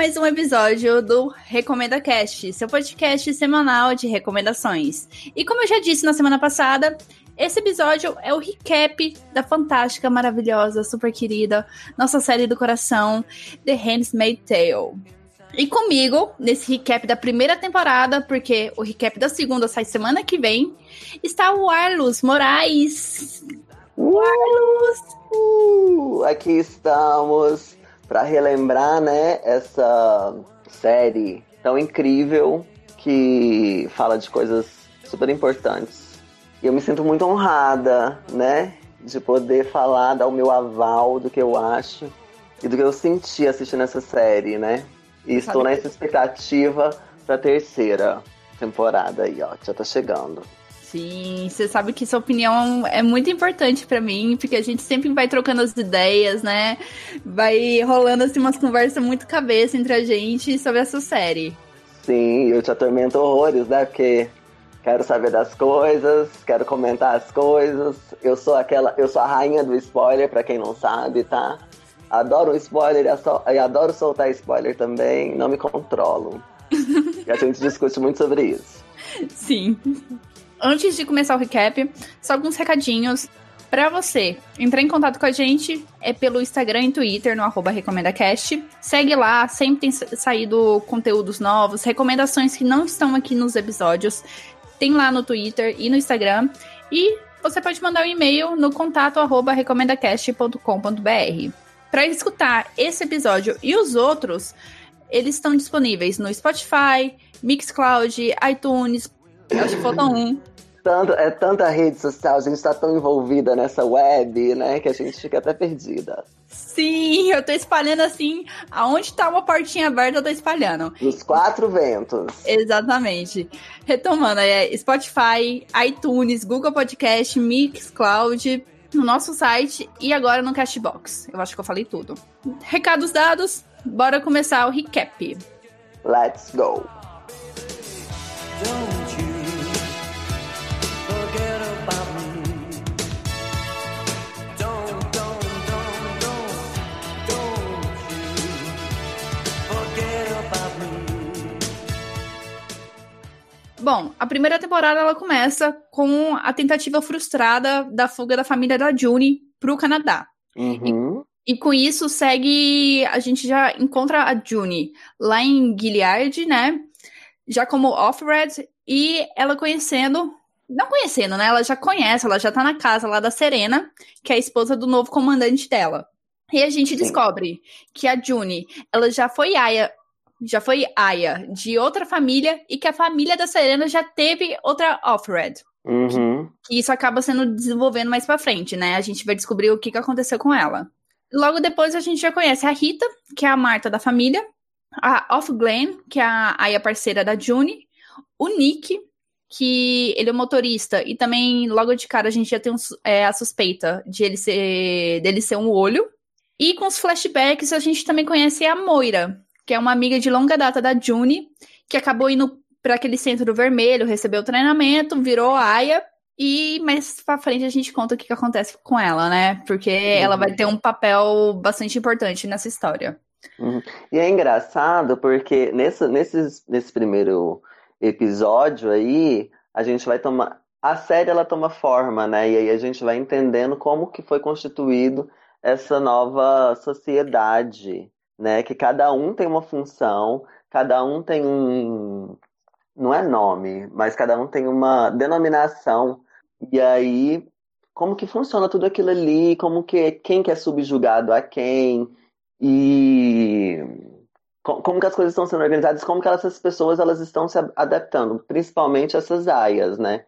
Mais um episódio do Recomenda Cast, seu podcast semanal de recomendações. E como eu já disse na semana passada, esse episódio é o recap da fantástica, maravilhosa, super querida, nossa série do coração, The Handmaid's Tale. E comigo, nesse recap da primeira temporada, porque o recap da segunda sai semana que vem, está o Arlos Moraes. Uh, Arlos! Uh, aqui estamos para relembrar, né, essa série tão incrível que fala de coisas super importantes. E eu me sinto muito honrada, né, de poder falar, dar o meu aval do que eu acho e do que eu senti assistindo essa série, né? E estou nessa expectativa para a terceira temporada aí, ó, que já tá chegando. Sim, você sabe que sua opinião é muito importante para mim, porque a gente sempre vai trocando as ideias, né? Vai rolando assim umas conversas muito cabeça entre a gente sobre essa série. Sim, eu te atormento horrores, né? Porque quero saber das coisas, quero comentar as coisas. Eu sou aquela, eu sou a rainha do spoiler, para quem não sabe, tá? Adoro spoiler e adoro soltar spoiler também, não me controlo. e a gente discute muito sobre isso. Sim antes de começar o recap, só alguns recadinhos para você. Entrar em contato com a gente é pelo Instagram e Twitter, no RecomendaCast. Segue lá, sempre tem saído conteúdos novos, recomendações que não estão aqui nos episódios. Tem lá no Twitter e no Instagram. E você pode mandar um e-mail no contato recomendacast.com.br. Para escutar esse episódio e os outros, eles estão disponíveis no Spotify, Mixcloud, iTunes, acho que faltam um, tanto, é tanta rede social, a gente está tão envolvida nessa web, né, que a gente fica até perdida. Sim, eu tô espalhando assim, aonde tá uma portinha aberta, eu tô espalhando. Nos quatro ventos. Exatamente. Retomando, é Spotify, iTunes, Google Podcast, Mixcloud, no nosso site e agora no Cashbox. Eu acho que eu falei tudo. Recados dados, bora começar o recap. Let's go. Bom, a primeira temporada ela começa com a tentativa frustrada da fuga da família da June pro Canadá. Uhum. E, e, com isso segue. A gente já encontra a June lá em Gilead, né? Já como Off-Red, e ela conhecendo. Não conhecendo, né? Ela já conhece, ela já tá na casa lá da Serena, que é a esposa do novo comandante dela. E a gente descobre que a June, ela já foi aia já foi Aya de outra família e que a família da Serena já teve outra Offred. Uhum. Que isso acaba sendo desenvolvendo mais pra frente, né? A gente vai descobrir o que, que aconteceu com ela. Logo depois a gente já conhece a Rita, que é a Marta da família, a Off Glen, que é a Aya parceira da June, o Nick, que ele é motorista, e também logo de cara a gente já tem um, é, a suspeita de ele ser, dele ser um olho. E com os flashbacks a gente também conhece a Moira, que é uma amiga de longa data da June, que acabou indo para aquele centro vermelho, recebeu treinamento, virou Aya. E mais pra frente a gente conta o que, que acontece com ela, né? Porque uhum. ela vai ter um papel bastante importante nessa história. Uhum. E é engraçado porque nesse, nesse, nesse primeiro episódio aí, a gente vai tomar. A série ela toma forma, né? E aí a gente vai entendendo como que foi constituído essa nova sociedade né? Que cada um tem uma função, cada um tem um. Não é nome, mas cada um tem uma denominação. E aí, como que funciona tudo aquilo ali? Como que quem que é subjugado a quem? E como que as coisas estão sendo organizadas? Como que essas pessoas elas estão se adaptando? Principalmente essas aias, né?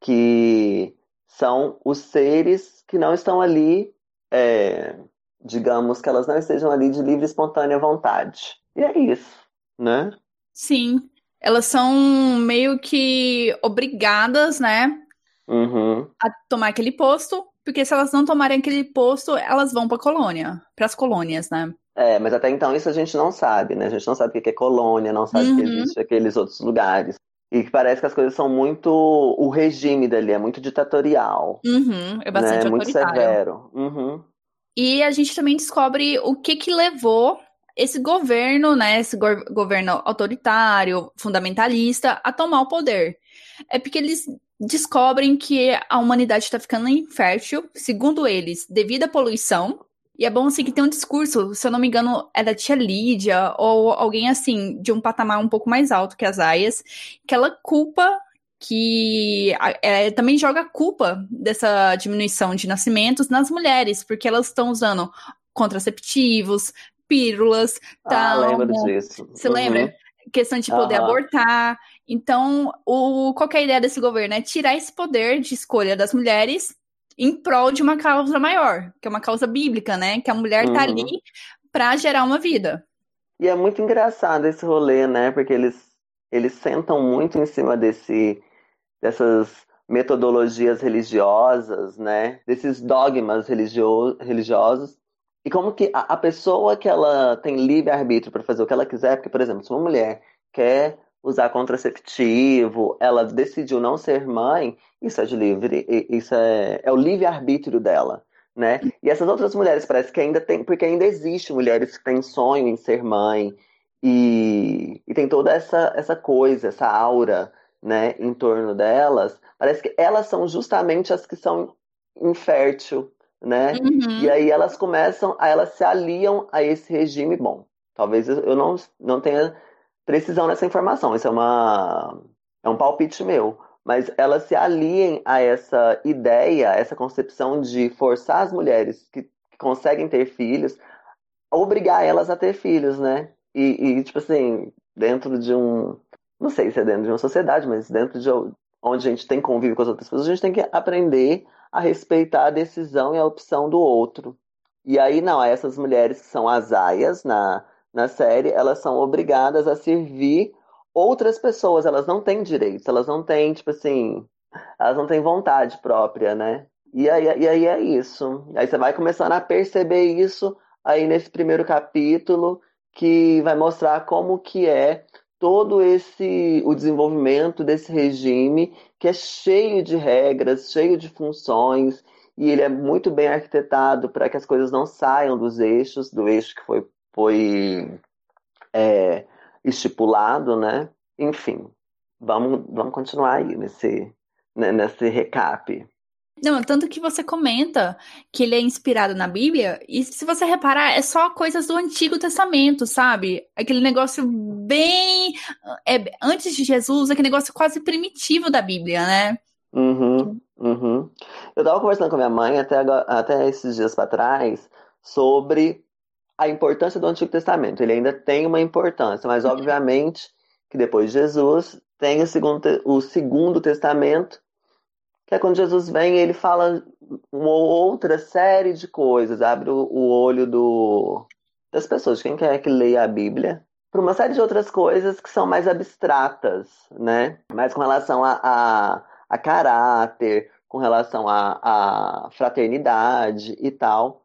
Que são os seres que não estão ali é, digamos, que elas não estejam ali de livre e espontânea vontade. E é isso, né? Sim. Elas são meio que obrigadas, né? Uhum. A tomar aquele posto, porque se elas não tomarem aquele posto, elas vão pra colônia, pras colônias, né? É, mas até então isso a gente não sabe, né? A gente não sabe o que é colônia, não sabe uhum. que existe aqueles outros lugares. E que parece que as coisas são muito. O regime dali é muito ditatorial. Uhum, é bastante né? Muito severo. Uhum. E a gente também descobre o que que levou esse governo, né, esse go governo autoritário, fundamentalista, a tomar o poder. É porque eles descobrem que a humanidade está ficando infértil, segundo eles, devido à poluição. E é bom assim que tem um discurso, se eu não me engano, é da tia Lídia, ou alguém assim, de um patamar um pouco mais alto que as aias, que ela culpa que é, também joga a culpa dessa diminuição de nascimentos nas mulheres, porque elas estão usando contraceptivos, pílulas, tal. Ah, lembro disso. Você uhum. lembra? Questão de poder uhum. abortar. Então, o, qual é a ideia desse governo? É tirar esse poder de escolha das mulheres em prol de uma causa maior, que é uma causa bíblica, né? Que a mulher uhum. tá ali uhum. para gerar uma vida. E é muito engraçado esse rolê, né? Porque eles, eles sentam muito em cima desse, dessas metodologias religiosas, né? Desses dogmas religio religiosos e como que a, a pessoa que ela tem livre-arbítrio para fazer o que ela quiser, porque, por exemplo, se uma mulher quer usar contraceptivo, ela decidiu não ser mãe, isso é de livre, isso é, é o livre-arbítrio dela, né? E essas outras mulheres parece que ainda tem, porque ainda existe mulheres que têm sonho em ser mãe e, e tem toda essa, essa coisa, essa aura, né, em torno delas, parece que elas são justamente as que são infértil, né? Uhum. E aí elas começam, aí elas se aliam a esse regime bom. Talvez eu não, não tenha precisão nessa informação, isso é uma é um palpite meu, mas elas se aliem a essa ideia, a essa concepção de forçar as mulheres que, que conseguem ter filhos, obrigar elas a ter filhos, né? E, e, tipo assim, dentro de um, não sei se é dentro de uma sociedade, mas dentro de onde a gente tem convívio com as outras pessoas, a gente tem que aprender a respeitar a decisão e a opção do outro. E aí, não, essas mulheres que são as aias na, na série, elas são obrigadas a servir outras pessoas, elas não têm direitos, elas não têm, tipo assim, elas não têm vontade própria, né? E aí, e aí é isso. Aí você vai começando a perceber isso aí nesse primeiro capítulo, que vai mostrar como que é todo esse o desenvolvimento desse regime que é cheio de regras, cheio de funções e ele é muito bem arquitetado para que as coisas não saiam dos eixos, do eixo que foi, foi é, estipulado, né? Enfim, vamos, vamos continuar aí nesse, né, nesse recap. Não, tanto que você comenta que ele é inspirado na Bíblia, e se você reparar, é só coisas do Antigo Testamento, sabe? Aquele negócio bem. É, antes de Jesus, aquele negócio quase primitivo da Bíblia, né? Uhum, uhum. Eu tava conversando com minha mãe até, agora, até esses dias para trás sobre a importância do Antigo Testamento. Ele ainda tem uma importância, mas obviamente que depois de Jesus tem o segundo, o segundo Testamento que é quando Jesus vem ele fala uma outra série de coisas, abre o, olho do, das pessoas, quem quer que leia a Bíblia, para uma série de outras coisas que são mais abstratas, né? Mais com relação a, a, a caráter, com relação a, fraternidade e tal.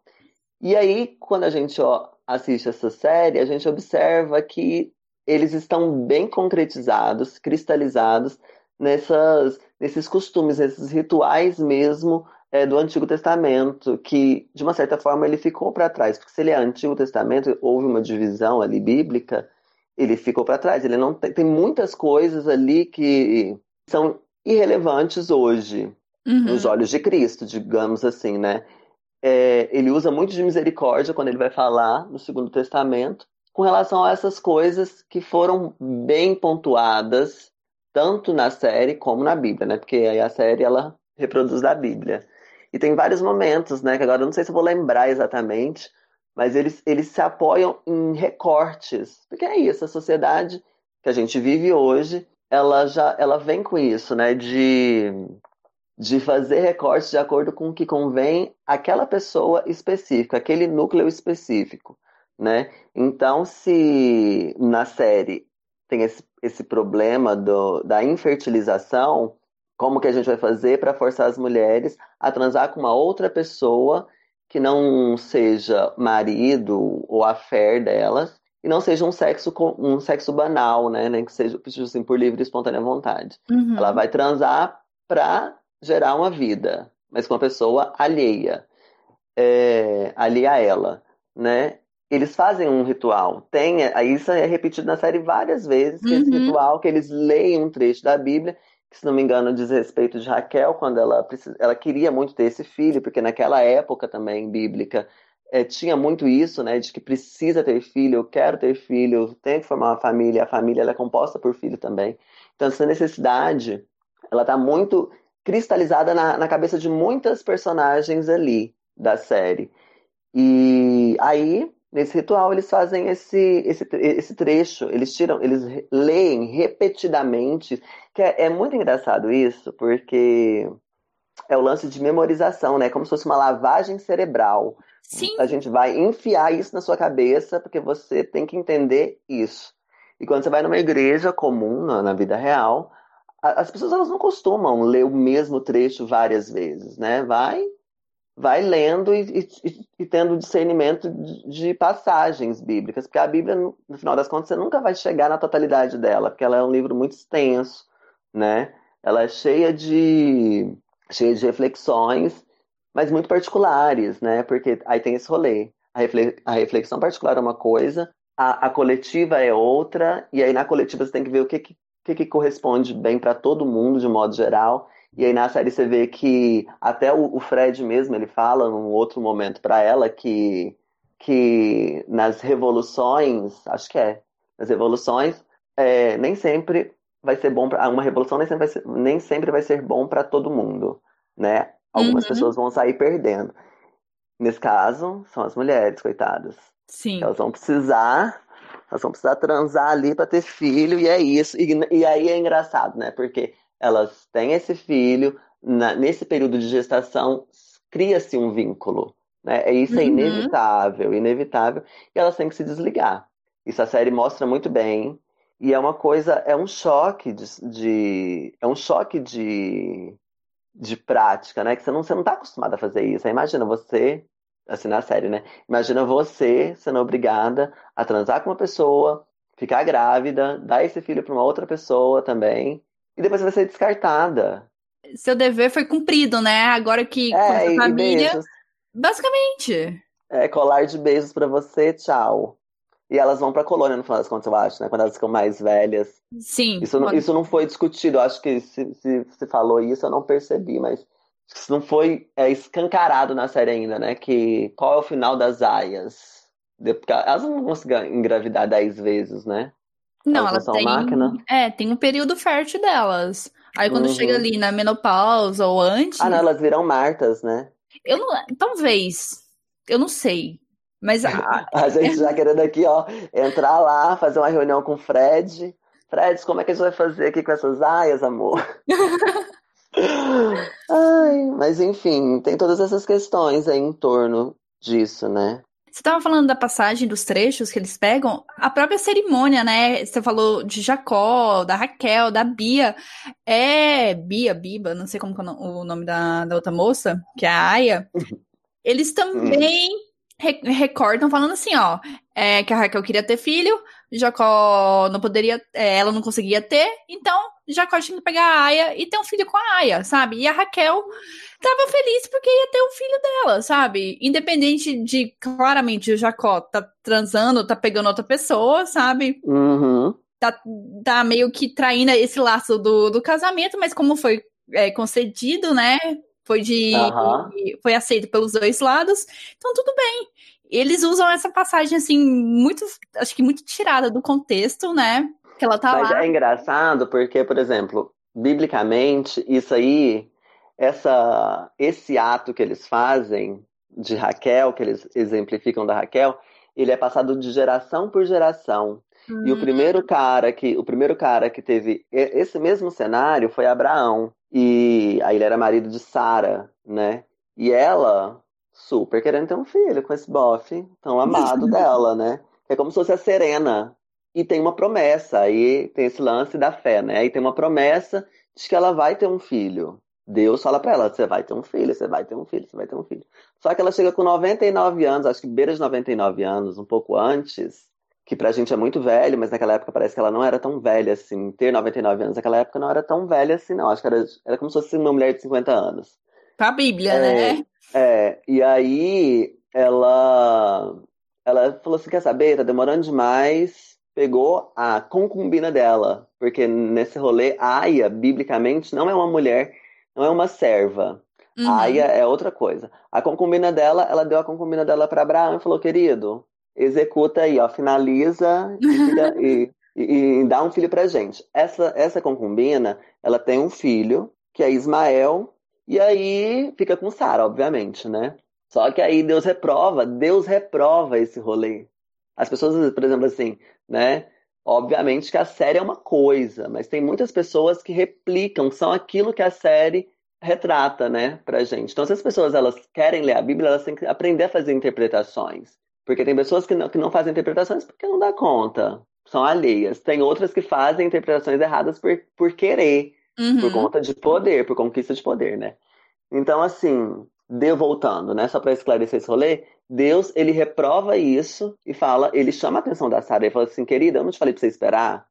E aí, quando a gente ó, assiste essa série, a gente observa que eles estão bem concretizados, cristalizados nessas nesses costumes, nesses rituais mesmo é, do Antigo Testamento, que de uma certa forma ele ficou para trás, porque se ele é Antigo Testamento, houve uma divisão ali bíblica, ele ficou para trás. Ele não tem, tem, muitas coisas ali que são irrelevantes hoje uhum. nos olhos de Cristo, digamos assim, né? É, ele usa muito de misericórdia quando ele vai falar no Segundo Testamento com relação a essas coisas que foram bem pontuadas tanto na série como na Bíblia, né? Porque aí a série ela reproduz da Bíblia. E tem vários momentos, né? Que agora eu não sei se eu vou lembrar exatamente, mas eles, eles se apoiam em recortes. Porque é isso, a sociedade que a gente vive hoje, ela já ela vem com isso, né? De, de fazer recortes de acordo com o que convém aquela pessoa específica, aquele núcleo específico, né? Então, se na série tem esse, esse problema do, da infertilização, como que a gente vai fazer para forçar as mulheres a transar com uma outra pessoa que não seja marido ou a fé delas e não seja um sexo um sexo banal, né, nem que seja assim, por livre e espontânea vontade. Uhum. Ela vai transar para gerar uma vida, mas com uma pessoa alheia, é, alheia a ela, né? Eles fazem um ritual. Tem, isso é repetido na série várias vezes, que Uhum. esse ritual que eles leem um trecho da Bíblia, que se não me engano diz respeito de Raquel, quando ela, precisa, ela queria muito ter esse filho, porque naquela época também bíblica eh, tinha muito isso, né, de que precisa ter filho, eu quero ter filho, eu tenho que formar uma família, a família é composta por filho também. Então essa necessidade, ela está muito cristalizada na, na cabeça de muitas personagens ali da série. E aí, nesse ritual, eles fazem esse, esse, esse trecho, eles tiram, eles leem repetidamente, que é, é muito engraçado isso, porque é o lance de memorização, né? Como se fosse uma lavagem cerebral. Sim. A gente vai enfiar isso na sua cabeça, porque você tem que entender isso. E quando você vai numa igreja comum, na, vida real, as pessoas elas não costumam ler o mesmo trecho várias vezes, né? Vai vai lendo e, e- e tendo discernimento de, de passagens bíblicas, porque a Bíblia, no final das contas, você nunca vai chegar na totalidade dela, porque ela é um livro muito extenso, né? Ela é cheia de, cheia de reflexões, mas muito particulares, né? Porque aí tem esse rolê. A, refle- a reflexão particular é uma coisa, a, a coletiva é outra, e aí na coletiva você tem que ver o que, que que corresponde bem para todo mundo, de modo geral. E aí na série você vê que até o, o Fred mesmo, ele fala num outro momento para ela que, que nas revoluções, acho que é, nas revoluções, é, nem sempre vai ser bom para uma revolução nem sempre vai ser, nem sempre vai ser bom para todo mundo, né? Algumas Uhum. pessoas vão sair perdendo. Nesse caso, são as mulheres, coitadas. Sim. Elas vão precisar, elas vão precisar transar ali para ter filho, e é isso. E, e aí é engraçado, né? Porque elas têm esse filho, na- nesse período de gestação, cria-se um vínculo, né? É isso é Uhum. inevitável, inevitável, e elas têm que se desligar. Isso a série mostra muito bem, e é uma coisa, é um choque de, de- é um choque de, de prática, né? Que você não, você não tá acostumado a fazer isso. Aí imagina você, assim na série, né? Imagina você sendo obrigada a transar com uma pessoa, ficar grávida, dar esse filho para uma outra pessoa também, e depois você vai ser descartada. Seu dever foi cumprido, né? Agora que com É, e, e família. Basicamente. É, colar de beijos pra você, tchau. E elas vão pra colônia no final das contas, eu acho, né? Quando elas ficam mais velhas. Sim. Isso, não- pode- isso não foi discutido. Eu acho que se, se você falou isso, eu não percebi, mas isso não foi é, escancarado na série ainda, né? Que qual é o final das aias? Porque elas não vão conseguir engravidar dez vezes, né? Não, Elas são têm. máquina? É, tem um período fértil delas. Aí quando Uhum. chega ali na menopausa ou antes, Ah, não, elas viram Martas, né? eu não. Talvez. Eu não sei. Mas a- A gente já querendo aqui, ó, entrar lá, fazer uma reunião com o Fred. Fred, como é que a gente vai fazer aqui com essas aias, amor? Ai, mas enfim, tem todas essas questões aí em torno disso, né? Você estava falando da passagem dos trechos que eles pegam, a própria cerimônia, né? Você falou de Jacó, da Raquel, da Bia. É Bia, Biba, não sei como é o no- o nome da, da outra moça, que é a Aya. Eles também re- recordam falando assim, ó, é, que a Raquel queria ter filho, Jacó não poderia, é, ela não conseguia ter, então Jacó tinha que pegar a Aya e ter um filho com a Aya, sabe? E a Raquel tava feliz porque ia ter um filho dela, sabe? Independente de, claramente, o Jacó tá transando, tá pegando outra pessoa, sabe? Uhum. Tá, tá meio que traindo esse laço do, do casamento, mas como foi é, concedido, né? Foi de. Aham. Foi aceito pelos dois lados, então tudo bem. Eles usam essa passagem, assim, muito. Acho que muito tirada do contexto, né? Que ela tá Mas lá. é engraçado porque, por exemplo, biblicamente, isso aí, essa, esse ato que eles fazem de Raquel, que eles exemplificam da Raquel, ele é passado de geração por geração. E o Hum, primeiro cara que, o primeiro cara que teve esse mesmo cenário foi Abraão. E aí ele era marido de Sara, né? E ela super querendo ter um filho com esse bofe tão amado dela, né? É como se fosse a Serena. E tem uma promessa, aí tem esse lance da fé, né? Aí tem uma promessa de que ela vai ter um filho. Deus fala pra ela: você vai ter um filho, você vai ter um filho, você vai ter um filho. Só que ela chega com 99 anos, acho que beira de 99 anos, um pouco antes, que pra gente é muito velho, mas naquela época parece que ela não era tão velha assim. Ter 99 anos naquela época não era tão velha assim, não. Acho que era, era como se fosse uma mulher de 50 anos. Pra Bíblia, É, né? é, e aí ela ela falou assim: quer saber? Tá demorando demais. Pegou a concubina dela, porque nesse rolê, Aya, biblicamente, não é uma mulher, não é uma serva. Uhum. Aya é outra coisa. A concubina dela, ela deu a concubina dela para Abraão e falou: querido, executa aí, ó, finaliza e, e, e, e dá um filho pra gente. Essa, essa concubina, ela tem um filho, que é Ismael, e aí fica com Sara, obviamente, né? Só que aí Deus reprova, Deus reprova esse rolê. As pessoas, por exemplo, assim, né? Obviamente que a série é uma coisa, mas tem muitas pessoas que replicam, são aquilo que a série retrata, né, pra gente. Então, se as pessoas elas querem ler a Bíblia, elas têm que aprender a fazer interpretações. Porque tem pessoas que não, que não fazem interpretações porque não dá conta, são alheias. Tem outras que fazem interpretações erradas por, por querer, uhum. por conta de poder, por conquista de poder, né? Então, assim, deu voltando, né? Só para esclarecer esse rolê, Deus, ele reprova isso e fala, ele chama a atenção da Sara e fala assim, querida, eu não te falei para você esperar?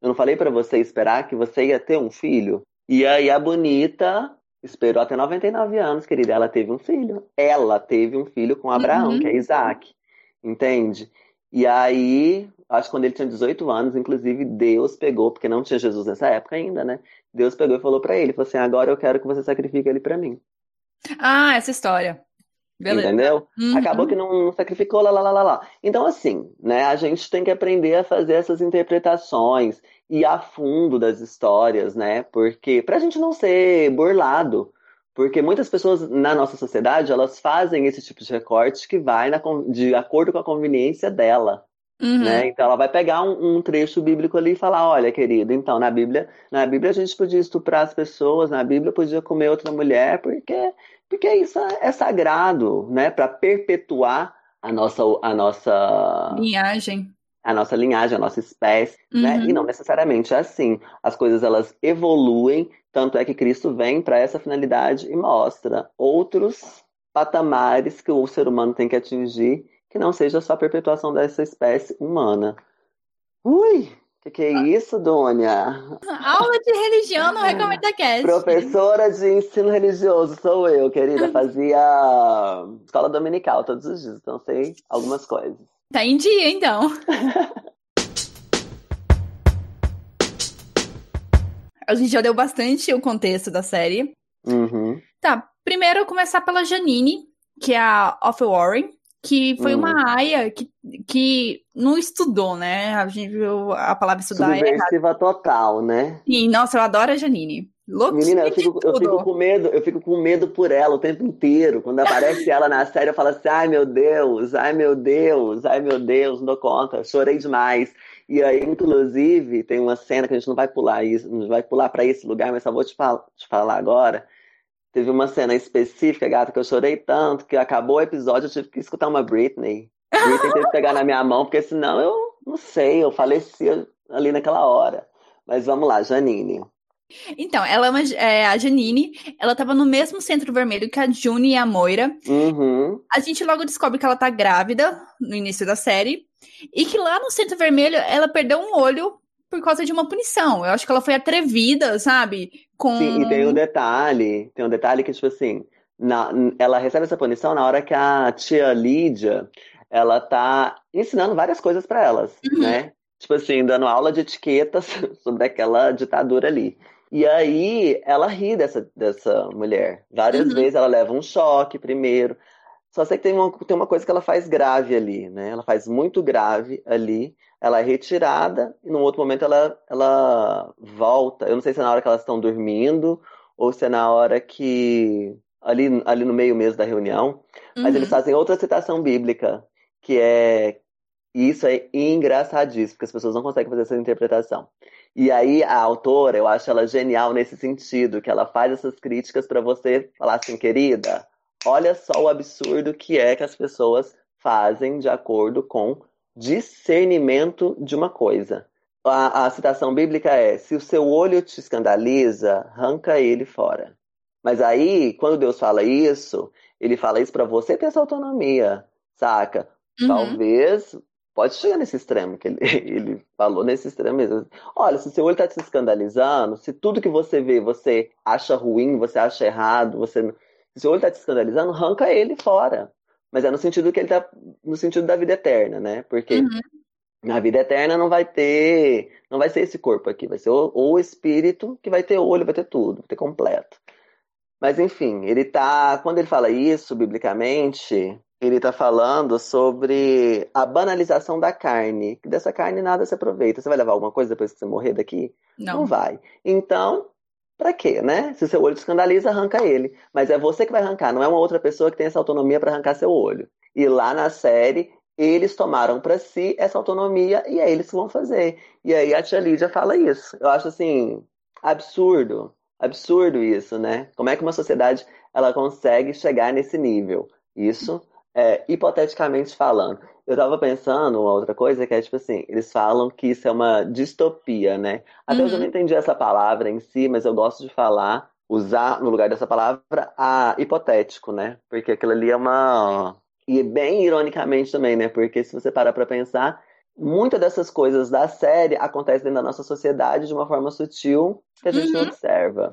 Eu não falei para você esperar que você ia ter um filho? E aí a bonita esperou até 99 anos, querida, ela teve um filho. Ela teve um filho com Abraão, uhum. que é Isaac. Entende? E aí, acho que quando ele tinha 18 anos, inclusive, Deus pegou, porque não tinha Jesus nessa época ainda, né? Deus pegou e falou para ele, falou assim, agora eu quero que você sacrifique ele para mim. Ah, essa história. Beleza. Entendeu? Uhum. Acabou que não sacrificou, lá, lá, lá, lá, lá. Então, assim, né, a gente tem que aprender a fazer essas interpretações e a fundo das histórias, né? Porque, pra gente não ser burlado. Porque muitas pessoas na nossa sociedade, elas fazem esse tipo de recorte que vai na, de acordo com a conveniência dela. Uhum. Né? Então ela vai pegar um, um, trecho bíblico ali e falar, olha, querido, então na Bíblia, na Bíblia a gente podia estuprar as pessoas, na Bíblia podia comer outra mulher, porque porque isso é sagrado, né, para perpetuar a nossa a nossa linhagem. A nossa linhagem, a nossa espécie, uhum. né? E não necessariamente é assim. As coisas elas evoluem, tanto é que Cristo vem para essa finalidade e mostra outros patamares que o ser humano tem que atingir que não seja só a perpetuação dessa espécie humana. Ui, que que é isso, Dônia? Aula de religião no Recomenda Cast. Professora de ensino religioso sou eu, querida. Fazia escola dominical todos os dias, então sei algumas coisas. Tá em dia, então. A gente já deu bastante o contexto da série. Uhum. Tá, primeiro começar pela Janine, que é a Off Warren que foi hum. uma aia que, que não estudou, né? A gente viu a palavra estudar é Subversiva total, né? Sim, nossa, eu adoro a Janine. Menina, eu fico, eu fico, com medo, eu fico com medo por ela o tempo inteiro. Quando aparece ela na série, eu falo assim, ai meu Deus, ai meu Deus, ai meu Deus, não dou conta, chorei demais. E aí, inclusive, tem uma cena que a gente não vai pular isso, não vai pular para esse lugar, mas só vou te, fal te falar agora Teve uma cena específica, gata, que eu chorei tanto que acabou o episódio, eu tive que escutar uma Britney. Britney teve que pegar na minha mão, porque senão eu não sei, eu falecia ali naquela hora. Mas vamos lá, Janine. Então, ela é, a Janine, ela tava no mesmo centro vermelho que a June e a Moira. Uhum. A gente logo descobre que ela tá grávida no início da série. E que lá no centro vermelho ela perdeu um olho por causa de uma punição. Eu acho que ela foi atrevida, sabe? Com... Sim, e tem um detalhe, tem um detalhe que, tipo assim, na, ela recebe essa punição na hora que a tia Lídia, ela tá ensinando várias coisas para elas, uhum. né? Tipo assim, dando aula de etiquetas sobre aquela ditadura ali. E aí ela ri dessa, dessa mulher. Várias uhum. vezes ela leva um choque primeiro. Só sei que tem uma, tem uma coisa que ela faz grave ali, né? Ela faz muito grave ali ela é retirada e num outro momento ela, ela volta. Eu não sei se é na hora que elas estão dormindo ou se é na hora que. ali, ali no meio mesmo da reunião. Mas uhum. eles fazem outra citação bíblica, que é. E isso é engraçadíssimo, porque as pessoas não conseguem fazer essa interpretação. E aí a autora, eu acho ela genial nesse sentido, que ela faz essas críticas para você falar assim, querida, olha só o absurdo que é que as pessoas fazem de acordo com discernimento de uma coisa. A, a, citação bíblica é: se o seu olho te escandaliza, arranca ele fora. Mas aí, quando Deus fala isso, ele fala isso para você ter essa autonomia, saca? Uhum. Talvez pode chegar nesse extremo que ele, ele falou nesse extremo mesmo. Olha, se o seu olho está te escandalizando, se tudo que você vê você acha ruim, você acha errado, você se o seu olho está te escandalizando, arranca ele fora. Mas é no sentido que ele tá no sentido da vida eterna, né? Porque Uhum. na vida eterna não vai ter, não vai ser esse corpo aqui, vai ser o, o espírito que vai ter olho, vai ter tudo, vai ter completo. Mas enfim, ele tá, quando ele fala isso biblicamente, ele tá falando sobre a banalização da carne. Dessa carne nada se aproveita. Você vai levar alguma coisa depois que você morrer daqui? Não Não. vai. Então, pra quê, né? Se seu olho te escandaliza, arranca ele. Mas é você que vai arrancar, não é uma outra pessoa que tem essa autonomia pra arrancar seu olho. E lá na série, eles tomaram pra si essa autonomia e é eles que vão fazer. E aí a tia Lídia fala isso. Eu acho assim, absurdo. Absurdo isso, né? Como é que uma sociedade ela consegue chegar nesse nível? Isso é hipoteticamente falando. Eu tava pensando uma outra coisa que é tipo assim, eles falam que isso é uma distopia, né? Até hoje eu não Uhum. entendi essa palavra em si, mas eu gosto de falar, usar no lugar dessa palavra a hipotético, né? Porque aquilo ali é uma. E bem ironicamente também, né? Porque se você parar pra pensar, muitas dessas coisas da série acontecem dentro da nossa sociedade de uma forma sutil que a gente não Uhum. observa.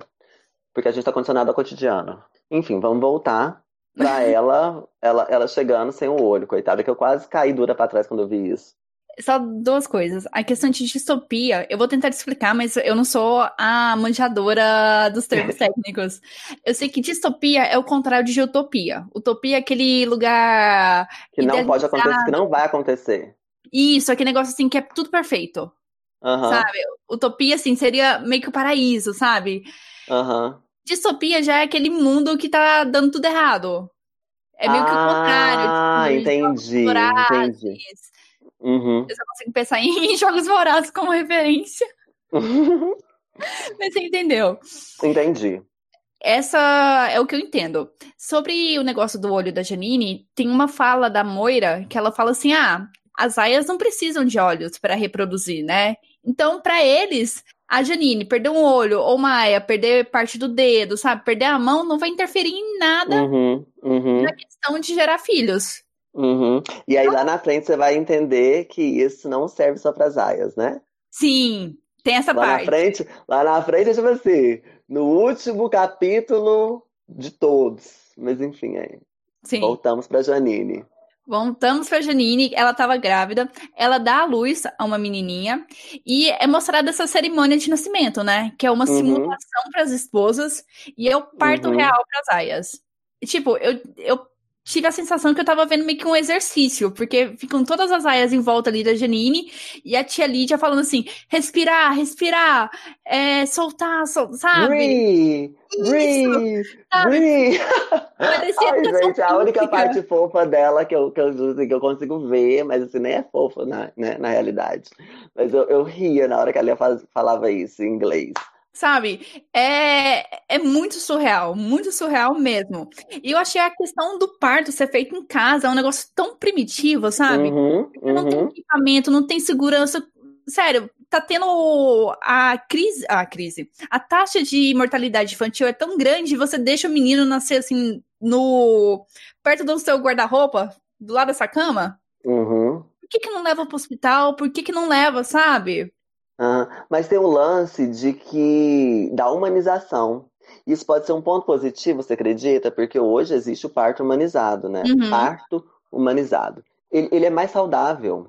Porque a gente tá condicionado ao cotidiano. Enfim, vamos voltar pra ela, ela, ela chegando sem o olho, coitada, que eu quase caí dura pra trás quando eu vi isso. Só duas coisas. A questão de distopia, eu vou tentar te explicar, mas eu não sou a manjadora dos termos técnicos. Eu sei que distopia é o contrário de utopia. Utopia é aquele lugar. Que não pode acontecer, que não vai acontecer. Isso, aquele negócio assim que é tudo perfeito. Aham, Sabe? Utopia, assim, seria meio que o paraíso, sabe? aham. Distopia já é aquele mundo que tá dando tudo errado. É meio que o contrário. Ah, tipo, entendi, entendi. Uhum. Eu só consigo pensar em jogos vorazes como referência. Mas você entendeu. Entendi. Essa é o que eu entendo. Sobre o negócio do olho da Janine, tem uma fala da Moira que ela fala assim: ah, as aias não precisam de olhos para reproduzir, né? Então, para eles, a Janine perder um olho ou uma aia perder parte do dedo, sabe? Perder a mão não vai interferir em nada Uhum, uhum, na questão de gerar filhos. uhum. E aí lá na frente você vai entender que isso não serve só para as aias, né? Sim, tem essa Lá na parte. frente, lá na frente é tipo assim, no último capítulo de todos. Mas enfim, aí, Sim. voltamos para Janine. Voltamos pra Janine, ela tava grávida, ela dá à luz a uma menininha e é mostrada essa cerimônia de nascimento, né? Que é uma Uhum. simulação pras esposas e é o parto Uhum. real pras aias. E, tipo, eu, eu tive a sensação que eu tava vendo meio que um exercício, porque ficam todas as aias em volta ali da Janine e a tia Lídia falando assim: respirar, respirar, é, soltar, sol- sabe? Breathe! Breathe! sabe? Breathe! Ai, gente, a única parte fofa dela que eu, que eu, assim, que eu consigo ver, mas assim, nem é fofa na, né, na realidade. Mas eu, eu ria na hora que ela falava isso em inglês. Sabe? É, é muito surreal, muito surreal mesmo. E eu achei a questão do parto ser feito em casa é um negócio tão primitivo, sabe? Uhum, Não tem uhum. equipamento, não tem segurança. Sério, tá tendo a crise, a crise. A taxa de mortalidade infantil é tão grande, você deixa o menino nascer assim no perto do seu guarda-roupa, do lado dessa cama? Uhum. Por que que não leva pro hospital? Por que que não leva, sabe? Ah, mas tem o lance de que da humanização. Isso pode ser um ponto positivo, você acredita? Porque hoje existe o parto humanizado, né? Uhum. Parto humanizado. Ele, ele é mais saudável.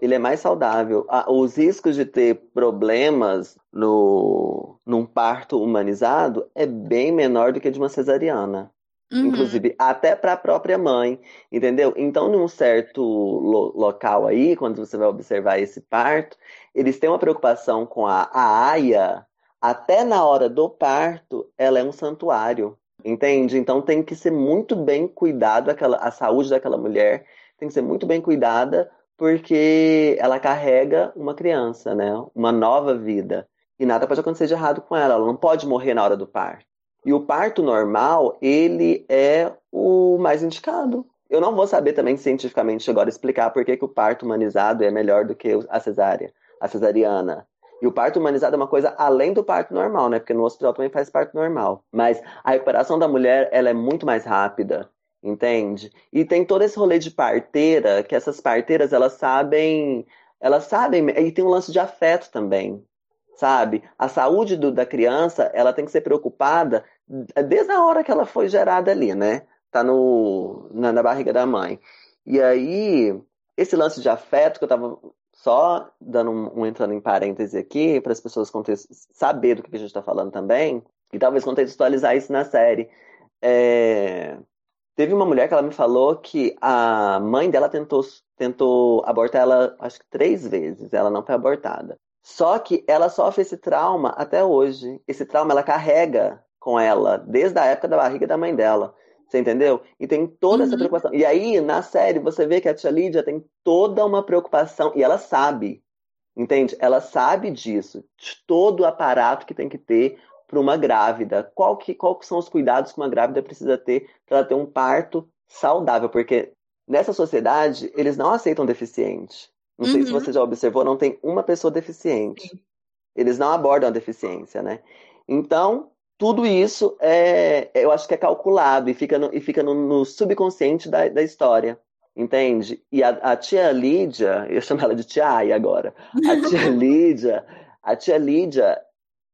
Ele é mais saudável. Ah, Os riscos de ter problemas no, num parto humanizado é bem menor do que de uma cesariana. Uhum. Inclusive, até para a própria mãe, entendeu? Então, num certo lo- local aí, quando você vai observar esse parto, eles têm uma preocupação com a, a aia, até na hora do parto, ela é um santuário, entende? Então, tem que ser muito bem cuidado, aquela, a saúde daquela mulher tem que ser muito bem cuidada, porque ela carrega uma criança, né? Uma nova vida. E nada pode acontecer de errado com ela, ela não pode morrer na hora do parto. E o parto normal, ele é o mais indicado. Eu não vou saber também cientificamente agora explicar por que, que o parto humanizado é melhor do que a cesárea, a cesariana. E o parto humanizado é uma coisa além do parto normal, né? Porque no hospital também faz parto normal. Mas a recuperação da mulher, ela é muito mais rápida, entende? E tem todo esse rolê de parteira, que essas parteiras, elas sabem, elas sabem, e tem um lance de afeto também, sabe? A saúde do- da criança, ela tem que ser preocupada desde a hora que ela foi gerada ali, né? tá no, na, na barriga da mãe. E aí, esse lance de afeto que eu tava só dando um, um entrando em parêntese aqui, para as pessoas saber do que a gente está falando também, e talvez contextualizar isso na série. É... Teve uma mulher que ela me falou que a mãe dela tentou, tentou abortar ela, acho que três vezes, ela não foi abortada. Só que ela sofre esse trauma até hoje. Esse trauma ela carrega com ela desde a época da barriga da mãe dela. Você entendeu? E tem toda uhum. essa preocupação. E aí, na série, você vê que a tia Lídia tem toda uma preocupação, e ela sabe, entende? Ela sabe disso, de todo o aparato que tem que ter para uma grávida. Qual que, qual que são os cuidados que uma grávida precisa ter para ela ter um parto saudável? Porque nessa sociedade, eles não aceitam deficiente. Não uhum. sei se uhum. você já observou, não tem uma pessoa deficiente. Sim. Eles não abordam a deficiência, né? Então, tudo isso é, eu acho que é calculado e fica no, e fica no, no subconsciente da, da história. Entende? E a, a, tia Lídia, eu chamo ela de tia Ai agora. A tia Lídia, a tia Lídia,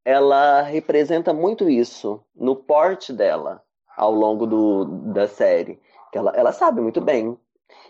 ela representa muito isso no porte dela ao longo do, da série. Ela, ela sabe muito bem.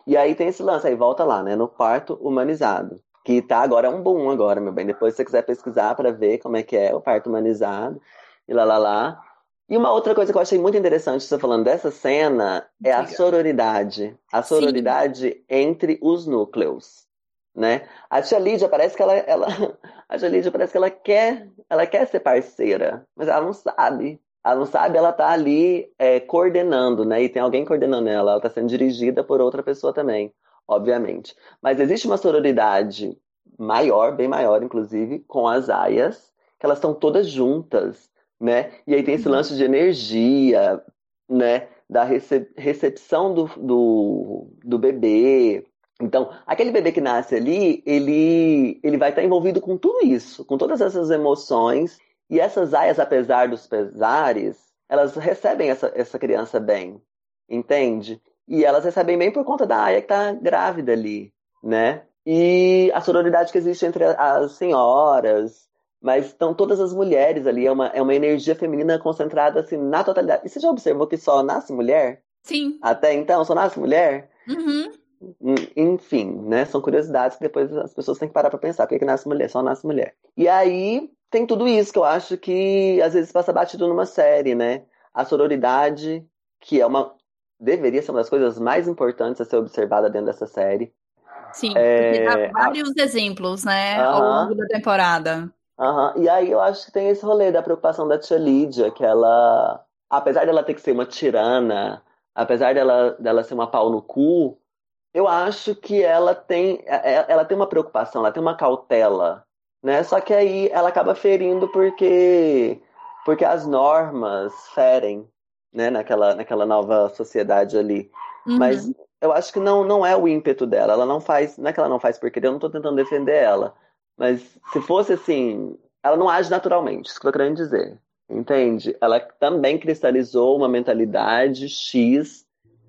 E aí tem esse lance, aí volta lá, né? No parto humanizado. Que tá agora é um boom agora, meu bem. Depois se você quiser pesquisar para ver como é que é o parto humanizado e lá lá lá. E uma outra coisa que eu achei muito interessante você falando dessa cena é a sororidade. A sororidade Sim. entre os núcleos. Né? A tia Lídia parece que ela, ela a tia Lídia parece que ela quer, ela quer ser parceira, mas ela não sabe. Ela não sabe, ela tá ali é, coordenando, né? E tem alguém coordenando ela, ela tá sendo dirigida por outra pessoa também, obviamente. Mas existe uma sororidade maior, bem maior, inclusive, com as aias, que elas estão todas juntas né? E aí tem esse uhum. lance de energia, né? Da recep recepção do, do, do bebê. Então, aquele bebê que nasce ali, ele, ele vai estar envolvido com tudo isso, com todas essas emoções. E essas aias, apesar dos pesares, elas recebem essa, essa criança bem, entende? E elas recebem bem por conta da aia que está grávida ali, né? E a sororidade que existe entre as senhoras, mas estão todas as mulheres ali, é uma, é uma energia feminina concentrada assim na totalidade. E você já observou que só nasce mulher? Sim. Até então, só nasce mulher? Uhum. Hum, enfim, né? São curiosidades que depois as pessoas têm que parar pra pensar. Por que, que nasce mulher? Só nasce mulher. E aí tem tudo isso que eu acho que às vezes passa batido numa série, né? A sororidade, que é uma. deveria ser uma das coisas mais importantes a ser observada dentro dessa série. Sim, é... porque dá vários a... exemplos, né, ao longo da temporada. Uhum. E aí eu acho que tem esse rolê da preocupação da tia Lídia, que ela, apesar dela ter que ser uma tirana, apesar dela, dela ser uma pau no cu, eu acho que ela tem, é, é, ela tem uma preocupação, ela tem uma cautela, né? Só que aí ela acaba ferindo porque, porque as normas ferem, né? Naquela, naquela nova sociedade ali. Uhum. Mas eu acho que não, não é o ímpeto dela. Ela não faz, não é que ela não faz porque eu não tô tentando defender ela mas se fosse assim, ela não age naturalmente, isso que eu tô querendo dizer. Entende? Ela também cristalizou uma mentalidade X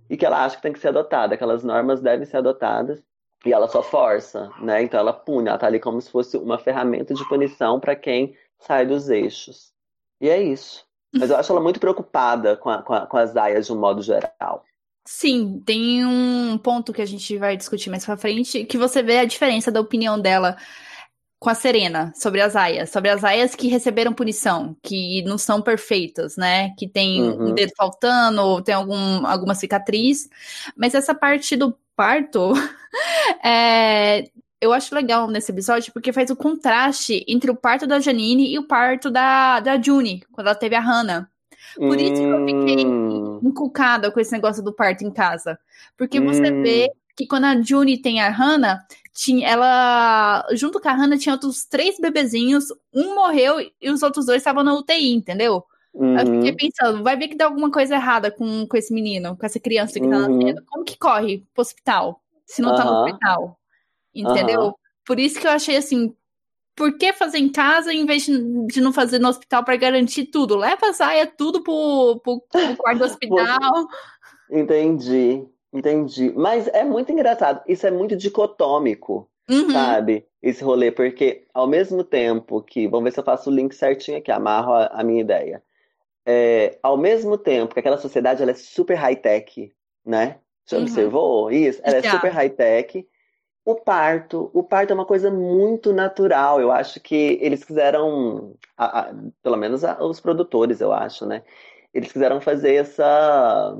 e que ela acha que tem que ser adotada, aquelas normas devem ser adotadas e ela só força, né? Então ela pune, ela tá ali como se fosse uma ferramenta de punição para quem sai dos eixos. E é isso. Mas eu acho ela muito preocupada com, a, com, a, com as aias de um modo geral. Sim, tem um ponto que a gente vai discutir mais pra frente, que você vê a diferença da opinião dela com a Serena sobre as aias, sobre as aias que receberam punição, que não são perfeitas, né? Que tem uhum. um dedo faltando, ou tem algum, alguma cicatriz. Mas essa parte do parto, é, eu acho legal nesse episódio porque faz o contraste entre o parto da Janine e o parto da, da June, quando ela teve a Hannah. Por isso que eu fiquei hum. inculcada com esse negócio do parto em casa. Porque você hum. vê que quando a June tem a Hannah, tinha, ela, junto com a Hannah, tinha outros três bebezinhos, um morreu e os outros dois estavam na UTI, entendeu? Uhum. Eu fiquei pensando, vai ver que dá alguma coisa errada com, com esse menino, com essa criança que tá uhum. nascendo. Como que corre pro hospital, se não uhum. tá no hospital? Entendeu? Por isso que eu achei assim, por que fazer em casa em vez de não fazer no hospital para garantir tudo? Leva a Zaya tudo pro, pro, pro quarto do hospital. Entendi. Entendi. Mas é muito engraçado. Isso é muito dicotômico, uhum. sabe? Esse rolê, porque ao mesmo tempo que. Vamos ver se eu faço o link certinho aqui, amarro a, a minha ideia. É, ao mesmo tempo que aquela sociedade ela é super high-tech, né? Você uhum. observou isso? Ela é super high-tech. O parto, o parto é uma coisa muito natural. Eu acho que eles quiseram, a, a, pelo menos a, os produtores, eu acho, né? Eles quiseram fazer essa,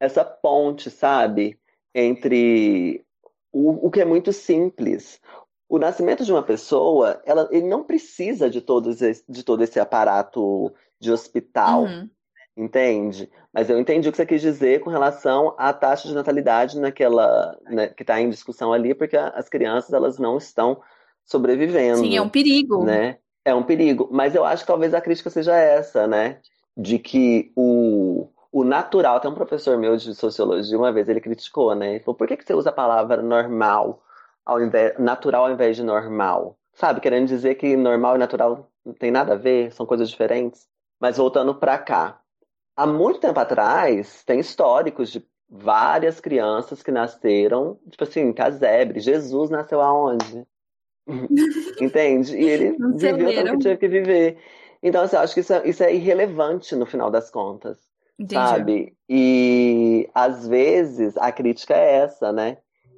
essa ponte, sabe? Entre o, o que é muito simples. O nascimento de uma pessoa, ela, ele não precisa de, todos esse, de todo esse aparato de hospital. Uhum. Entende? Mas eu entendi o que você quis dizer com relação à taxa de natalidade naquela né, que está em discussão ali, porque as crianças elas não estão sobrevivendo. Sim, é um perigo. Né? É um perigo. Mas eu acho que talvez a crítica seja essa, né? De que o, o natural. Tem um professor meu de sociologia, uma vez ele criticou, né? Ele falou: por que, que você usa a palavra normal ao invés, natural ao invés de normal? Sabe, querendo dizer que normal e natural não tem nada a ver, são coisas diferentes. Mas voltando para cá, há muito tempo atrás, tem históricos de várias crianças que nasceram, tipo assim, casebre. Jesus nasceu aonde? Entende? E ele viveu tudo que tinha que viver. Então, assim, eu acho que isso é, isso é irrelevante no final das contas. Entendi. Sabe? E às vezes a crítica é essa, né?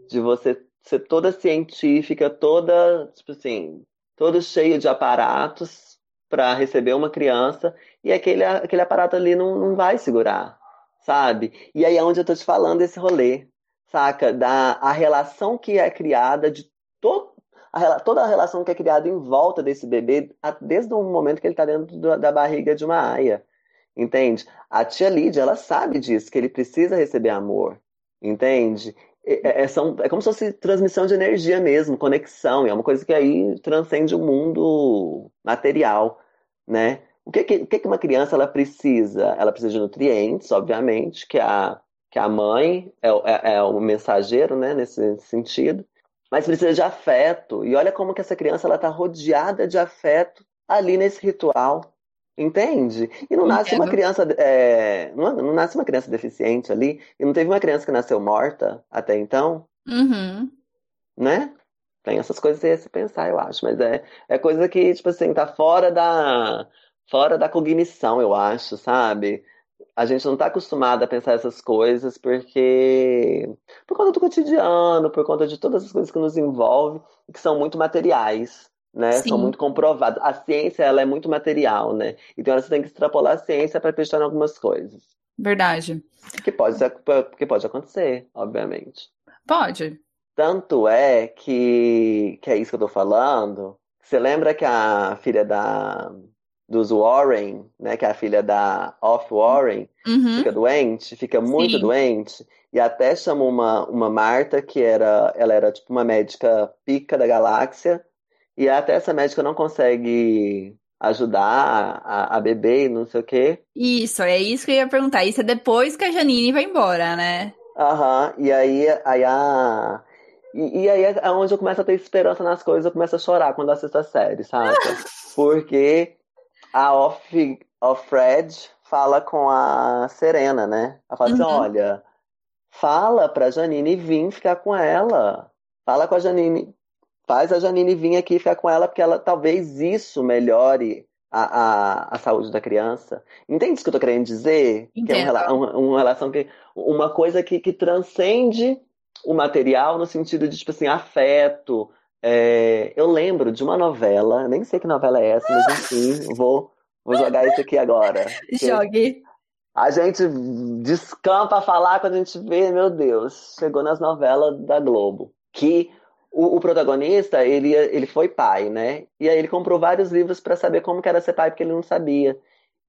De você ser toda científica, toda, tipo assim, todo cheio de aparatos para receber uma criança e aquele, aquele aparato ali não, não vai segurar, sabe? E aí é onde eu tô te falando esse rolê, saca? Da a relação que é criada de todo a, toda a relação que é criada em volta desse bebê, desde o momento que ele está dentro da, da barriga de uma aia, entende? A tia Lídia, ela sabe disso, que ele precisa receber amor, entende? É, é, são, é como se fosse transmissão de energia mesmo, conexão, é uma coisa que aí transcende o mundo material, né? O que, que, que uma criança ela precisa? Ela precisa de nutrientes, obviamente, que a, que a mãe é, é, é o mensageiro, né, nesse sentido, mas precisa de afeto. E olha como que essa criança ela está rodeada de afeto ali nesse ritual, entende? E não nasce uma criança, é, não, não, nasce uma criança deficiente ali, e não teve uma criança que nasceu morta até então, uhum. né? Tem essas coisas aí a se pensar, eu acho, mas é, é coisa que, tipo assim, tá fora da fora da cognição, eu acho, sabe? A gente não está acostumado a pensar essas coisas porque por conta do cotidiano, por conta de todas as coisas que nos envolvem, que são muito materiais, né? Sim. São muito comprovadas. A ciência ela é muito material, né? Então você tem que extrapolar a ciência para acreditar em algumas coisas. Verdade. Que pode, que pode acontecer, obviamente. Pode. Tanto é que, que é isso que eu tô falando. Você lembra que a filha da dos Warren, né, que é a filha da Off Warren, uhum. fica doente, fica muito Sim. doente, e até chamou uma, uma Marta, que era, ela era tipo uma médica pica da galáxia, e até essa médica não consegue ajudar a, a bebê e não sei o quê. Isso, é isso que eu ia perguntar. Isso é depois que a Janine vai embora, né? Aham, uhum. e aí, aí a... E, e, aí é onde eu começo a ter esperança nas coisas, eu começo a chorar quando assisto a série, sabe? Porque a Off, Off Fred fala com a Serena, né? Ela fala assim, uhum. assim: olha, fala pra Janine vir ficar com ela. Fala com a Janine. Faz a Janine vir aqui ficar com ela, porque ela talvez isso melhore a, a, a saúde da criança. Entende o que eu tô querendo dizer? Entendo. Que é uma, uma, uma, relação que. Uma coisa que, que transcende o material no sentido de, tipo assim, afeto, é, eu lembro de uma novela, nem sei que novela é essa, mas enfim, vou, vou jogar isso aqui agora. Jogue. A gente descampa a falar quando a gente vê, meu Deus, chegou nas novelas da Globo. Que o, o protagonista, ele, ele foi pai, né? E aí ele comprou vários livros para saber como que era ser pai, porque ele não sabia.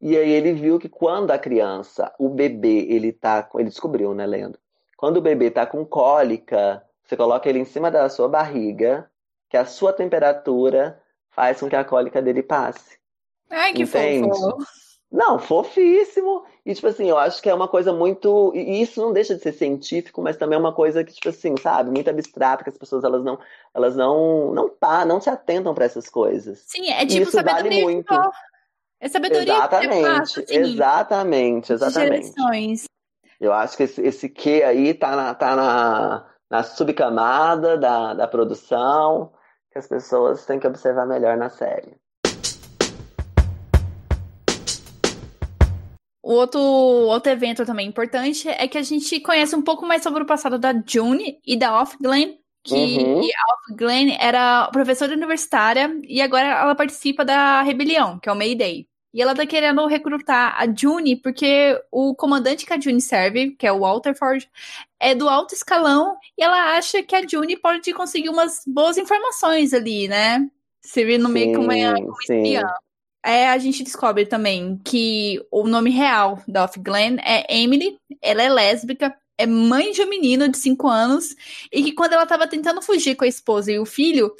E aí ele viu que quando a criança, o bebê, ele tá. Ele descobriu, né, lendo? Quando o bebê tá com cólica, você coloca ele em cima da sua barriga que a sua temperatura faz com que a cólica dele passe. Ai, que Entende? fofo. Não, fofíssimo. E, tipo assim, eu acho que é uma coisa muito. E isso não deixa de ser científico, mas também é uma coisa que, tipo assim, sabe, muito abstrata, que as pessoas elas não, elas não, não, pá, não se atentam para essas coisas. Sim, é tipo isso vale muito. É sabedoria exatamente, assim, exatamente, exatamente. Eu acho que esse, esse que aí tá na, tá na, na subcamada da, da produção que as pessoas têm que observar melhor na série. O outro, outro evento também importante é que a gente conhece um pouco mais sobre o passado da June e da Off Glen, que Uhum. a Off Glen era professora universitária e agora ela participa da rebelião, que é o Mayday. E ela tá querendo recrutar a June porque o comandante que a June serve, que é o Walter Ford, é do alto escalão e ela acha que a June pode conseguir umas boas informações ali, né? Servir no meio como uma, sim. espiã. É, a gente descobre também que o nome real da Off Glen é Emily, ela é lésbica, é mãe de um menino de 5 anos, e que quando ela estava tentando fugir com a esposa e o filho,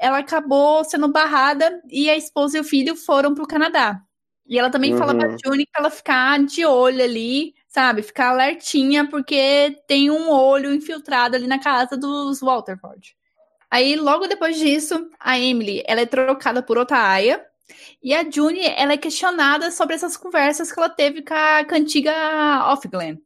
ela acabou sendo barrada e a esposa e o filho foram pro Canadá. E ela também fala pra Uhum. June pra ela ficar de olho ali, sabe? Ficar alertinha, porque tem um olho infiltrado ali na casa dos Walterford. Aí, logo depois disso, a Emily, ela é trocada por outra Aya, e a June, ela é questionada sobre essas conversas que ela teve com a, com a antiga Off Glen.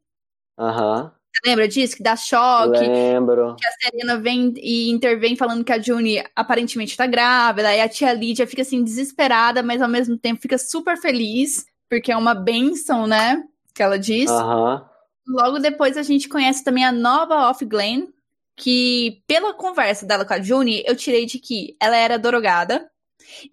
Aham. Você lembra disso? Que dá choque, Lembro. que a Serena vem e intervém falando que a June aparentemente tá grávida, aí a tia Lídia fica assim desesperada, mas ao mesmo tempo fica super feliz, porque é uma benção, né? Que ela diz. Aham. Logo depois a gente conhece também a nova Off Glen, que pela conversa dela com a June, eu tirei de que ela era drogada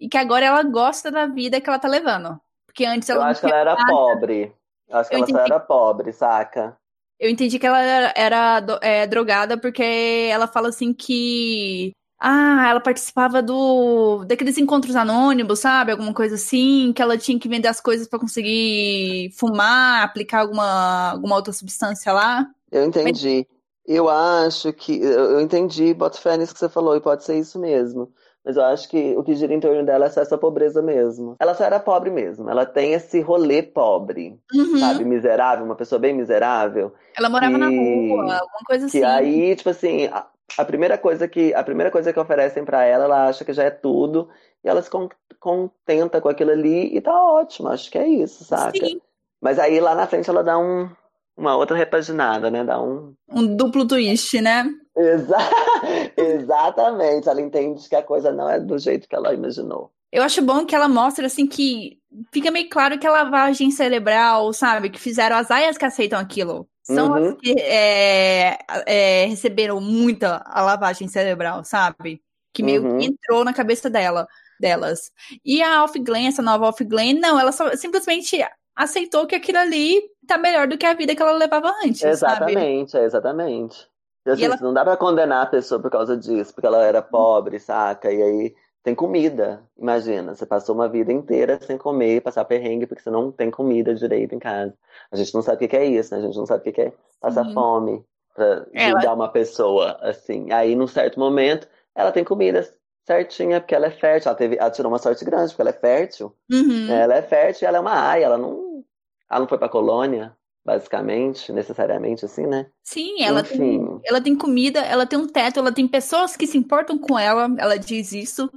e que agora ela gosta da vida que ela tá levando. Porque antes Eu ela não acho que ela era nada. pobre. Eu acho que Eu ela só entendi. era pobre, saca? Eu entendi que ela era, era é, drogada porque ela fala assim que. Ah, ela participava do daqueles encontros anônimos, sabe? Alguma coisa assim, que ela tinha que vender as coisas pra conseguir fumar, aplicar alguma, alguma outra substância lá. Eu entendi. Eu acho que. Eu eu entendi, boto fé nisso que você falou, e pode ser isso mesmo. Mas eu acho que o que gira em torno dela é só essa pobreza mesmo. Ela só era pobre mesmo. Ela tem esse rolê pobre, Uhum. sabe? Miserável, uma pessoa bem miserável. Ela morava na que- rua, alguma coisa Que assim. aí, tipo assim, a, a primeira coisa que a primeira coisa que oferecem pra ela, ela acha que já é tudo, e ela se con- contenta com aquilo ali e tá ótimo. Acho que é isso, saca? Sim, Mas aí lá na frente ela dá um, uma outra repaginada, né? Dá um um duplo twist, né? Exa- Exatamente, ela entende que a coisa não é do jeito que ela imaginou. Eu acho bom que ela mostra, assim, que fica meio claro que a lavagem cerebral, sabe? Que fizeram as aias que aceitam aquilo. São Uhum. as que é, é, receberam muita a lavagem cerebral, sabe? Que meio Uhum. que entrou na cabeça dela, delas. E a Off Glen, essa nova Off Glen, não, ela só simplesmente aceitou que aquilo ali tá melhor do que a vida que ela levava antes, sabe? Exatamente, é exatamente. E, assim, ela- não dá pra condenar a pessoa por causa disso, porque ela era pobre, saca? E aí tem comida. Imagina, você passou uma vida inteira sem comer, passar perrengue porque você não tem comida direito em casa. A gente não sabe o que é isso, né? A gente não sabe o que é passar Sim. fome pra Ela- julgar uma pessoa assim. Aí, num certo momento, ela tem comida certinha, porque ela é fértil. Ela, teve, ela tirou uma sorte grande, porque ela é fértil. Uhum. Ela é fértil e ela é uma aia, ela não, ela não foi pra colônia, basicamente, necessariamente assim, né? Sim, ela tem, ela tem comida, ela tem um teto, ela tem pessoas que se importam com ela, ela diz isso,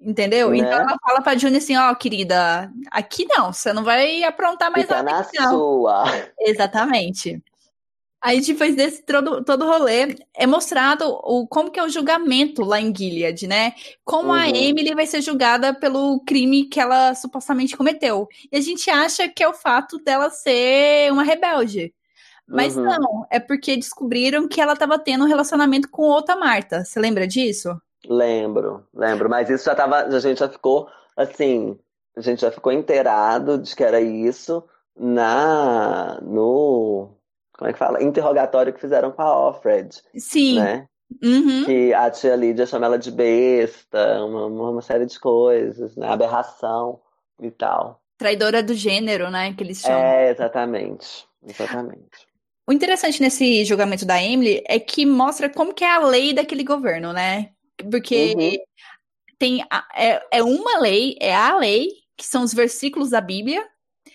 entendeu? Né? Então ela fala pra Juni assim, ó, querida, aqui não, você não vai aprontar mais Fica nada na não. sua. Exatamente. Aí depois desse todo, todo rolê, é mostrado o, como que é o julgamento lá em Gilead, né? Como a Uhum. Emily vai ser julgada pelo crime que ela supostamente cometeu. E a gente acha que é o fato dela ser uma rebelde. Mas Uhum. não, é porque descobriram que ela estava tendo um relacionamento com outra Marta. Você lembra disso? Lembro, lembro. Mas isso já tava. A gente já ficou assim. A gente já ficou inteirado de que era isso na no. Como é que fala? Interrogatório que fizeram com a Alfred, Sim. né? Uhum. Que a tia Lídia chama ela de besta, uma, uma série de coisas, né? Aberração e tal. Traidora do gênero, né? Que eles chamam. É, exatamente. Exatamente. O interessante nesse julgamento da Emily é que mostra como que é a lei daquele governo, né? Porque Uhum. tem a- é, é uma lei, é a lei, que são os versículos da Bíblia,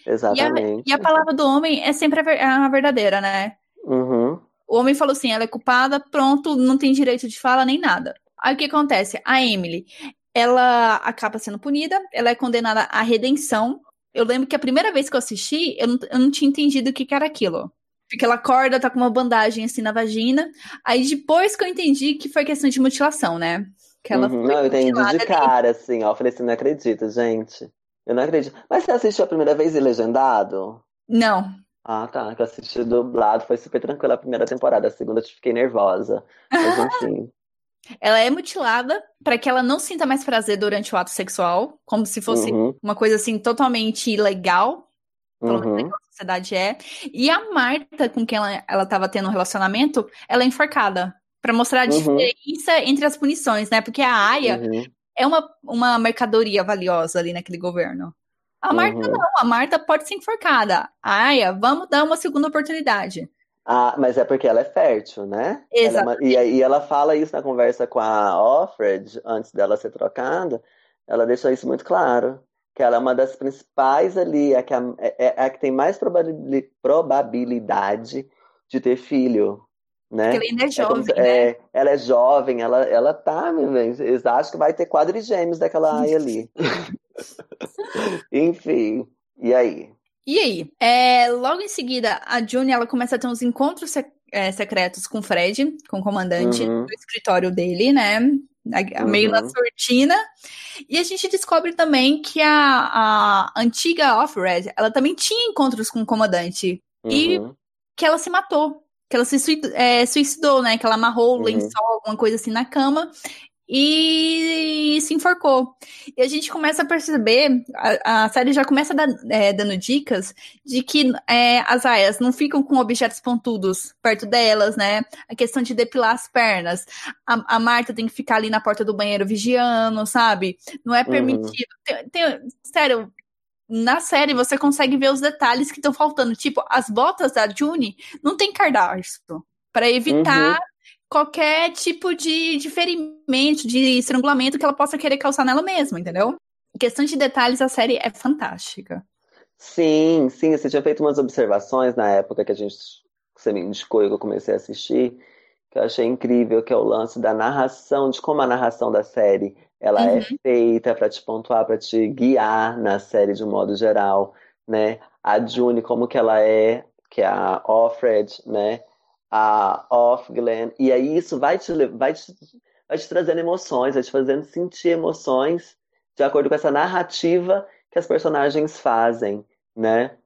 Exatamente. e a palavra do homem é sempre a, ver- a verdadeira, né? Uhum. O homem falou assim, ela é culpada, pronto, não tem direito de fala nem nada. Aí o que acontece? A Emily, ela acaba sendo punida, ela é condenada à redenção. Eu lembro que a primeira vez que eu assisti, eu não, eu não tinha entendido o que, que era aquilo. Porque ela acorda, tá com uma bandagem assim na vagina. Aí depois que eu entendi que foi questão de mutilação, né? Que ela Uhum. foi Não, eu entendi de cara, assim, ó. Eu falei assim, não acredito, gente. Eu não acredito. Mas você assistiu a primeira vez e legendado? Não. Ah, tá. Que eu assisti dublado, foi super tranquila a primeira temporada. A segunda eu fiquei nervosa. Mas enfim. Ela é mutilada para que ela não sinta mais prazer durante o ato sexual, como se fosse Uhum, uma coisa assim totalmente ilegal, pelo menos uhum, a sociedade é. E a Marta, com quem ela, ela tava tendo um relacionamento, ela é enforcada. Pra mostrar a uhum, diferença entre as punições, né? Porque a Aya uhum, é uma, uma mercadoria valiosa ali naquele governo. A Marta uhum. não, a Marta pode ser enforcada. A Aya, vamos dar uma segunda oportunidade. Ah, mas é porque ela é fértil, né? É Exato. uma- E aí ela fala isso na conversa com a Offred, antes dela ser trocada. Ela deixa isso muito claro. Que ela é uma das principais ali, é a é, é a que tem mais probabili- probabilidade de ter filho, Porque né? ela ainda é É jovem, né? é, ela é jovem, ela, ela tá, eles acham que vai ter quadrigêmeos daquela Aya ali. Enfim, e aí? E aí? É, logo em seguida, a June ela começa a ter uns encontros sec- é, secretos com o Fred, com o comandante Uhum, do escritório dele, né? A- a- Meio na uhum, sortina. E a gente descobre também que a, a antiga Off-Red, ela também tinha encontros com o comandante. E uhum, que ela se matou. Que ela se é, suicidou, né? Que ela amarrou o uhum, lençol, alguma coisa assim na cama. E se enforcou. E a gente começa a perceber, a, a série já começa é, dando dicas de que é, as aias não ficam com objetos pontudos perto delas, né? A questão de depilar as pernas. A, a Marta tem que ficar ali na porta do banheiro vigiando, sabe? Não é uhum. permitido. Tem- tem- sério, na série você consegue ver os detalhes que estão faltando. Tipo, as botas da June não tem cadarço. Pra evitar Uhum. qualquer tipo de, de ferimento, de estrangulamento que ela possa querer causar nela mesma, entendeu? Em questão de detalhes, a série é fantástica. Sim, sim, você tinha feito umas observações na época que a gente, que você me indicou e que eu comecei a assistir, que eu achei incrível, que é o lance da narração, de como a narração da série, ela é Uhum. feita para te pontuar, para te guiar na série de um modo geral, né? A June, como que ela é, que é a Offred, né? A Off Glenn, e aí isso vai te, vai te, vai te trazendo emoções, vai te fazendo sentir emoções de acordo com essa narrativa que as personagens fazem, né?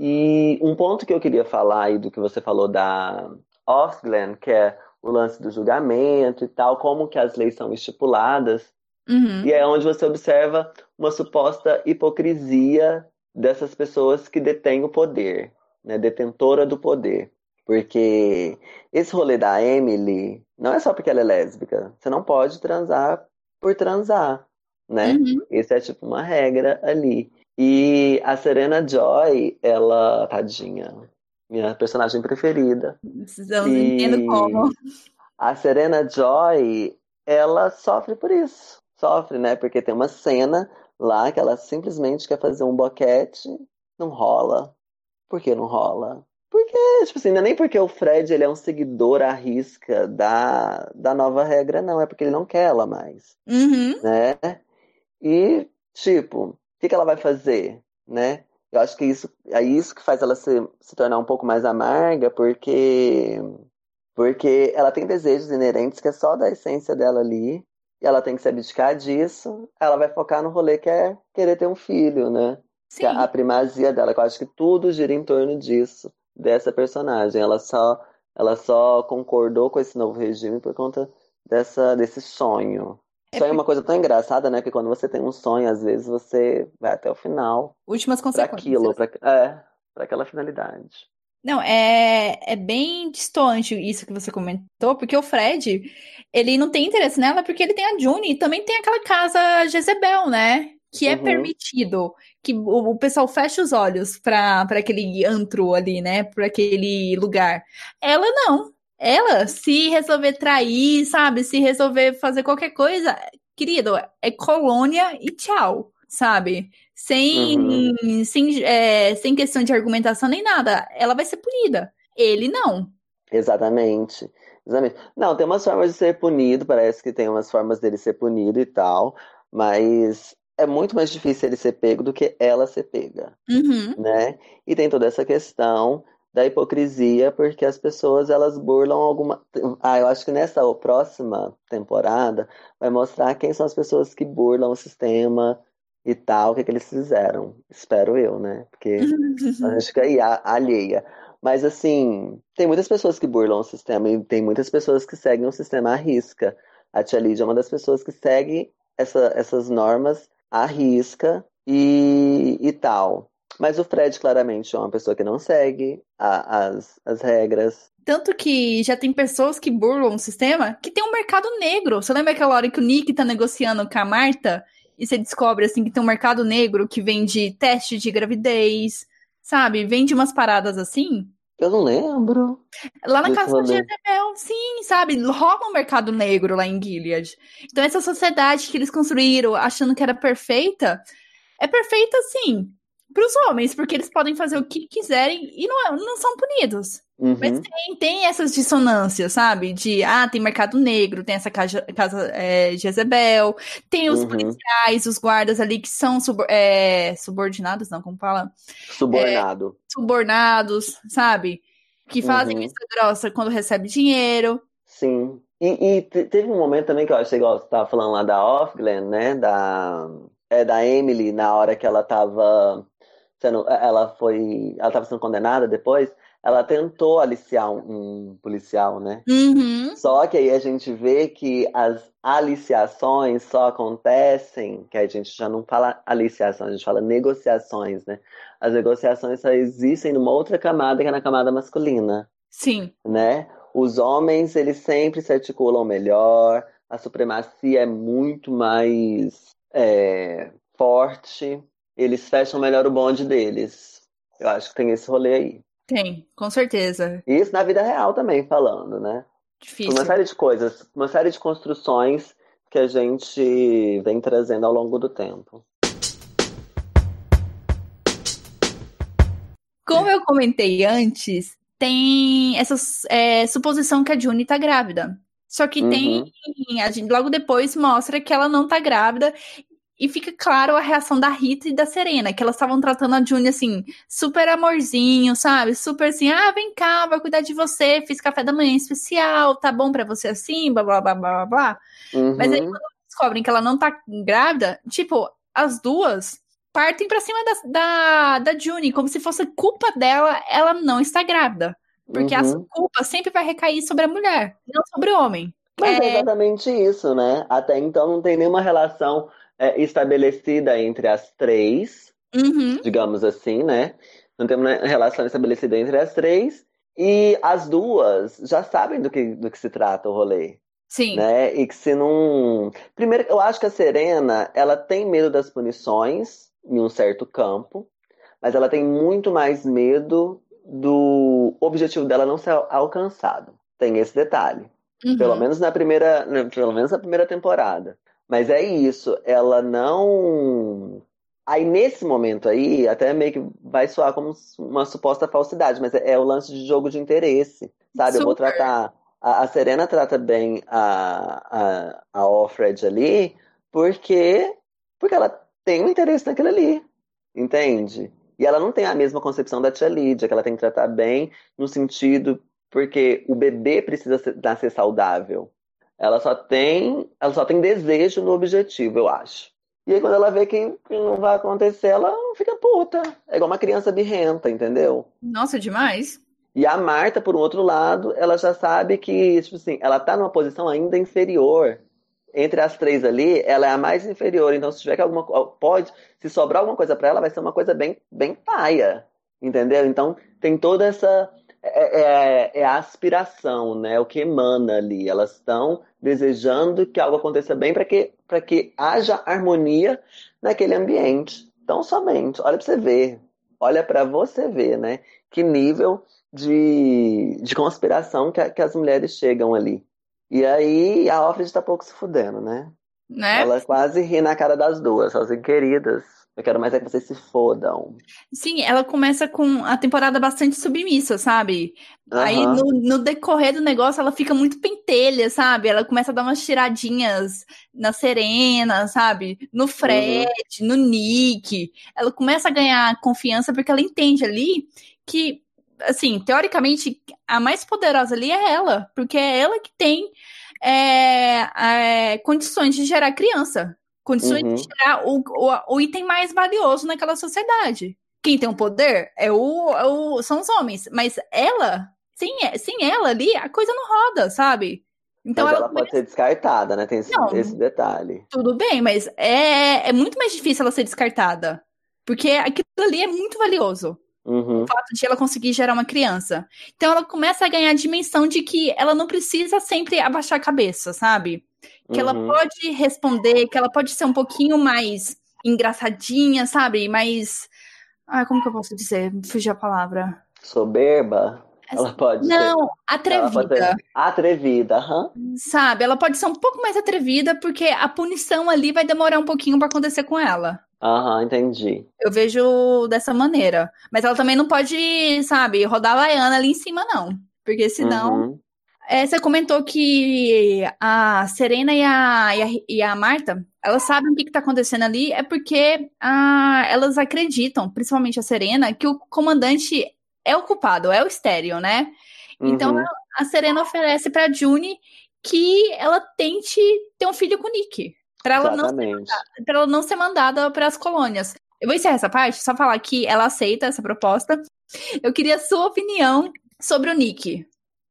E um ponto que eu queria falar aí do que você falou da Glenn, que é o lance do julgamento e tal, como que as leis são estipuladas, Uhum. e é onde você observa uma suposta hipocrisia dessas pessoas que detêm o poder, né? Detentora do poder. Porque esse rolê da Emily não é só porque ela é lésbica. Você não pode transar por transar, né? Uhum. Isso é tipo uma regra ali. E a Serena Joy, ela, tadinha, minha personagem preferida. Não entendo como. A Serena Joy, ela sofre por isso. Sofre, né? Porque tem uma cena lá que ela simplesmente quer fazer um boquete, não rola. Por que não rola? Porque, tipo assim, não é nem porque o Fred ele é um seguidor à risca da, da nova regra, não. É porque ele não quer ela mais, Uhum. né? E, tipo, o que que ela vai fazer, né? Eu acho que isso é isso que faz ela se, se tornar um pouco mais amarga, porque porque ela tem desejos inerentes que é só da essência dela ali, e ela tem que se abdicar disso, ela vai focar no rolê que é querer ter um filho, né? Que é Sim. a primazia dela, que eu acho que tudo gira em torno disso, dessa personagem. Ela só ela só concordou com esse novo regime por conta dessa desse sonho. É Sonho é uma coisa tão engraçada, né? Porque quando você tem um sonho, às vezes você vai até o final últimas para aquilo, consequências. para é, para aquela finalidade. Não, é, é bem distoante isso que você comentou, porque o Fred, ele não tem interesse nela porque ele tem a June e também tem aquela casa Jezebel, né? Que é Uhum, permitido, que o, o pessoal fecha os olhos pra, pra aquele antro ali, né? Pra aquele lugar. Ela não. Ela, se resolver trair, sabe? Se resolver fazer qualquer coisa, querido, é colônia e tchau, sabe? Sem, uhum. sem, é, sem questão de argumentação nem nada. Ela vai ser punida. Ele não. Exatamente. Exatamente. Não, tem umas formas de ser punido, parece que tem umas formas dele ser punido e tal, mas é muito mais difícil ele ser pego do que ela ser pega, Uhum. né? E tem toda essa questão da hipocrisia, porque as pessoas elas burlam alguma. Ah, eu acho que nessa próxima temporada vai mostrar quem são as pessoas que burlam o sistema e tal, o que, que eles fizeram. Espero eu, né? Porque a gente fica alheia. Mas assim, tem muitas pessoas que burlam o sistema e tem muitas pessoas que seguem o sistema à risca. A Tia Lídia é uma das pessoas que segue essa, essas normas à risca e, e tal. Mas o Fred claramente é uma pessoa que não segue a, as, as regras. Tanto que já tem pessoas que burlam o sistema que tem um mercado negro. Você lembra aquela hora que o Nick tá negociando com a Marta? E você descobre assim que tem um mercado negro que vende teste de gravidez, sabe? Vende umas paradas assim. Eu não lembro. Lá na casa de Jezebel, sim, sabe? Rola um mercado negro lá em Gilead. Então essa sociedade que eles construíram achando que era perfeita, é perfeita sim para os homens, porque eles podem fazer o que quiserem e não, não são punidos. Uhum. Mas tem, tem essas dissonâncias, sabe? De, ah, tem mercado negro, tem essa casa, casa é, Jezebel, tem os uhum. policiais, os guardas ali que são sub, é, subordinados, não, como fala? Subornado. É, subornados, sabe? Que fazem uhum. vista grossa quando recebe dinheiro. Sim. E, e, teve um momento também que eu achei, igual você estava falando lá da Offglen, né? Da, é, da Emily, na hora que ela estava sendo, ela foi, ela estava sendo condenada depois, ela tentou aliciar um, um policial, né? Uhum. Só que aí a gente vê que as aliciações só acontecem, que a gente já não fala aliciação, a gente fala negociações, né? As negociações só existem numa outra camada que é na camada masculina. Sim. Né? Os homens, eles sempre se articulam melhor, a supremacia é muito mais é, forte, eles fecham melhor o bonde deles. Eu acho que tem esse rolê aí. Tem, com certeza. Isso na vida real também, falando, né? Difícil. Uma série de coisas, uma série de construções que a gente vem trazendo ao longo do tempo. Como eu comentei antes, tem essa é, suposição que a Juni tá grávida. Só que uhum. tem. A gente, logo depois mostra que ela não tá grávida e fica claro a reação da Rita e da Serena, que elas estavam tratando a Juni assim, super amorzinho, sabe? Super assim, ah, vem cá, vai cuidar de você, fiz café da manhã especial, tá bom para você assim, blá blá blá blá blá. Uhum. Mas aí quando descobrem que ela não tá grávida, tipo, as duas partem pra cima da, da, da Juni, como se fosse culpa dela, ela não está grávida. Porque uhum. a culpa sempre vai recair sobre a mulher, não sobre o homem. Mas é... é exatamente isso, né? Até então não tem nenhuma relação é, estabelecida entre as três, uhum. digamos assim, né? Não tem uma relação estabelecida entre as três. E as duas já sabem do que, do que se trata o rolê. Sim. Né? E que se não. Primeiro, eu acho que a Serena, ela tem medo das punições em um certo campo, mas ela tem muito mais medo do objetivo dela não ser alcançado. Tem esse detalhe. Uhum. Pelo menos na primeira, pelo menos na primeira temporada. Mas é isso, ela não. Aí nesse momento aí, até meio que vai soar como uma suposta falsidade, mas é, é o lance de jogo de interesse, sabe? Super. Eu vou tratar. A, a, Serena trata bem a, a, a Offred ali, porque, porque ela tem um interesse naquilo ali, entende? E ela não tem a mesma concepção da tia Lídia, que ela tem que tratar bem no sentido porque o bebê precisa ser, nascer saudável. Ela só tem, ela só tem desejo no objetivo, eu acho. E aí quando ela vê que, não vai acontecer, ela fica puta. É igual uma criança birrenta, entendeu? Nossa, demais. E a Marta, por um outro lado, ela já sabe que, tipo assim, ela tá numa posição ainda inferior. Entre as três ali, ela é a mais inferior. Então, se tiver que alguma pode, se sobrar alguma coisa para ela, vai ser uma coisa bem, bem paia. Entendeu? Então, tem toda essa é, é, é, a aspiração, né? O que emana ali. Elas estão desejando que algo aconteça bem para que, que haja harmonia naquele ambiente. Então, somente, olha para você ver, olha para você ver, né? Que nível de, de conspiração que, que as mulheres chegam ali. E aí a Offred está pouco se fudendo, né? né? Ela quase ri na cara das duas, assim, queridas. Eu quero mais é que vocês se fodam. Sim, ela começa com a temporada bastante submissa, sabe? Uhum. Aí no, no, decorrer do negócio ela fica muito pentelha, sabe? Ela começa a dar umas tiradinhas na Serena, sabe? No Fred, uhum. no Nick. Ela começa a ganhar confiança porque ela entende ali que, assim, teoricamente, a mais poderosa ali é ela, porque é ela que tem é, é, condições de gerar criança condições Uhum. de tirar o, o, o item mais valioso naquela sociedade. Quem tem o poder é o, é o- são os homens, mas ela, sem, sem ela ali, a coisa não roda, sabe? Então Mas ela, ela pode ser descartada, né? Tem esse, Não. esse detalhe. tudo bem, mas é, é muito mais difícil ela ser descartada. Porque aquilo ali é muito valioso. Uhum. o fato de ela conseguir gerar uma criança. Então ela começa a ganhar a dimensão de que ela não precisa sempre abaixar a cabeça, sabe? Que ela Uhum. pode responder, que ela pode ser um pouquinho mais engraçadinha, sabe? Mais. Ah, como que eu posso dizer? Fugiu a palavra. Soberba. Ela pode ser. Não, Ela atrevida, ser atrevida, aham. sabe? Ela pode ser um pouco mais atrevida, porque a punição ali vai demorar um pouquinho pra acontecer com ela. Aham, entendi. Eu vejo dessa maneira. Mas ela também não pode, sabe, rodar a Laiana ali em cima, não. Porque senão. Uhum. É, você comentou que a Serena e a, e a, e a Marta, elas sabem o que está acontecendo ali, é porque ah, elas acreditam, principalmente a Serena, que o comandante é o culpado, é o estéreo, né? Então Uhum. a Serena oferece pra June que ela tente ter um filho com o Nick. Pra ela, não, ela não ser mandada para as colônias. Eu vou encerrar essa parte, só falar que ela aceita essa proposta. Eu queria a sua opinião sobre o Nick.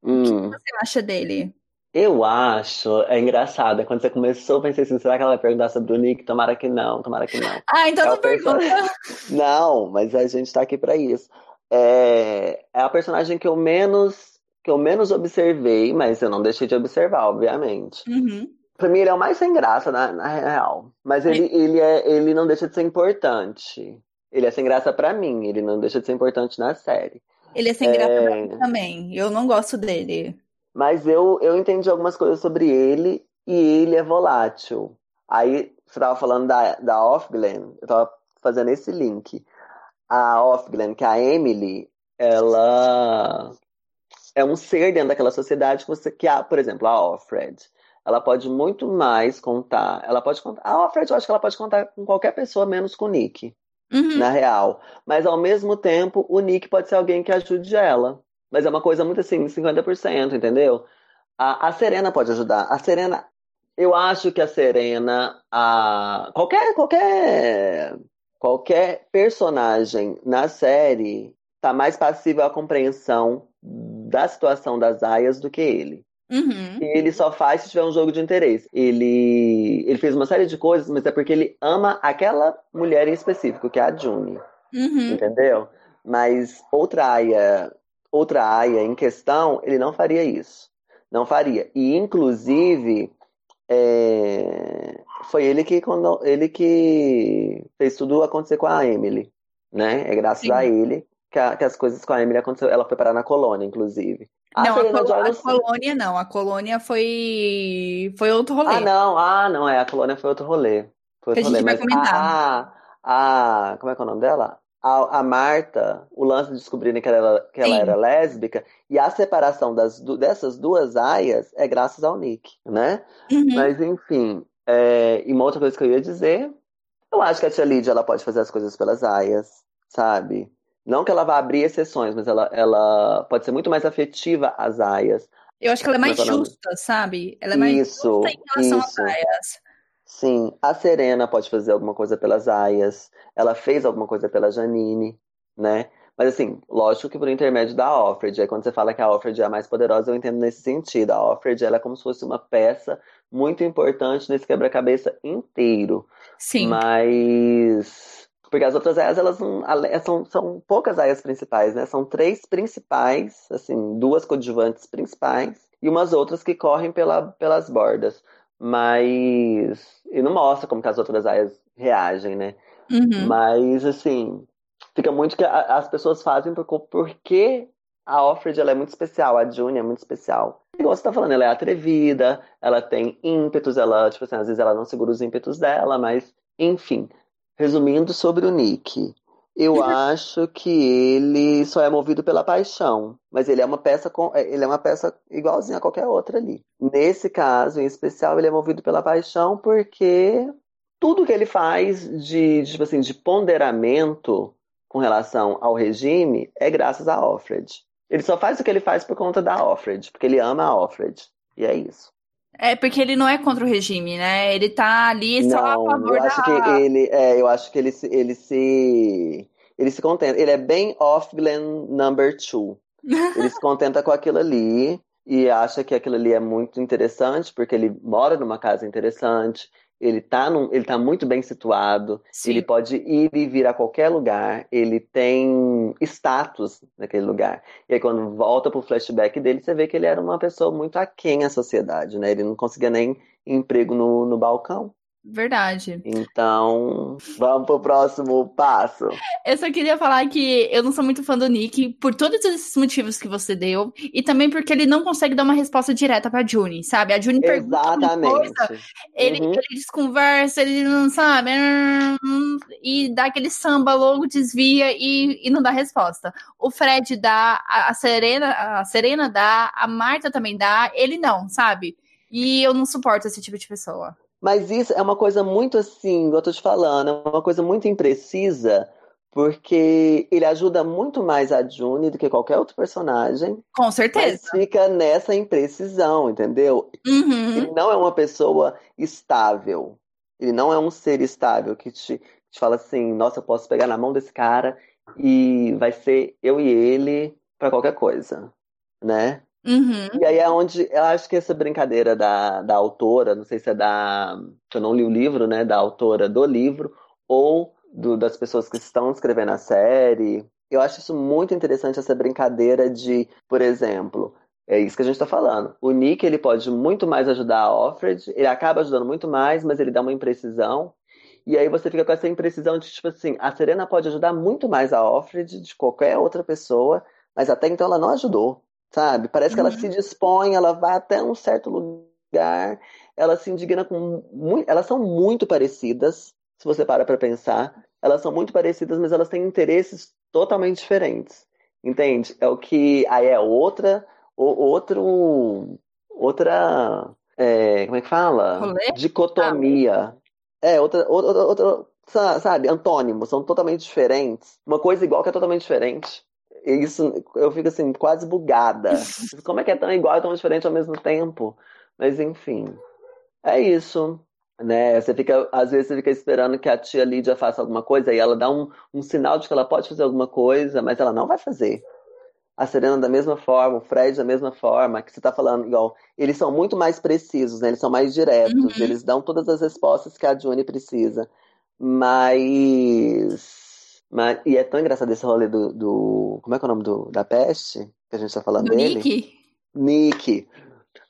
Hum. O que você acha dele? Eu acho, é engraçado, quando você começou, eu pensei assim, será que ela vai perguntar sobre o Nick? Tomara que não, tomara que não. Ah, então É não pergunta. Não, mas a gente tá aqui pra isso. É, é a personagem que eu menos que eu menos observei, mas eu não deixei de observar, obviamente. Uhum. Pra mim ele é o mais sem graça na, na real, mas ele ele é ele não deixa de ser importante. Ele é sem graça pra mim, ele não deixa de ser importante na série. Ele é sem graça É. também. Eu não gosto dele. Mas eu, eu entendi algumas coisas sobre ele e ele é volátil. Aí você tava falando da, da Off-Glen, eu tava fazendo esse link. A Off-Glen, que é a Emily, ela é um ser dentro daquela sociedade que você que a, por exemplo, a Offred. Ela pode muito mais contar. Ela pode contar. A Offred, eu acho que ela pode contar com qualquer pessoa, menos com o Nick Uhum. na real. Mas ao mesmo tempo, o Nick pode ser alguém que ajude ela. Mas é uma coisa muito assim, 50%, entendeu? A, a Serena pode ajudar. A Serena, eu acho que a Serena, a, qualquer, qualquer, qualquer personagem na série tá mais passível à compreensão da situação das aias do que ele. Uhum. Ele só faz se tiver um jogo de interesse. Ele, ele fez uma série de coisas, mas é porque ele ama aquela mulher em específico, que é a June, Uhum. entendeu? Mas outra aia, outra aia em questão, ele não faria isso. Não faria. E inclusive é, foi ele que quando ele que fez tudo acontecer com a Emily, né? É graças Sim. a ele que, a- que as coisas com a Emily aconteceram. Ela foi parar na colônia, inclusive. A Não, a, Serena colo- a Joy colônia não. A colônia foi foi outro rolê. Ah, não, ah, não, é, a colônia foi outro rolê. Foi Que a outro gente rolê, vai mas comentar. a, a, a- como é que é o nome dela? A, a Marta, o lance de descobrirem que ela, que ela era lésbica, e a separação das, dessas duas aias é graças ao Nick, né? Uhum. Mas enfim, é, e uma outra coisa que eu ia dizer, eu acho que a tia Lídia ela pode fazer as coisas pelas aias, sabe? Não que ela vá abrir exceções, mas ela, ela pode ser muito mais afetiva às aias. Eu acho que ela é mais justa, sabe? Ela é mais Isso, justa em relação às isso. aias. Sim, a Serena pode fazer alguma coisa pelas aias. Ela fez alguma coisa pela Janine, né? Mas assim, lógico que por intermédio da Offred. Aí quando você fala que a Offred é a mais poderosa, eu entendo nesse sentido. A Offred, ela é como se fosse uma peça muito importante nesse quebra-cabeça inteiro. Sim. Mas. Porque as outras aias, elas não, são, são poucas aias principais, né? São três principais, assim, duas coadjuvantes principais e umas outras que correm pela, pelas bordas. Mas. E não mostra como que as outras aias reagem, né? Uhum. Mas, assim, fica muito que a- as pessoas fazem por, porque a Offred ela é muito especial, a June é muito especial. Igual você tá falando, ela é atrevida, ela tem ímpetos, ela, tipo assim, às vezes ela não segura os ímpetos dela, mas, enfim. Resumindo sobre o Nick, eu acho que ele só é movido pela paixão, mas ele é uma peça com, ele é uma peça igualzinha a qualquer outra ali. Nesse caso, em especial, ele é movido pela paixão porque tudo que ele faz de, de, tipo assim, de ponderamento com relação ao regime é graças a Offred. Ele só faz o que ele faz por conta da Offred, porque ele ama a Offred. E é isso. É porque ele não é contra o regime, né? Ele tá ali só a Não, favor eu acho da. que ele, é, eu acho que ele se, ele se, ele se contenta. Ele é bem off Glenn number two. Ele se contenta com aquilo ali e acha que aquilo ali é muito interessante porque ele mora numa casa interessante. Ele tá num, ele tá muito bem situado. Sim. Ele pode ir e vir a qualquer lugar. Ele tem status naquele lugar. E aí, quando volta pro flashback dele, você vê que ele era uma pessoa muito aquém à sociedade, né? Ele não conseguia nem emprego no, no balcão. Verdade. Então, vamos pro próximo passo. Eu só queria falar que eu não sou muito fã do Nick por todos esses motivos que você deu e também porque ele não consegue dar uma resposta direta pra Juni, sabe? A Juni pergunta Exatamente. coisa, ele, Uhum. ele desconversa, ele não sabe, hum, e dá aquele samba logo, desvia e, e não dá resposta. O Fred dá, a Serena, a Serena dá, a Marta também dá, ele não, sabe? E eu não suporto esse tipo de pessoa. Mas isso é uma coisa muito assim, eu tô te falando, é uma coisa muito imprecisa, porque ele ajuda muito mais a June do que qualquer outro personagem, Com mas certeza. fica nessa imprecisão, entendeu? Uhum. Ele não é uma pessoa estável. Ele não é um ser estável que te, te fala assim, nossa, eu posso pegar na mão desse cara e vai ser eu e ele pra qualquer coisa, né? Uhum. E aí é onde eu acho que essa brincadeira da, da autora, não sei se é da. que eu não li o livro, né? Da autora do livro, ou do- das pessoas que estão escrevendo a série. Eu acho isso muito interessante, essa brincadeira de, por exemplo, é isso que a gente tá falando. O Nick, ele pode muito mais ajudar a Offred, ele acaba ajudando muito mais, mas ele dá uma imprecisão. E aí você fica com essa imprecisão de, tipo assim, a Serena pode ajudar muito mais a Offred de qualquer outra pessoa, mas até então ela não ajudou. Sabe? Parece que ela Uhum. se dispõe, ela vai até um certo lugar, ela se indigna com muito, elas são muito parecidas, se você para pra pensar. Elas são muito parecidas, mas elas têm interesses totalmente diferentes. Entende? É o que aí é outra o- outro outra é, como é que fala? Rolê? Dicotomia. É, outra, outra, outra, sa- sabe, antônimos, são totalmente diferentes. Uma coisa igual que é totalmente diferente. E isso, eu fico assim, quase bugada. Como é que é tão igual e tão diferente ao mesmo tempo? Mas enfim, é isso. Né? Você fica, às vezes você fica esperando que a tia Lídia faça alguma coisa e ela dá um, um sinal de que ela pode fazer alguma coisa, mas ela não vai fazer. A Serena da mesma forma, o Fred da mesma forma, que você tá falando, igual, eles são muito mais precisos, né? Eles são mais diretos, Uhum. eles dão todas as respostas que a Juni precisa. Mas, mas. E é tão engraçado esse rolê do, do. Como é que é o nome do, da peste? Que a gente tá falando Do dele? Nick? Nick.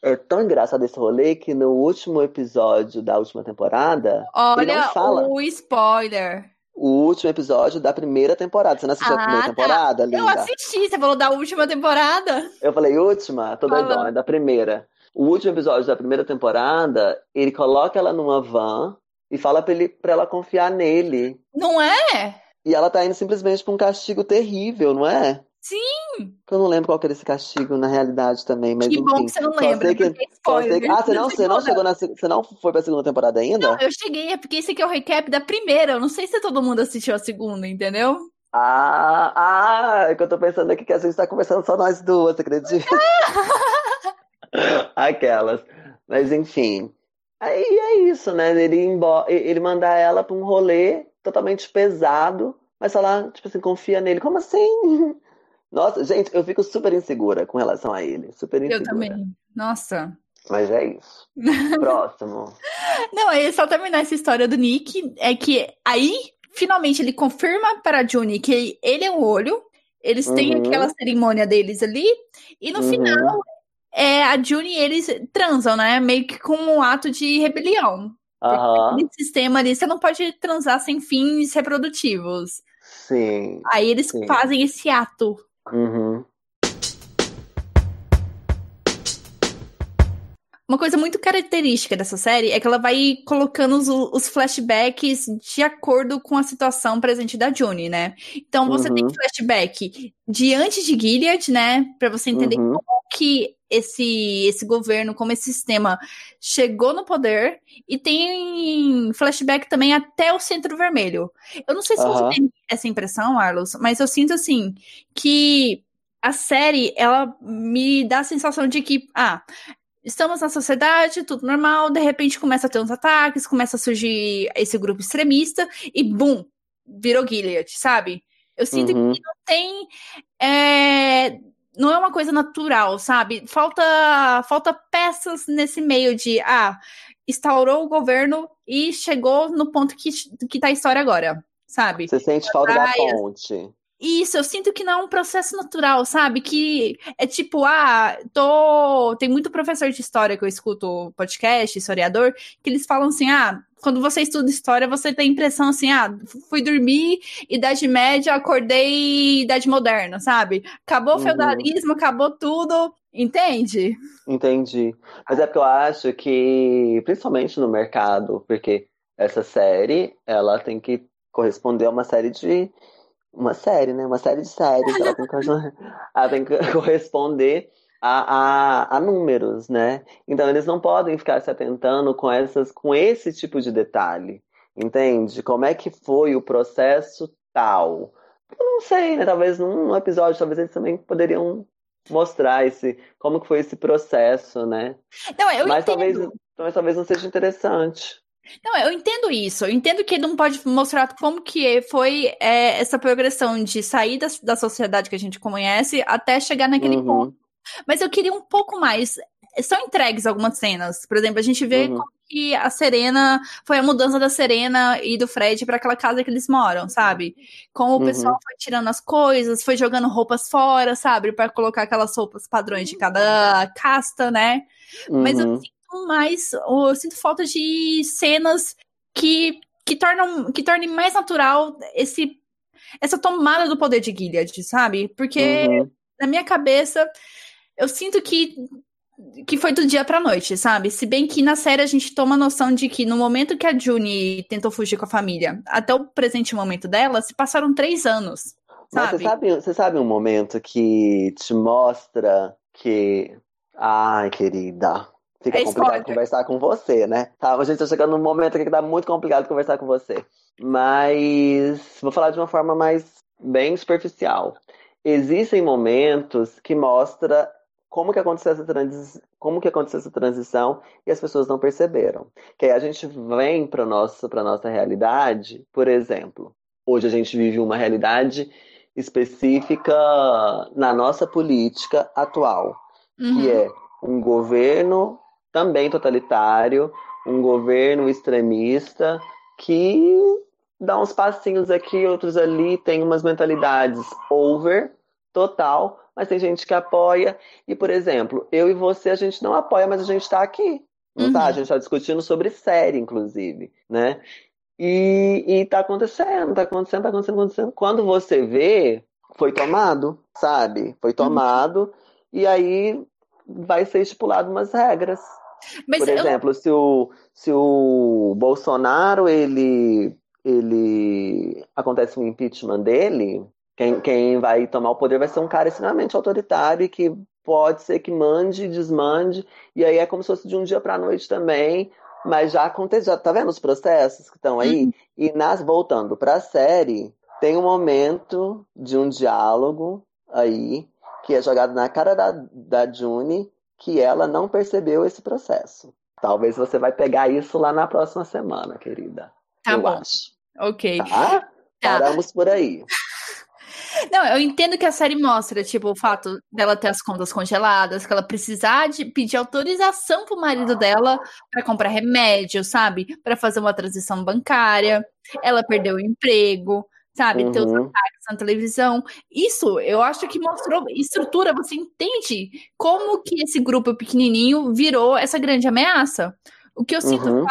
É tão engraçado esse rolê que no último episódio da última temporada, ele Olha não fala. o spoiler. O último episódio da primeira temporada. Você não assistiu a Ah, primeira tá. temporada, Eu linda? assisti, você falou da última temporada. Eu falei última? Tô doidona, é da primeira. O último episódio da primeira temporada, ele coloca ela numa van e fala pra, ele, pra ela confiar nele. Não é? E ela tá indo simplesmente pra um castigo terrível, não é? Sim. Eu não lembro qual que era esse castigo na realidade também, mas que bom enfim. que você não lembra. que- é spoiler. que- Ah, você não, você não chegou na. Você não foi pra segunda temporada ainda? Não, eu cheguei, é porque esse aqui é o recap da primeira. Eu não sei se todo mundo assistiu a segunda, entendeu? Ah, ah, é que eu tô pensando aqui que a gente tá conversando só nós duas, acredita? Aquelas. Mas enfim. Aí é isso, né? Ele, ir embo- ele mandar ela pra um rolê totalmente pesado, mas falar, tipo assim, confia nele. Como assim? Nossa, gente, eu fico super insegura com relação a ele. Super Eu insegura. também. Nossa. Mas é isso. Próximo. Não, é só terminar essa história do Nick. É que aí, finalmente, ele confirma para a Juni que ele é o olho. Eles têm Uhum. aquela cerimônia deles ali. E no Uhum. final, é, a Juni e eles transam, né? Meio que com um ato de rebelião. Aham. Nesse sistema ali, você não pode transar sem fins reprodutivos. Sim. Aí eles Sim. fazem esse ato. Uhum. Uma coisa muito característica dessa série é que ela vai colocando os, os flashbacks de acordo com a situação presente da Juni, né? Então você tem Uhum. flashback de antes de Gilead, né? Pra você entender Uhum. como que esse, esse governo, como esse sistema chegou no poder. E tem flashback também até o Centro Vermelho. Eu não sei se Aham. você tem essa impressão, Arlos, mas eu sinto assim que a série, ela me dá a sensação de que, ah, estamos na sociedade, tudo normal, de repente começa a ter uns ataques, começa a surgir esse grupo extremista e bum, virou Gilead, sabe? Eu sinto Uhum. que não tem. é, não é uma coisa natural, sabe? Falta, falta peças nesse meio de ah, instaurou o governo e chegou no ponto que, que tá a história agora, sabe? Você sente falta da ponte. Isso, eu sinto que não é um processo natural, sabe? Que é tipo, ah, tô. Tem muito professor de história que eu escuto podcast, historiador, que eles falam assim: ah, quando você estuda história, você tem a impressão assim, ah, fui dormir, Idade Média, acordei Idade Moderna, sabe? Acabou o Uhum. feudalismo, acabou tudo, entende? Entendi. Mas é porque eu acho que, principalmente no mercado, porque essa série, ela tem que corresponder a uma série de. Uma série, né? Uma série de séries. Ela tem que, ela tem que corresponder a, a, a números, né? Então eles não podem ficar se atentando com essas, com esse tipo de detalhe. Entende? Como é que foi o processo tal? Eu não sei, né? Talvez num episódio, talvez eles também poderiam mostrar esse, como que foi esse processo, né? Não, eu mas entendo. talvez, mas talvez não seja interessante. Não, eu entendo isso. Eu entendo que não pode mostrar como que foi é, essa progressão de sair da, da sociedade que a gente conhece até chegar naquele Uhum, ponto. Mas eu queria um pouco mais. São entregues algumas cenas. Por exemplo, a gente vê Uhum. como que a Serena foi a mudança da Serena e do Fred para aquela casa que eles moram, sabe? Como o Uhum. pessoal foi tirando as coisas, foi jogando roupas fora, sabe? Para colocar aquelas roupas padrões de cada casta, né? Mas eu uhum, sinto mais, eu sinto falta de cenas que, que tornam que tornem mais natural esse essa tomada do poder de Gilead, sabe? Porque uhum. na minha cabeça eu sinto que que foi do dia pra noite, sabe? Se bem que na série a gente toma noção de que no momento que a June tentou fugir com a família, até o presente momento dela, se passaram três anos, Mas sabe? você sabe, você sabe um momento que te mostra que. Ai, querida. Fica É complicado spoiler. conversar com você, né? Tá, a gente tá chegando num momento aqui que tá muito complicado conversar com você. Mas vou falar de uma forma mais bem superficial. Existem momentos que mostra como que aconteceu essa transi... como que aconteceu essa transição e as pessoas não perceberam. Que aí a gente vem para nossa para nossa realidade, por exemplo, hoje a gente vive uma realidade específica na nossa política atual, que Uhum. é um governo também totalitário, um governo extremista que dá uns passinhos aqui, outros ali, tem umas mentalidades over, total, mas tem gente que apoia. E, por exemplo, eu e você, a gente não apoia, mas a gente tá aqui. Não tá? Uhum. A gente tá discutindo sobre série, inclusive, né? E, e tá acontecendo, tá acontecendo, tá acontecendo, tá acontecendo. Quando você vê, foi tomado, sabe? Foi tomado, e aí vai ser estipulado umas regras. Mas Por eu, exemplo, se o, se o Bolsonaro, ele, ele acontece um impeachment dele, quem, quem vai tomar o poder vai ser um cara extremamente autoritário e que pode ser que mande e desmande, e aí é como se fosse de um dia para a noite também, mas já aconteceu, já tá vendo os processos que estão aí? Uhum. E nas, voltando para a série, tem um momento de um diálogo aí, que é jogado na cara da, da June, que ela não percebeu esse processo. Talvez você vai pegar isso lá na próxima semana, querida. tá eu bom, acho. ok. Tá? Tá. Paramos por aí. Não, eu entendo que a série mostra, tipo, o fato dela ter as contas congeladas, que ela precisar de pedir autorização pro marido dela para comprar remédio, sabe? Para fazer uma transição bancária. Ela perdeu o emprego, sabe? Uhum, ataques na televisão. Isso, eu acho que mostrou estrutura, você entende como que esse grupo pequenininho virou essa grande ameaça. O que eu sinto uhum.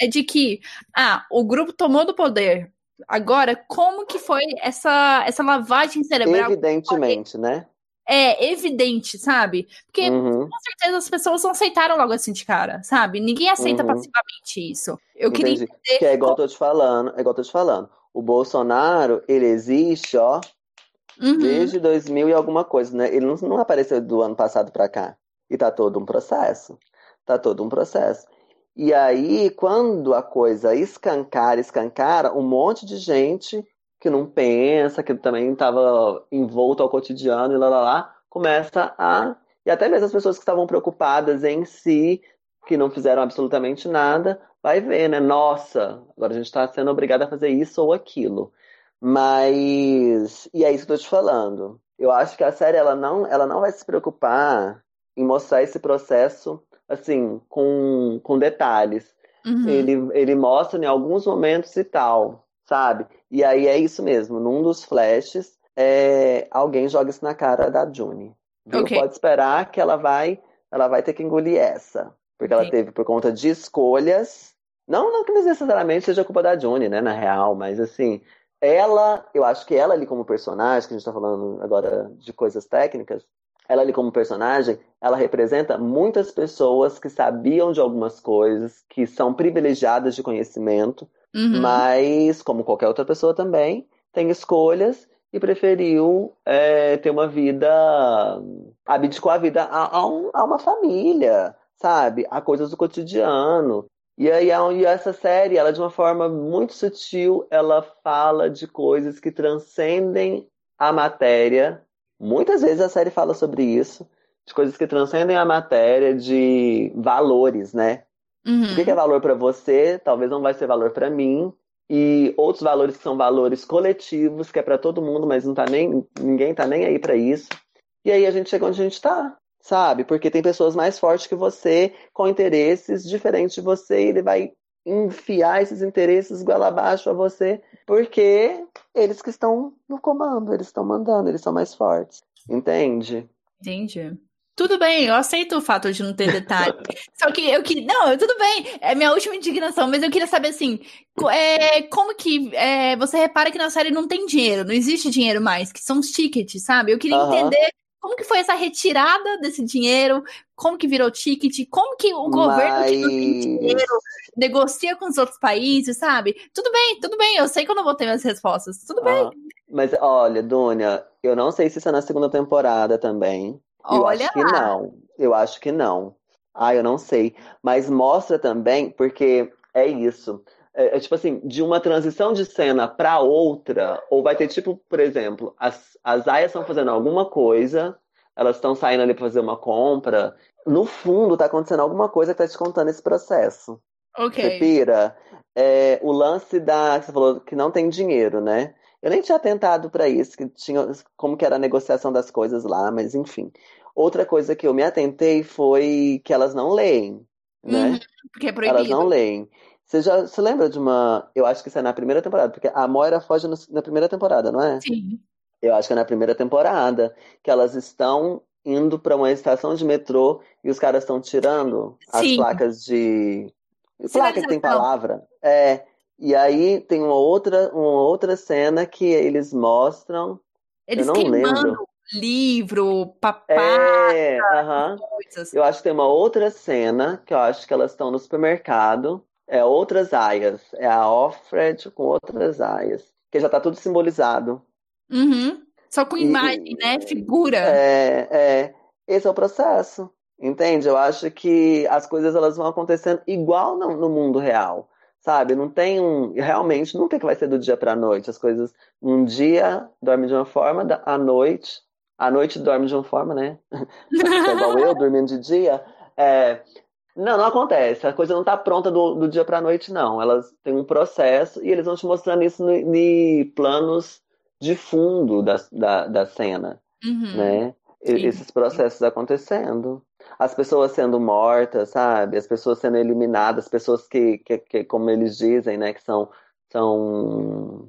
é de que, ah, o grupo tomou do poder. Agora, como que foi essa, essa lavagem cerebral? Evidentemente, né? É evidente, sabe? Porque Uhum, com certeza as pessoas não aceitaram logo assim de cara, sabe? Ninguém aceita uhum. passivamente isso. Eu queria Entendi. entender. Que é igual eu tô te falando, é igual eu tô te falando. O Bolsonaro, ele existe, ó, Uhum, desde 2000 e alguma coisa, né? Ele não, não apareceu do ano passado pra cá. E tá todo um processo. Tá todo um processo. E aí, quando a coisa escancara, escancara, um monte de gente que não pensa, que também estava envolto ao cotidiano e lá, lá, lá, começa a E até mesmo as pessoas que estavam preocupadas em si, que não fizeram absolutamente nada, vai ver, né? Nossa, agora a gente está sendo obrigado a fazer isso ou aquilo. Mas. E é isso que eu tô te falando. Eu acho que a série ela não, ela não vai se preocupar em mostrar esse processo assim, com, com detalhes. Uhum. Ele, ele mostra em alguns momentos e tal, sabe? E aí é isso mesmo. Num dos flashes, é, alguém joga isso na cara da June. Viu? Ok. Pode esperar que ela vai, ela vai ter que engolir essa. Porque ela Sim. teve por conta de escolhas. Não, não que necessariamente seja culpa da June, né, na real, mas assim, ela, eu acho que ela ali como personagem, que a gente tá falando agora de coisas técnicas, ela ali como personagem, ela representa muitas pessoas que sabiam de algumas coisas, que são privilegiadas de conhecimento, Uhum. mas, como qualquer outra pessoa também, tem escolhas e preferiu é, ter uma vida, abdicou a vida a, a, um- a uma família, sabe? A coisas do cotidiano. E aí, a- e essa série, ela de uma forma muito sutil, ela fala de coisas que transcendem a matéria. Muitas vezes a série fala sobre isso, de coisas que transcendem a matéria, de valores, né? Uhum. O que que é valor para você, talvez não vai ser valor para mim. E outros valores que são valores coletivos, que é para todo mundo, mas não tá nem, ninguém tá nem aí para isso. E aí a gente chega onde a gente tá, sabe? Porque tem pessoas mais fortes que você, com interesses diferentes de você, e ele vai enfiar esses interesses goela abaixo a você, porque eles que estão no comando, eles estão mandando, eles são mais fortes. Entende? Entendi. Tudo bem, eu aceito o fato de não ter detalhe. Só que eu que. Não, tudo bem, é minha última indignação, mas eu queria saber assim: é, como que é, você repara que na série não tem dinheiro, não existe dinheiro mais, que são os tickets, sabe? Eu queria entender como que foi essa retirada desse dinheiro, como que virou ticket, como que o governo que não tem Mas dinheiro negocia com os outros países, sabe? Tudo bem, tudo bem, eu sei que eu não vou ter minhas respostas. Tudo bem. Aham. Mas olha, Dúnia, eu não sei se isso é na segunda temporada também. Eu Olha acho que não. Eu acho que não. Ah, eu não sei. Mas mostra também, porque é isso. É, é tipo assim, de uma transição de cena pra outra, ou vai ter tipo, por exemplo, as, as aias estão fazendo alguma coisa, elas estão saindo ali pra fazer uma compra. No fundo, tá acontecendo alguma coisa que tá te contando esse processo. Você Ok. pira? É, o lance da. Você falou que não tem dinheiro, né? Eu nem tinha atentado pra isso, que tinha como que era a negociação das coisas lá, mas enfim. Outra coisa que eu me atentei foi que elas não leem, né? Uhum, porque é Elas não proibido. leem. Você já se lembra de uma. Eu acho que isso é na primeira temporada, porque a Moira foge no- na primeira temporada, não é? Sim. Eu acho que é na primeira temporada, que elas estão indo pra uma estação de metrô e os caras estão tirando as Sim. placas de. Placa que tem palavra. É. E aí tem uma outra, uma outra cena que eles mostram. Eles eu não queimando lembro. livro, papá, É, aham. coisas. Eu acho que tem uma outra cena que eu acho que elas estão no supermercado. É outras aias. É a Offred com outras aias. Que já tá tudo simbolizado. Uhum. Só com E- imagem, né? Figura. É, é, esse é o processo, entende? Eu acho que as coisas elas vão acontecendo igual no, no mundo real, sabe? Não tem um, realmente nunca que vai ser do dia para a noite. As coisas um dia dorme de uma forma, da- à noite, à noite dorme de uma forma, né? É igual eu dormindo de dia. É, não, não acontece. A coisa não tá pronta do, do dia para a noite, não. Elas têm um processo e eles vão te mostrando isso em planos de fundo da, da, da cena Uhum. né? E-. Esses processos acontecendo. As pessoas sendo mortas, sabe? As pessoas sendo eliminadas, pessoas que, que, que, como eles dizem, né, que são, são,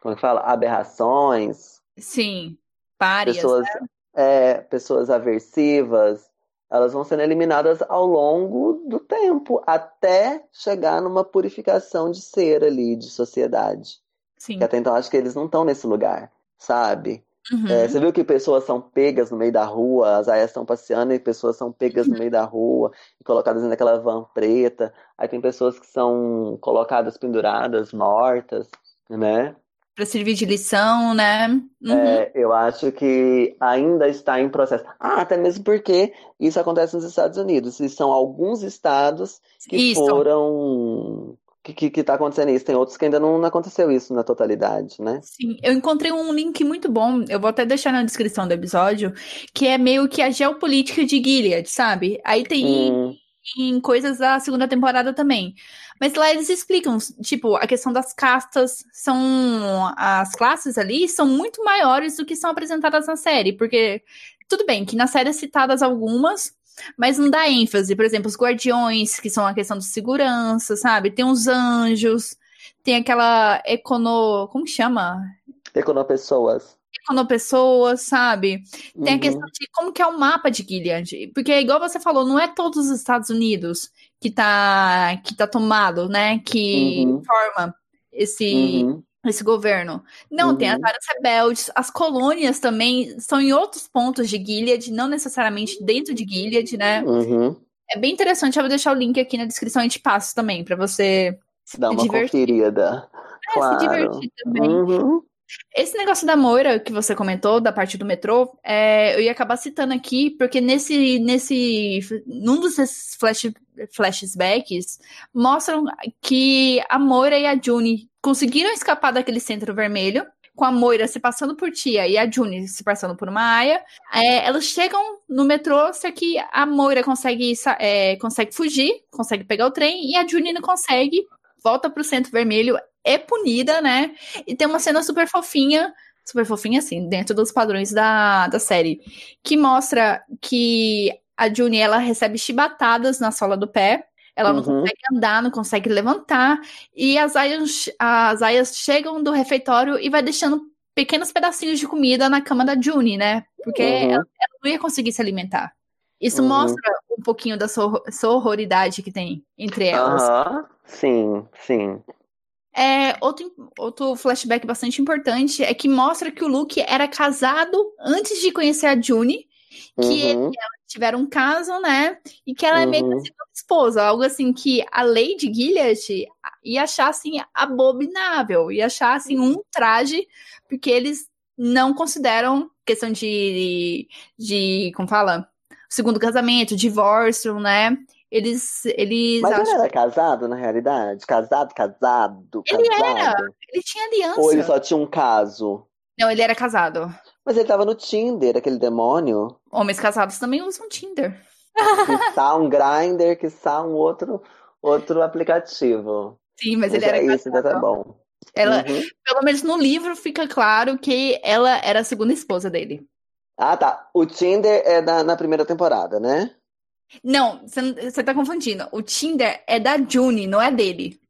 como é que fala? Aberrações, Sim. Párias. pessoas, é, pessoas aversivas, elas vão sendo eliminadas ao longo do tempo, até chegar numa purificação de ser ali, de sociedade. Sim. Que até então acho que eles não estão nesse lugar, sabe? Uhum. É, você viu que pessoas são pegas no meio da rua, as aias estão passeando e pessoas são pegas no meio da rua e colocadas naquela van preta. Aí tem pessoas que são colocadas penduradas, mortas, né? Pra servir de lição, né? Uhum. É, eu acho que ainda está em processo. Ah, até mesmo porque isso acontece nos Estados Unidos. E são alguns estados que Isso. foram que, que, que tá acontecendo isso. Tem outros que ainda não aconteceu isso na totalidade, né? Sim, eu encontrei um link muito bom, eu vou até deixar na descrição do episódio, que é meio que a geopolítica de Gilead, sabe? Aí tem Hum, em coisas da segunda temporada também. Mas lá eles explicam, tipo, a questão das castas são. As classes ali são muito maiores do que são apresentadas na série. Porque, tudo bem, que na série é citadas algumas, mas não dá ênfase. Por exemplo, os guardiões, que são a questão de segurança, sabe? Tem os anjos, tem aquela econo. Como chama? Econopessoas. Econopessoas, sabe? Tem a Uhum. questão de como que é o mapa de Gilead. Porque, igual você falou, não é todos os Estados Unidos que tá, que tá tomado, né? Que Uhum. forma esse, Uhum. esse governo. Não, tem as Uhum. áreas rebeldes. As colônias também são em outros pontos de Gilead, não necessariamente dentro de Gilead, né? Uhum. É bem interessante. Eu vou deixar o link aqui na descrição e te passo também, pra você Dá uma divertir. conferida. é, Claro. se divertir também. Uhum. Esse negócio da Moira que você comentou, da parte do metrô, é, eu ia acabar citando aqui, porque nesse, nesse, num dos desses flash, flashbacks, mostram que a Moira e a June conseguiram escapar daquele centro vermelho, com a Moira se passando por Tia e a June se passando por uma aia. É, elas chegam no metrô, só que a Moira consegue, é, consegue fugir, consegue pegar o trem, e a June não consegue, volta pro centro vermelho, é punida, né? E tem uma cena super fofinha, super fofinha assim, dentro dos padrões da, da série, que mostra que a Juni, ela recebe chibatadas na sola do pé, ela não Uhum. consegue andar, não consegue levantar, e as aias, as aias chegam do refeitório e vai deixando pequenos pedacinhos de comida na cama da Juni, né? Porque Uhum. ela, ela não ia conseguir se alimentar. Isso Uhum. mostra um pouquinho da sor- sororidade que tem entre elas. Aham. Sim, sim. É, outro, outro flashback bastante importante é que mostra que o Luke era casado antes de conhecer a June, que ele Uhum. tiveram um caso, né? E que ela é meio que Uhum. segunda esposa, algo assim que a Lady Gilead ia achar assim abominável, ia achar assim um traje, porque eles não consideram questão de, de como fala? Segundo casamento, divórcio, né? Eles, eles Mas ele acham era casado, na realidade? Casado, casado, Ele casado? era. ele tinha aliança. Ou ele só tinha um caso? Não, ele era casado. Mas ele tava no Tinder, aquele demônio. Homens casados também usam Tinder. Quiçá um Grindr, quiçá um outro, outro aplicativo. Sim, mas ele Mas era é isso, tá casado. bom. Ela, Uhum. pelo menos no livro fica claro que ela era a segunda esposa dele. Ah, tá. O Tinder é da, na primeira temporada, né? Não, você tá confundindo. O Tinder é da June, não é dele.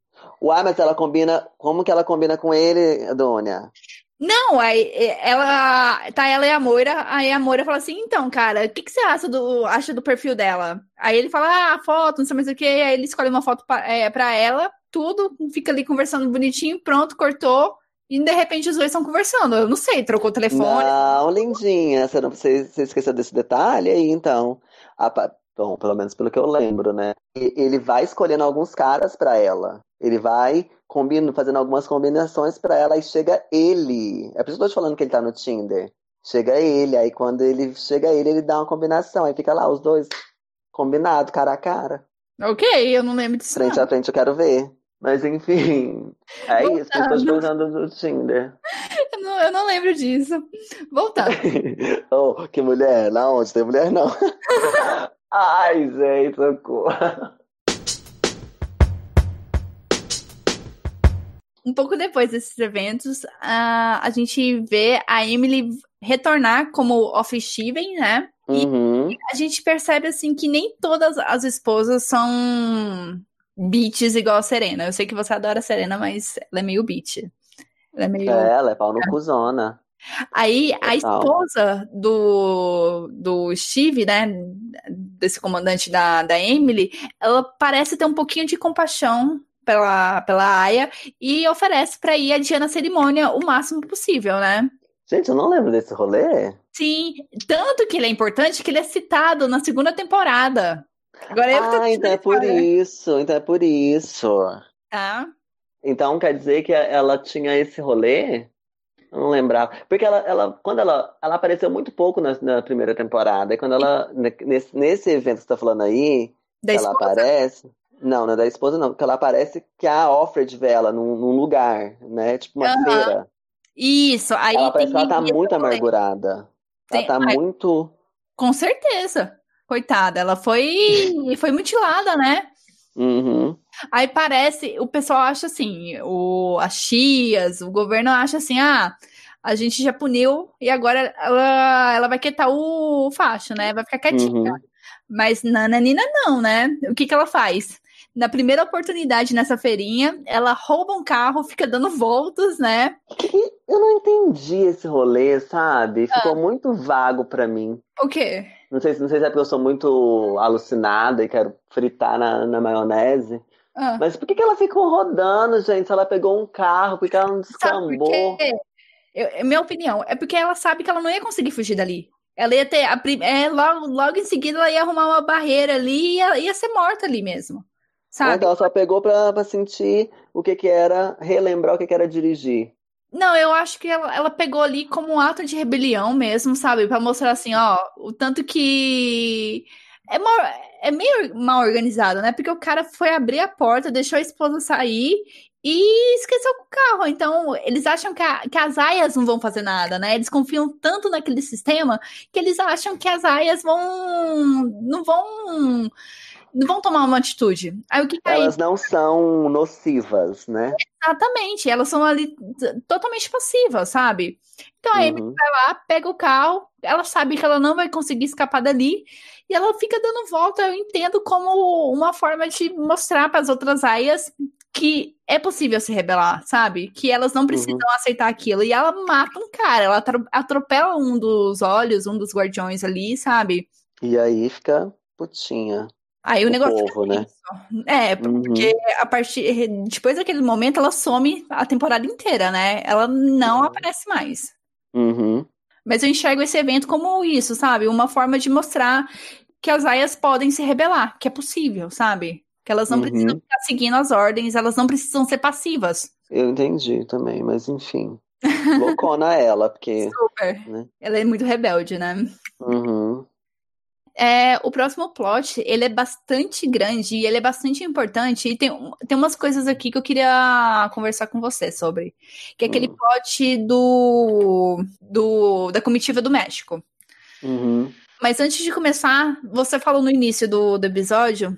Uai, mas ela combina. Como que ela combina com ele, Dônia? Não, aí é, ela. Tá ela e a Moira. Aí a Moira fala assim: então, cara, o que, que você acha do, acha do perfil dela? Aí ele fala: ah, a foto, não sei mais o que. Aí ele escolhe uma foto pra, é, ela, tudo, fica ali conversando bonitinho, pronto, cortou. E de repente os dois estão conversando. Eu não sei, trocou o telefone. Não, lindinha. Você, não, você, você esqueceu desse detalhe aí, então. Ah, bom, pelo menos pelo que eu lembro, né? E- Ele vai escolhendo alguns caras pra ela. Ele vai combina, fazendo algumas combinações pra ela e chega ele. É por isso que eu tô te falando que ele tá no Tinder. Chega ele, aí quando ele chega ele, ele dá uma combinação. Aí fica lá os dois combinados, cara a cara. Ok, eu não lembro disso. Frente não. a frente eu quero ver. Mas enfim, é isso. Por isso que eu estou Voltando. usando o Tinder. Eu não, eu não lembro disso. Voltando. Oh, que mulher? Na onde tem mulher, não. Ai, gente, socorro. Um pouco depois desses eventos, a, a gente vê a Emily retornar como Office Steven, né? E Uhum. a gente percebe, assim, que nem todas as esposas são bitches igual a Serena. Eu sei que você adora a Serena, mas ela é meio bitch. Ela é meio... É, ela é pau no cuzona. Aí a esposa do, do Steve, né, desse comandante da, da Emily, ela parece ter um pouquinho de compaixão pela, pela Aya e oferece pra ir adiar na cerimônia o máximo possível, né? Gente, eu não lembro desse rolê. Sim, tanto que ele é importante que ele é citado na segunda temporada. Agora eu Ah, então é por isso. Então é por isso. tá? Então quer dizer que ela tinha esse rolê? Não lembrava. Porque ela, ela quando ela, ela apareceu muito pouco na, na primeira temporada. E quando ela, nesse, nesse evento que você tá falando aí, Da ela esposa. aparece. Não, não é da esposa, não, porque ela parece que a Offred vê ela num, num lugar, né? Tipo uma Aham. feira. Isso, aí Ela tem que ela tá muito rolê. amargurada. Tem- Ela tá ai, muito. Com certeza. Coitada, ela foi, foi mutilada, né? Uhum. Aí parece, o pessoal acha assim, o, as chias, o governo acha assim, ah, a gente já puniu e agora ela, ela vai quietar o facho, né? Vai ficar quietinha. Uhum. Mas Nananina não, né? O que que ela faz? Na primeira oportunidade nessa feirinha, ela rouba um carro, fica dando voltas, né? Eu não entendi esse rolê, sabe? Ah. Ficou muito vago pra mim. O quê? Não sei, se- não sei se é porque eu sou muito alucinada e quero fritar na, na maionese. Ah, Mas por que que ela ficou rodando, gente? Se ela pegou um carro, por que ela não descambou? Eu- é minha opinião, é porque ela sabe que ela não ia conseguir fugir dali. Ela ia ter, a, é, logo, logo em seguida, ela ia arrumar uma barreira ali e ia, ia ser morta ali mesmo. Sabe? então ela só pegou pra, pra sentir o que que era, relembrar o que que era dirigir. Não, eu acho que ela, ela pegou ali como um ato de rebelião mesmo, sabe? Pra mostrar assim, ó, o tanto que é, mal, é meio mal organizado, né? Porque o cara foi abrir a porta, deixou a esposa sair e esqueceu o carro. Então, eles acham que, a- que as aias não vão fazer nada, né? Eles confiam tanto naquele sistema que eles acham que as aias vão não vão não vão tomar uma atitude. Aí o que que a Elas não são nocivas, né? Exatamente, elas são ali totalmente passivas, sabe? Então a Amy Uhum. vai lá, pega o carro, ela sabe que ela não vai conseguir escapar dali, e ela fica dando volta. Eu entendo como uma forma de mostrar para as outras aias que é possível se rebelar, sabe? Que elas não precisam aceitar aquilo. E ela mata um cara, ela atro- atropela um dos olhos, um dos guardiões ali, sabe? E aí fica putinha. Aí o O negócio povo, fica né? É, Uhum. porque a partir depois daquele momento ela some a temporada inteira, né? Ela não Uhum. aparece mais. Uhum. Mas eu enxergo esse evento como isso, sabe? Uma forma de mostrar que as aias podem se rebelar, que é possível, sabe? Que elas não Uhum. precisam ficar seguindo as ordens, elas não precisam ser passivas. Eu entendi também, mas enfim. Loucona ela, porque. Super. Né? Ela é muito rebelde, né? Uhum. É, o próximo plot, ele é bastante grande e ele é bastante importante. E tem, tem umas coisas aqui que eu queria conversar com você sobre. Que é aquele Hum. plot do, do da comitiva do México. Uhum. Mas antes de começar, você falou no início do, do episódio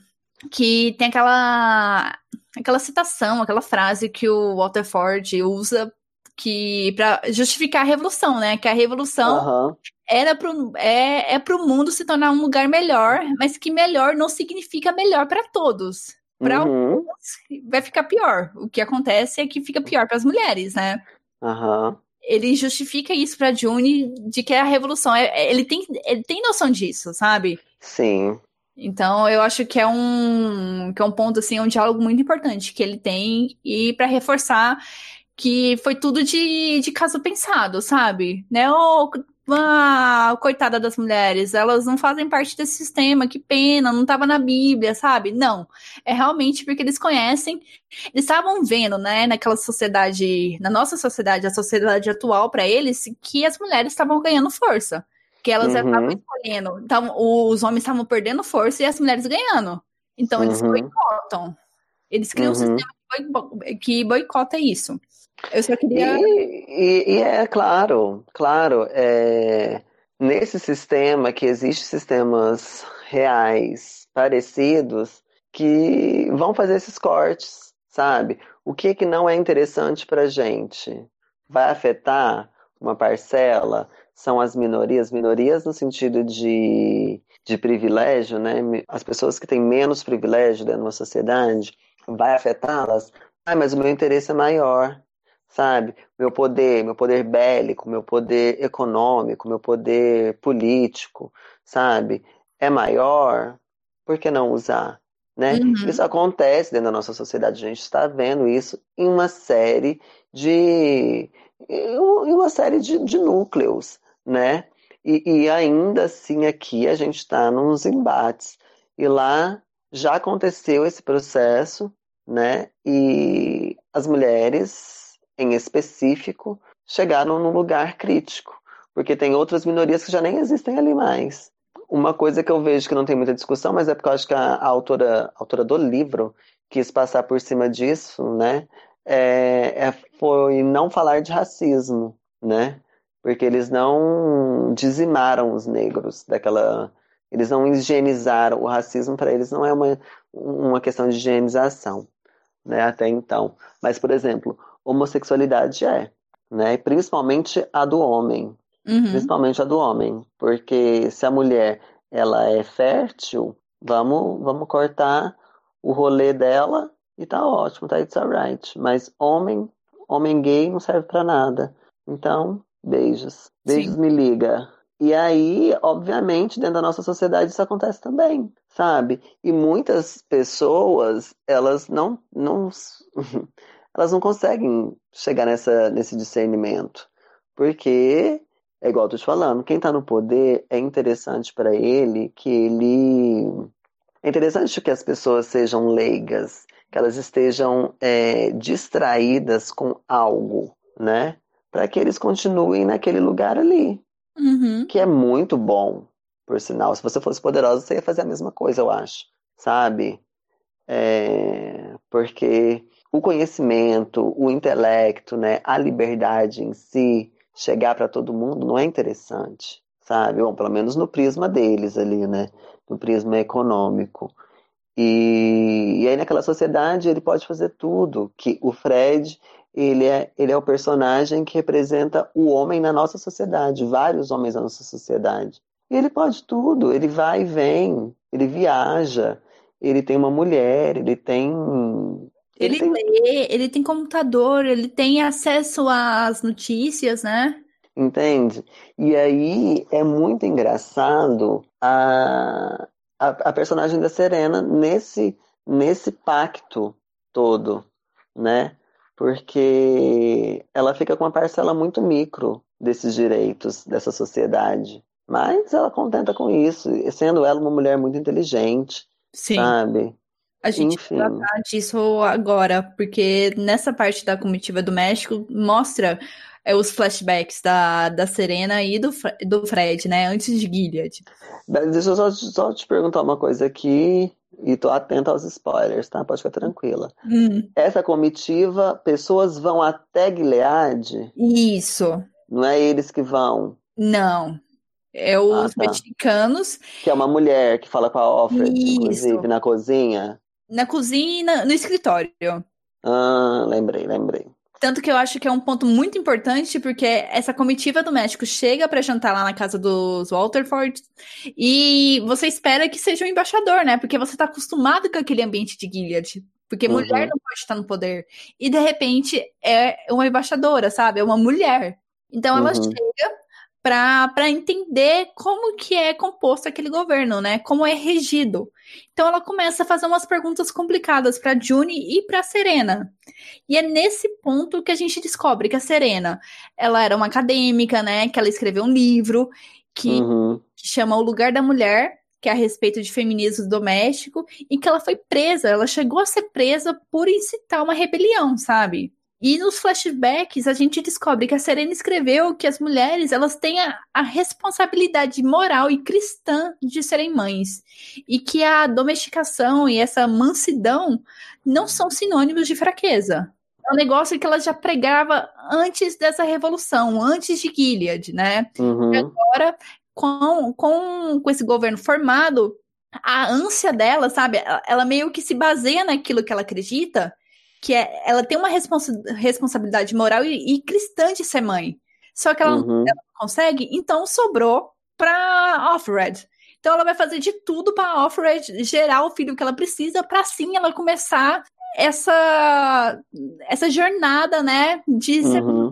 que tem aquela aquela citação, aquela frase que o Walter Ford usa que para justificar a revolução, né? Que a revolução Aham. era pro, é, é pro mundo se tornar um lugar melhor, mas que melhor não significa melhor para todos. Para Uhum. alguns vai ficar pior. O que acontece é que fica pior para as mulheres, né? Aham. Ele justifica isso para June de que a revolução é, é- ele tem ele tem noção disso, sabe? Sim. Então eu acho que é um que é um ponto assim, um diálogo muito importante que ele tem e para reforçar que foi tudo de, de caso pensado, sabe? Né? Oh, ah, coitada das mulheres, elas não fazem parte desse sistema, que pena, não estava na Bíblia, sabe? Não, é realmente porque eles conhecem, eles estavam vendo, né, naquela sociedade, na nossa sociedade, a sociedade atual para eles, que as mulheres estavam ganhando força, que elas Uhum. estavam escolhendo, então os homens estavam perdendo força e as mulheres ganhando. Então eles Uhum. boicotam. Eles criam um Uhum. sistema que boico- que boicota isso. Eu só queria. E, e- e é claro, claro, é, nesse sistema que existem sistemas reais parecidos que vão fazer esses cortes, sabe? O que que não é interessante para gente? Vai afetar uma parcela? São as minorias, minorias no sentido de, de privilégio, né? As pessoas que têm menos privilégio dentro de uma sociedade, vai afetá-las? Ah, mas o meu interesse é maior sabe? Meu poder, meu poder bélico, meu poder econômico, meu poder político, sabe? É maior, por que não usar? Né? Uhum. Isso acontece dentro da nossa sociedade, a gente está vendo isso em uma série de em uma série de, de núcleos, né? E, e ainda assim aqui a gente está nos embates. E lá já aconteceu esse processo, né? E as mulheres em específico, chegaram num lugar crítico, porque tem outras minorias que já nem existem ali mais. uma coisa que eu vejo que não tem muita discussão, mas é porque eu acho que a, autora, a autora do livro quis passar por cima disso, né? É, é, foi não falar de racismo, né? Porque eles não dizimaram os negros daquela. Eles não higienizaram. O racismo para eles não é uma, uma questão de higienização, né? Até então. Mas, por exemplo, homossexualidade é, né? Principalmente a do homem. Uhum. Principalmente a do homem. Porque se a mulher ela é fértil, vamos, vamos cortar o rolê dela e tá ótimo, tá it's alright. Mas homem, homem gay não serve para nada. Então, beijos. Beijos Sim. me liga. E aí, obviamente, dentro da nossa sociedade isso acontece também, sabe? E muitas pessoas, elas não, não elas não conseguem chegar nessa, nesse discernimento. Porque, é igual eu tô te falando, quem tá no poder é interessante para ele que ele. É interessante que as pessoas sejam leigas, que elas estejam é, distraídas com algo, né? Para que eles continuem naquele lugar ali, Uhum. que é muito bom, por sinal. Se você fosse poderosa, você ia fazer a mesma coisa, eu acho, sabe? É, porque o conhecimento, o intelecto, né, a liberdade em si, chegar para todo mundo não é interessante, sabe? Bom, pelo menos no prisma deles ali, né? No prisma econômico. E, e aí naquela sociedade ele pode fazer tudo, que o Fred, ele é, ele é o personagem que representa o homem na nossa sociedade, vários homens na nossa sociedade. E ele pode tudo, ele vai e vem, ele viaja, ele tem uma mulher, ele tem Ele, ele tem lê, ele tem computador, ele tem acesso às notícias, né? Entende? E aí é muito engraçado a, a, a personagem da Serena nesse, nesse pacto todo, né? Porque ela fica com uma parcela muito micro desses direitos dessa sociedade. Mas ela contenta com isso, sendo ela uma mulher muito inteligente, Sim. sabe? A gente Enfim. vai tratar disso agora, porque nessa parte da comitiva do México mostra é, os flashbacks da, da Serena e do, do Fred, né? Antes de Gilead. Deixa eu só, só te perguntar uma coisa aqui, e tô atenta aos spoilers, tá? Pode ficar tranquila. Hum, Essa comitiva, pessoas vão até Gilead, isso. não é eles que vão. Não. É os Ah, tá. mexicanos Que é uma mulher que fala com a Isso. inclusive, na cozinha. Na cozinha e na- no escritório. Ah, lembrei, lembrei. Tanto que eu acho que é um ponto muito importante, porque essa comitiva do México chega pra jantar lá na casa dos Walterford e você espera que seja um embaixador, né? Porque você tá acostumado com aquele ambiente de Gilead. Porque Uhum. mulher não pode estar no poder. E de repente é uma embaixadora, sabe? É uma mulher. Então ela Uhum. chega pra pra entender como que é composto aquele governo, né? Como é regido. Então ela começa a fazer umas perguntas complicadas pra June e pra Serena. E é nesse ponto que a gente descobre que a Serena, ela era uma acadêmica, né? Que ela escreveu um livro que, Uhum. que chama O Lugar da Mulher, que é a respeito de feminismo doméstico, e que ela foi presa. Ela chegou a ser presa por incitar uma rebelião, sabe? E nos flashbacks a gente descobre que a Serena escreveu que as mulheres elas têm a, a responsabilidade moral e cristã de serem mães e que a domesticação e essa mansidão não são sinônimos de fraqueza. É um negócio que ela já pregava antes dessa revolução, antes de Gilead, né? Uhum. Agora, com, com, com esse governo formado, a ânsia dela, sabe? Ela meio que se baseia naquilo que ela acredita, que é, ela tem uma responsa responsabilidade moral e, e cristã de ser mãe. Só que ela, Uhum. ela não consegue, então sobrou pra Offred. Então ela vai fazer de tudo pra Offred gerar o filho que ela precisa, pra assim ela começar essa essa jornada, né, de ser Uhum.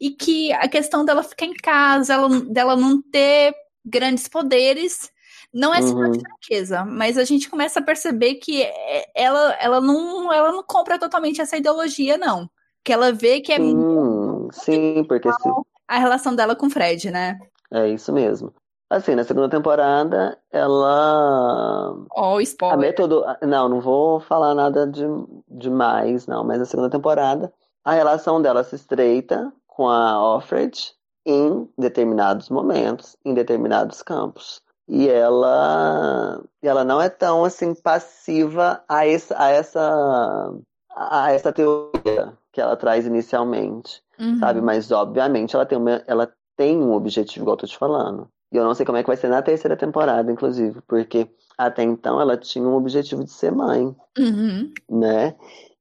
e que a questão dela ficar em casa, ela, dela não ter grandes poderes, não é Uhum. fraqueza, mas a gente começa a perceber que é- ela, ela, não, ela não compra totalmente essa ideologia, não. Que ela vê que é Sim, sim, porque se, a relação dela com o Fred, né? é isso mesmo. Assim, na segunda temporada, ela Ó, o A spoiler. método... Não, não vou falar nada de demais, não, mas na segunda temporada, a relação dela se estreita com a Offred em determinados momentos, em determinados campos. E ela, ela não é tão assim passiva a essa, a essa, a essa teoria que ela traz inicialmente, uhum. sabe? Mas obviamente ela tem, uma, ela tem um objetivo, igual eu tô te falando. E eu não sei como é que vai ser na terceira temporada, inclusive, porque até então ela tinha um objetivo de ser mãe, uhum. né?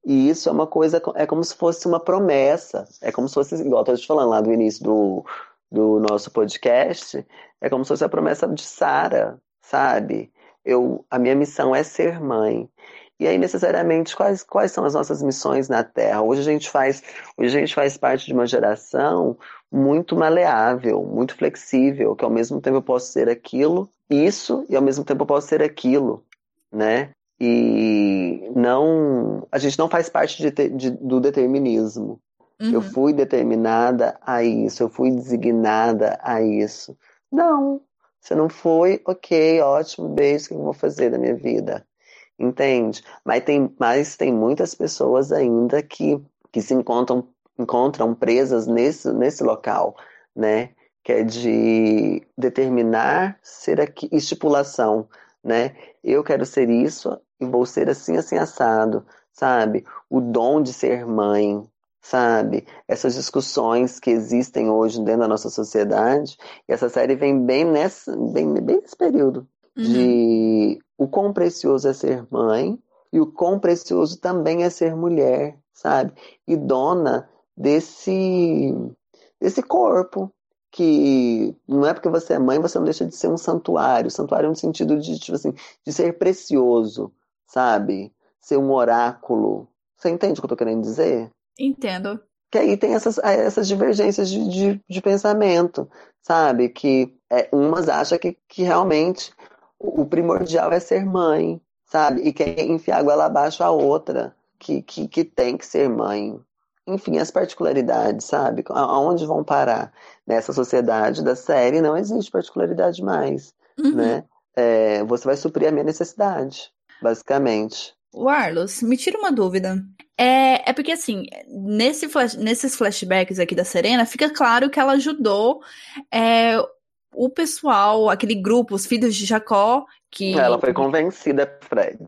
E isso é uma coisa, é como se fosse uma promessa. É como se fosse, igual eu tô te falando lá do início do, do nosso podcast, é como se fosse a promessa de Sara, sabe? Eu, a minha missão é ser mãe. E aí, necessariamente, quais, quais são as nossas missões na Terra? Hoje a gente faz, hoje a gente faz parte de uma geração muito maleável, muito flexível, que ao mesmo tempo eu posso ser aquilo, isso, e ao mesmo tempo eu posso ser aquilo, né? E não, a gente não faz parte de, de, do determinismo. Uhum. Eu fui determinada a isso, eu fui designada a isso. Não, você não foi, ok, ótimo, beijo, o que eu vou fazer da minha vida? Entende? Mas tem, mas tem muitas pessoas ainda que, que se encontram, encontram presas nesse, nesse local, né? Que é de determinar ser aqui, estipulação, né? Eu quero ser isso e vou ser assim, assim, assado, sabe? O dom de ser mãe, sabe? Essas discussões que existem hoje dentro da nossa sociedade. E essa série vem bem, nessa, bem, bem nesse período uhum. de o quão precioso é ser mãe e o quão precioso também é ser mulher, sabe? E dona desse, desse corpo. Que não é porque você é mãe, você não deixa de ser um santuário. Santuário no sentido de, tipo assim, de ser precioso, sabe? Ser um oráculo. Você entende o que eu tô querendo dizer? Entendo. Que aí tem essas, essas divergências de, de, de pensamento, sabe? Que é, umas acham que, que realmente o primordial é ser mãe, sabe? E quer enfiar a goela abaixo a outra, que, que, que tem que ser mãe. Enfim, as particularidades, sabe? Aonde vão parar? Nessa sociedade da série não existe particularidade mais, uhum. né? É, você vai suprir a minha necessidade, basicamente. O Arlos, me tira uma dúvida. É, é porque, assim, nesse flash, nesses flashbacks aqui da Serena, fica claro que ela ajudou é, o pessoal, aquele grupo, os filhos de Jacó, que. Ela foi convencida, Fred.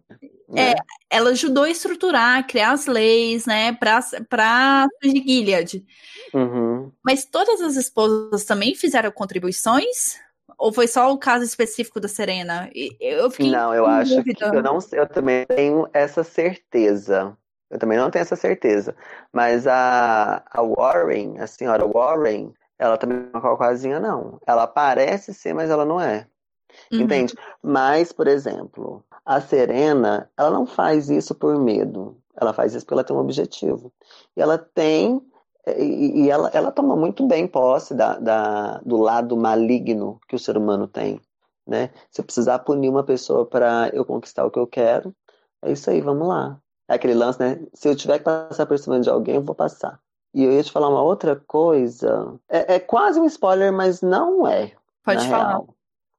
Né? É, ela ajudou a estruturar, criar as leis, né, para para Gilead. Uhum. Mas todas as esposas também fizeram contribuições? Ou foi só o caso específico da Serena? Eu fiquei não, eu acho dúvida. que eu não eu também tenho essa certeza. Eu também não tenho essa certeza. Mas a, a Warren, a senhora Warren, ela também não é uma caucasinha, não. Ela parece ser, mas ela não é. Uhum. Entende? Mas, por exemplo, a Serena, ela não faz isso por medo. Ela faz isso porque ela tem um objetivo. E ela tem e, e ela, ela toma muito bem posse da, da, do lado maligno que o ser humano tem. Né? Se eu precisar punir uma pessoa para eu conquistar o que eu quero, é isso aí, vamos lá. É aquele lance, né? Se eu tiver que passar por cima de alguém, eu vou passar. E eu ia te falar uma outra coisa. É, é quase um spoiler, mas não é. Pode falar. Real.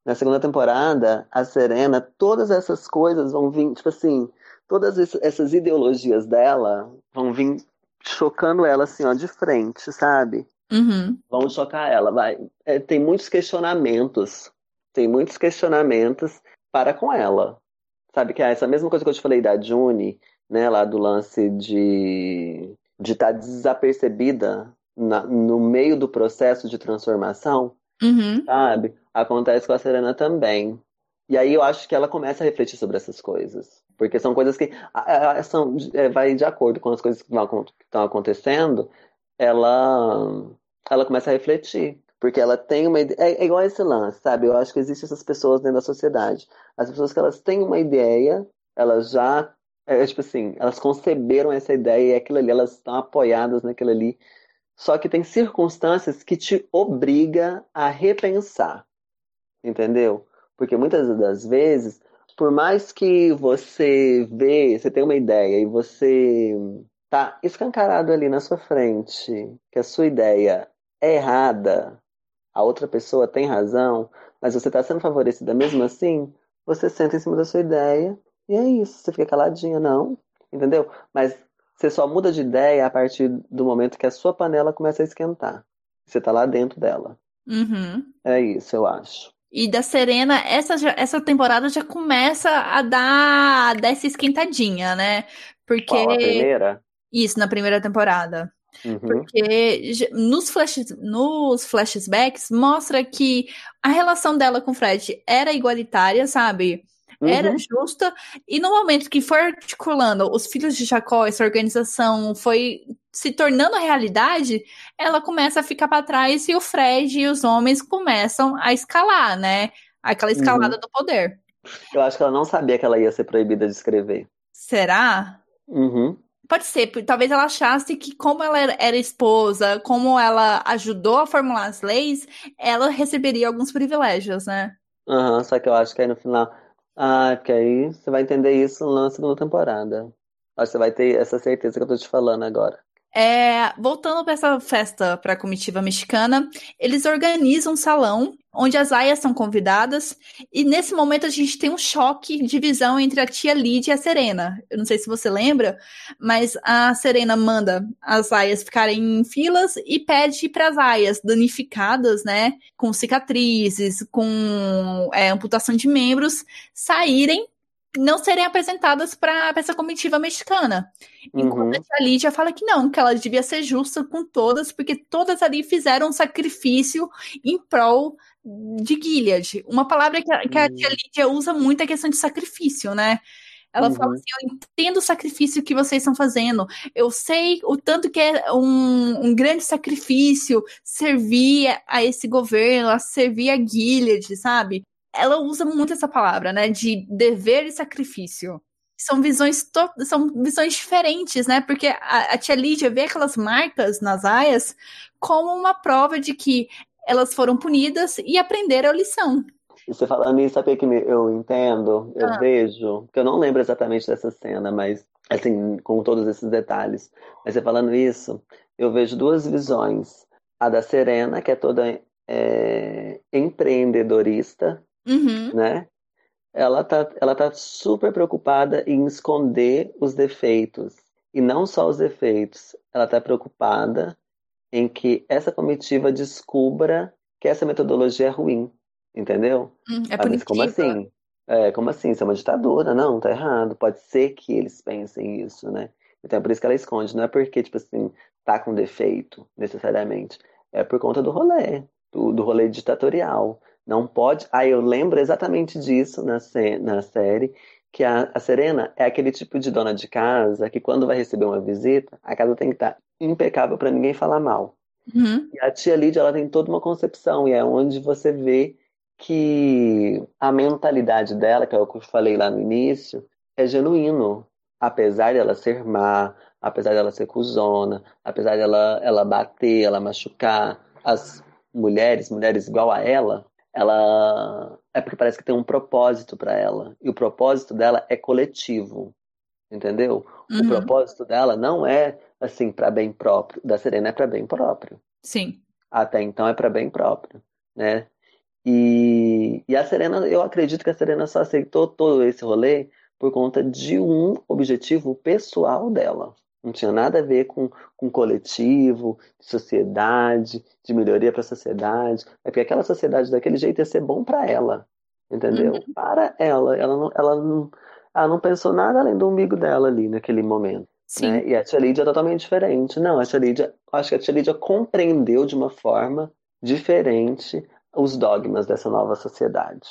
Na segunda temporada, a Serena, todas essas coisas vão vir, tipo assim, todas essas ideologias dela vão vir chocando ela assim, ó, de frente, sabe? Uhum. Vão chocar ela, vai. É, tem muitos questionamentos, tem muitos questionamentos para com ela. Sabe que é essa mesma coisa que eu te falei da June, né, lá do lance de de estar tá desapercebida na, no meio do processo de transformação, uhum. sabe? Acontece com a Serena também. E aí eu acho que ela começa a refletir sobre essas coisas. Porque são coisas que são, é, vai de acordo com as coisas que estão acontecendo, ela, ela começa a refletir. Porque ela tem uma ideia. É, é igual esse lance, sabe? Eu acho que existem essas pessoas dentro da sociedade. As pessoas que elas têm uma ideia, elas já. É, tipo assim, elas conceberam essa ideia e aquilo ali, elas estão apoiadas naquilo ali. Só que tem circunstâncias que te obriga a repensar. Entendeu? Porque muitas das vezes por mais que você vê, você tem uma ideia e você tá escancarado ali na sua frente que a sua ideia é errada, a outra pessoa tem razão, mas você está sendo favorecida mesmo assim, você senta em cima da sua ideia e é isso, você fica caladinha, não, entendeu? Mas você só muda de ideia a partir do momento que a sua panela começa a esquentar. Você está lá dentro dela. Uhum. É isso, eu acho. E da Serena, essa, essa temporada já começa a dar dessa esquentadinha, né? Porque. Qual, a primeira? Isso, na primeira temporada. Uhum. Porque nos, flash, nos flashbacks mostra que a relação dela com o Fred era igualitária, sabe? Era Uhum. justa, e no momento que foi articulando os filhos de Jacó, essa organização foi se tornando realidade, ela começa a ficar para trás e o Fred e os homens começam a escalar, né? Aquela escalada Uhum. do poder. Eu acho que ela não sabia que ela ia ser proibida de escrever. Será? Uhum. Pode ser, talvez ela achasse que, como ela era, esposa, como ela ajudou a formular as leis, ela receberia alguns privilégios, né? Aham, só que eu acho que aí no final. Ah, porque aí você vai entender isso na segunda temporada. Acho que você vai ter essa certeza que eu tô te falando agora. É, voltando para essa festa para a comitiva mexicana, eles organizam um salão onde as aias são convidadas, e nesse momento a gente tem um choque de visão entre a tia Lídia e a Serena. Eu não sei se você lembra, mas a Serena manda as aias ficarem em filas e pede para as aias danificadas, né, com cicatrizes, com é, amputação de membros, saírem, não serem apresentadas para essa comitiva mexicana. Enquanto Uhum. a Lídia fala que não, que ela devia ser justa com todas, porque todas ali fizeram um sacrifício em prol de Gilead. Uma palavra que a, que a Hum. tia Lídia usa muito é a questão de sacrifício, né? Ela fala Uhum. assim: Eu entendo o sacrifício que vocês estão fazendo. Eu sei o tanto que é um, um grande sacrifício servir a esse governo, a servir a Gilead, sabe? Ela usa muito essa palavra, né? De dever e sacrifício são visões to- são visões diferentes, né? Porque a, a tia Lídia vê aquelas marcas nas aias como uma prova de que elas foram punidas e aprenderam a lição. E você falando isso, sabe que me- eu entendo? Eu Ah. vejo, porque eu não lembro exatamente dessa cena, mas assim, com todos esses detalhes. Mas você falando isso, eu vejo duas visões. A da Serena, que é toda é, empreendedorista, Uhum, né? Ela tá, ela tá super preocupada em esconder os defeitos. E não só os defeitos, ela tá preocupada em que essa comitiva descubra que essa metodologia é ruim, entendeu? Hum, é mas como punitiva. assim? É, como assim? Isso é uma ditadura? Não, tá errado. Pode ser que eles pensem isso, né? Então é por isso que ela esconde. Não é porque, tipo assim, tá com defeito, necessariamente. É por conta do rolê, do, do rolê ditatorial. Não pode. Ah, eu lembro exatamente disso na, na série, que a, a Serena é aquele tipo de dona de casa que quando vai receber uma visita, a casa tem que estar impecável pra ninguém falar mal. Uhum, E a tia Lídia, ela tem toda uma concepção, e é onde você vê que a mentalidade dela, que é o que eu falei lá no início, é genuíno. Apesar dela ser má, apesar dela ser cuzona, apesar dela ela bater, ela machucar as mulheres, mulheres igual a ela, ela é porque parece que tem um propósito para ela. E o propósito dela é coletivo. Entendeu? O uhum, propósito dela não é assim para bem próprio, da Serena é para bem próprio. sim. Até então é para bem próprio, né? E, e a Serena, eu acredito que a Serena só aceitou todo esse rolê por conta de um objetivo pessoal dela. Não tinha nada a ver com, com coletivo, de sociedade, de melhoria para a sociedade. É porque aquela sociedade daquele jeito ia ser bom para ela, entendeu? Uhum. Para ela. Ela não, ela, não, ela não pensou nada além do umbigo dela ali naquele momento Sim. né? E a tia Lídia é totalmente diferente. Não, a tia Lídia, acho que a tia Lídia compreendeu de uma forma diferente os dogmas dessa nova sociedade.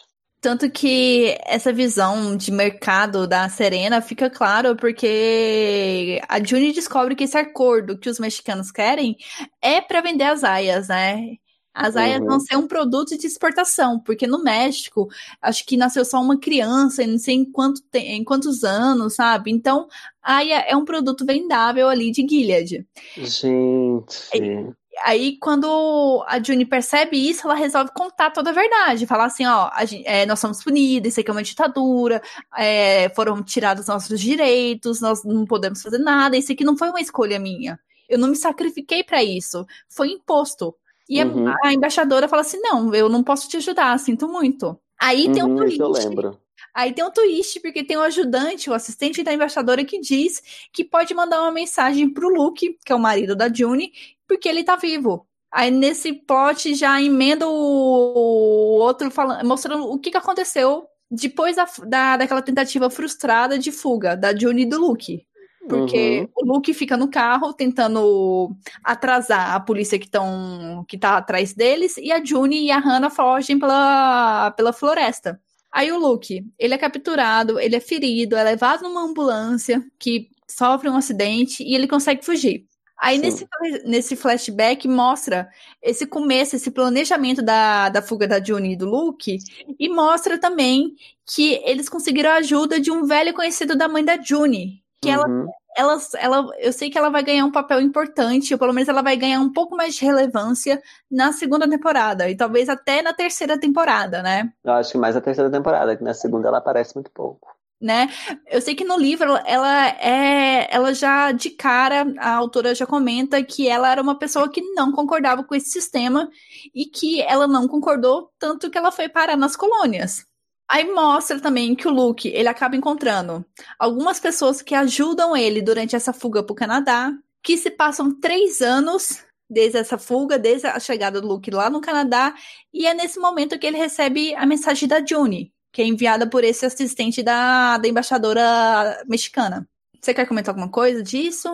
Tanto que essa visão de mercado da Serena fica claro porque a Juni descobre que esse acordo que os mexicanos querem é para vender as aias, né? As aias Uhum. vão ser um produto de exportação, porque no México, acho que nasceu só uma criança, e não sei em, quanto te- em quantos anos, sabe? Então, a aia é um produto vendável ali de Gilead. Gente, Aí, quando a Juni percebe isso, ela resolve contar toda a verdade. Falar assim, ó, a gen- é, nós somos punidos, isso aqui é uma ditadura, é, foram tirados nossos direitos, nós não podemos fazer nada, isso aqui não foi uma escolha minha. Eu não me sacrifiquei pra isso, foi imposto. E a- Uhum. a, embaixadora fala assim, não, eu não posso te ajudar, sinto muito. Aí tem um uhum, isso eu twist. lembro. Aí tem um twist, porque tem um ajudante, o assistente da embaixadora, que diz que pode mandar uma mensagem pro Luke, que é o marido da June, porque ele tá vivo. Aí nesse plot já emenda o outro falando, mostrando o que, que aconteceu depois da, da, daquela tentativa frustrada de fuga da Juni e do Luke. Porque uhum. o Luke fica no carro tentando atrasar a polícia que, tão, que tá atrás deles, e a Juni e a Hannah fogem pela, pela floresta. Aí o Luke, ele é capturado, ele é ferido, é levado numa ambulância que sofre um acidente e ele consegue fugir. Aí nesse, nesse flashback mostra esse começo, esse planejamento da, da fuga da Juni e do Luke, e mostra também que eles conseguiram a ajuda de um velho conhecido da mãe da Juni, que uhum. ela, ela, ela, eu sei que ela vai ganhar um papel importante, ou pelo menos ela vai ganhar um pouco mais de relevância na segunda temporada, e talvez até na terceira temporada, né? Eu acho que mais na terceira temporada, que na segunda ela aparece muito pouco né? Eu sei que no livro ela é, ela já de cara a autora já comenta que ela era uma pessoa que não concordava com esse sistema e que ela não concordou tanto que ela foi parar nas colônias. Aí mostra também que o Luke ele acaba encontrando algumas pessoas que ajudam ele durante essa fuga para o Canadá, que se passam três anos desde essa fuga, desde a chegada do Luke lá no Canadá, e é nesse momento que ele recebe a mensagem da June, que é enviada por esse assistente da, da embaixadora mexicana. Você quer comentar alguma coisa disso?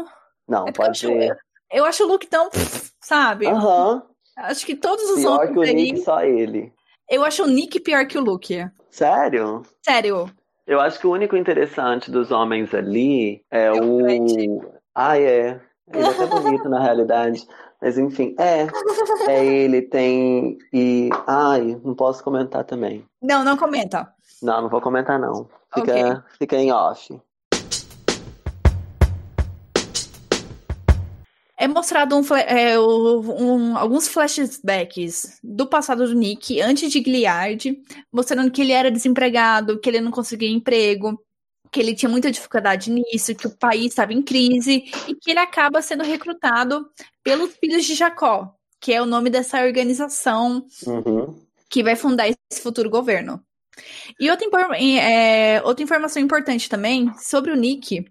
Não, é pode. Eu acho, eu acho o Luke tão, sabe? Aham. Uhum. Acho que todos os pior homens. Pior que o Nick, só ele. Eu acho o Nick pior que o Luke. Sério? Sério. Eu acho que o único interessante dos homens ali é, é o. o... Ah, é. Ele é até bonito na realidade. Mas enfim, é. É ele, tem. E. Ai, não posso comentar também. Não, não comenta. Não, não vou comentar, não. Fica, okay. fica em off. É mostrado um, é, um, alguns flashbacks do passado do Nick antes de Giliard, mostrando que ele era desempregado, que ele não conseguia emprego, que ele tinha muita dificuldade nisso, que o país estava em crise e que ele acaba sendo recrutado pelos filhos de Jacó, que é o nome dessa organização uhum. que vai fundar esse futuro governo. E outra, é, outra informação importante também sobre o Nick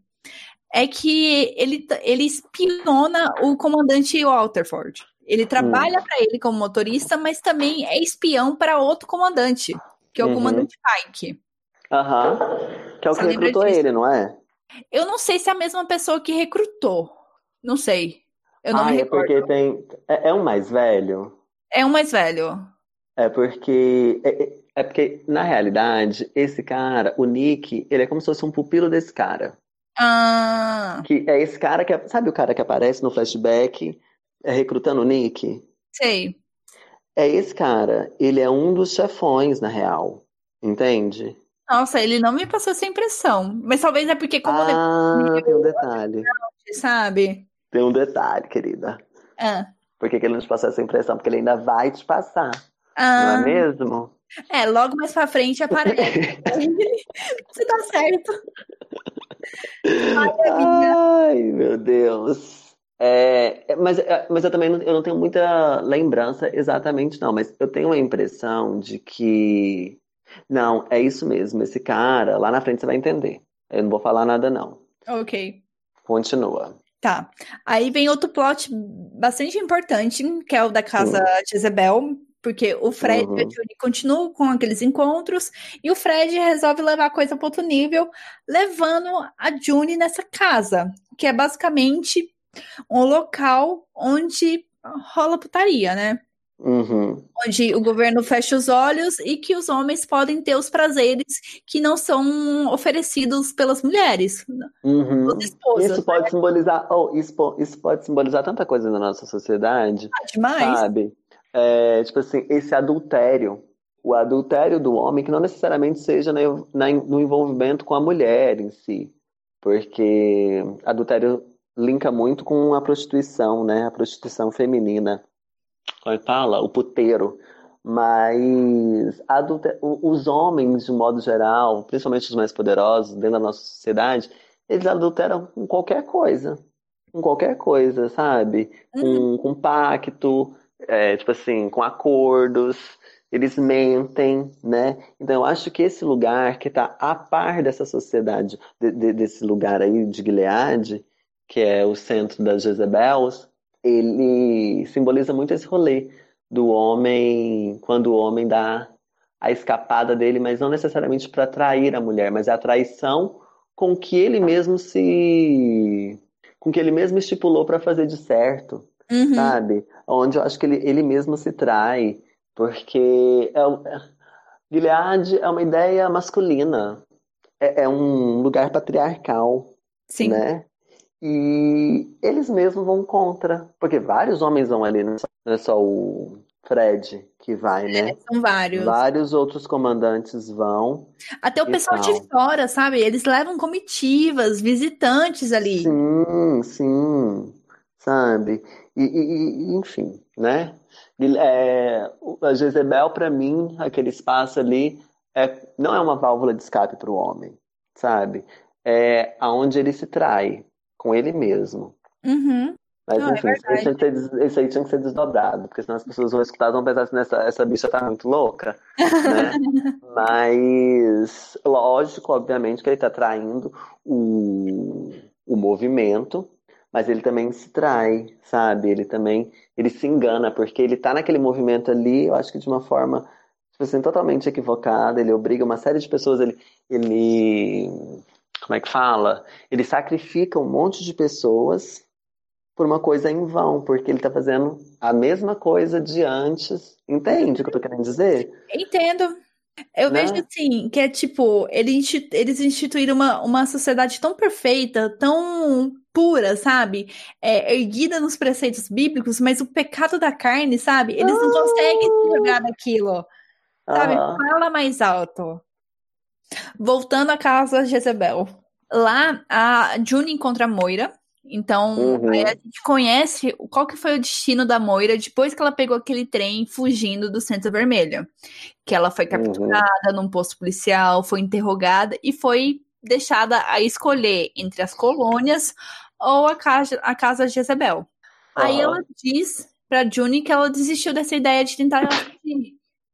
é que ele, ele espiona o comandante Walterford. Ele trabalha uhum. para ele como motorista, mas também é espião para outro comandante, que é o uhum. comandante Pike. Aham. Que é o que recrutou ele, não é? Eu não sei se é a mesma pessoa que recrutou. Não sei. Eu não ah, me é porque tem. É, é um mais velho? É um mais velho. É porque. É, é, é, porque, na realidade, esse cara, o Nick, ele é como se fosse um pupilo desse cara. Ah. Que é esse cara que. Sabe o cara que aparece no flashback é, recrutando o Nick? Sei. É esse cara. Ele é um dos chefões, na real. Entende? Nossa, ele não me passou essa impressão. Mas talvez é porque como Ah, tem um detalhe. Sabe? Tem um detalhe, querida. Ah. Por que, que ele não te passou essa impressão? Porque ele ainda vai te passar. Ah. Não é mesmo? É, logo mais pra frente aparece. Você tá certo. Ai, Ai meu Deus. É, mas, é, mas eu também não, eu não tenho muita lembrança exatamente, não. Mas eu tenho a impressão de que não, é isso mesmo. Esse cara, lá na frente você vai entender. Eu não vou falar nada, não. Ok. Continua. Tá. Aí vem outro plot bastante importante, que é o da casa uhum. de Isabel, porque o Fred uhum. e a Julie continuam com aqueles encontros e o Fred resolve levar a coisa para outro nível, levando a June nessa casa, que é basicamente um local onde rola putaria, né? Uhum. Onde o governo fecha os olhos e que os homens podem ter os prazeres que não são oferecidos pelas mulheres. Uhum. Esposas, isso pode né? simbolizar, oh, isso, isso, pode simbolizar tanta coisa na nossa sociedade. Ah, demais. Sabe? É, tipo assim, esse adultério. O adultério do homem, que não necessariamente seja no envolvimento com a mulher em si. Porque adultério linka muito com a prostituição, né? A prostituição feminina como é fala? O puteiro. Mas adulte... os homens, de um modo geral, principalmente os mais poderosos dentro da nossa sociedade, eles adulteram com qualquer coisa. Com qualquer coisa, sabe? Com, com pacto, é, tipo assim, com acordos. Eles mentem, né? Então eu acho que esse lugar que está a par dessa sociedade, de, de, desse lugar aí de Gilead, que é o centro das Jezebels, ele simboliza muito esse rolê do homem, quando o homem dá a escapada dele, mas não necessariamente para atrair a mulher, mas é a traição com que ele mesmo se. com que ele mesmo estipulou para fazer de certo, uhum. sabe? Onde eu acho que ele, ele mesmo se trai, porque é, Gilead é uma ideia masculina, é, é um lugar patriarcal, Sim. né? E eles mesmos vão contra, porque vários homens vão ali, não é só o Fred que vai, né? É, são vários. Vários outros comandantes vão. Até o pessoal tal. de fora, sabe? Eles levam comitivas, visitantes ali. Sim, sim, sabe? E, e, e enfim, né? É, a Jezebel, para mim, aquele espaço ali, é, não é uma válvula de escape para o homem, sabe? É aonde ele se trai com ele mesmo. Uhum. Mas Não, é enfim, é isso, aí tinha que ser, isso aí tinha que ser desdobrado, porque senão as pessoas vão escutar e vão pensar assim, essa, essa bicha tá muito louca, né? Mas, lógico, obviamente, que ele tá traindo o, o movimento, mas ele também se trai, sabe? Ele também, ele se engana, porque ele tá naquele movimento ali, eu acho que de uma forma, tipo assim, totalmente equivocada, ele obriga uma série de pessoas, ele, ele como é que fala? Ele sacrifica um monte de pessoas por uma coisa em vão, porque ele está fazendo a mesma coisa de antes. Entende o que eu tô querendo dizer? Entendo. Eu né? vejo assim, que é tipo, eles instituíram uma, uma sociedade tão perfeita, tão pura, sabe? É, erguida nos preceitos bíblicos, mas o pecado da carne, sabe? Eles não conseguem se jogar daquilo. Sabe? Ah. Fala mais alto. Voltando à casa de Jezebel. Lá, a June encontra a Moira. Então, uhum. a gente conhece qual que foi o destino da Moira depois que ela pegou aquele trem fugindo do Centro Vermelho. Que ela foi capturada uhum. num posto policial, foi interrogada e foi deixada a escolher entre as colônias ou a casa, a casa de Jezebel. Uhum. Aí ela diz pra June que ela desistiu dessa ideia de tentar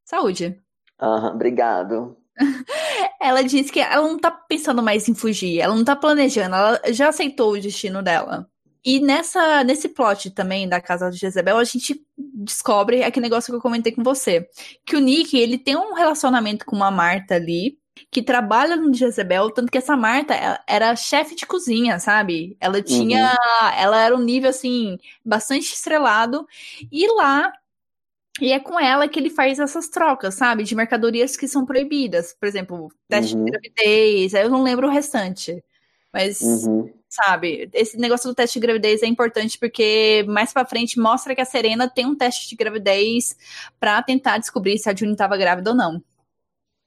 saúde. Aham, obrigado. ela disse que ela não tá pensando mais em fugir, ela não tá planejando, ela já aceitou o destino dela. E nessa, nesse plot também da casa de Jezebel, a gente descobre aquele negócio que eu comentei com você. Que o Nick, ele tem um relacionamento com uma Marta ali, que trabalha no Jezebel, tanto que essa Marta era chefe de cozinha, sabe? Ela tinha. Uhum. Ela era um nível, assim, bastante estrelado. E lá e é com ela que ele faz essas trocas, sabe? De mercadorias que são proibidas. Por exemplo, teste uhum. de gravidez. Eu não lembro o restante. Mas, uhum. sabe, esse negócio do teste de gravidez é importante porque mais pra frente mostra que a Serena tem um teste de gravidez para tentar descobrir se a June estava grávida ou não.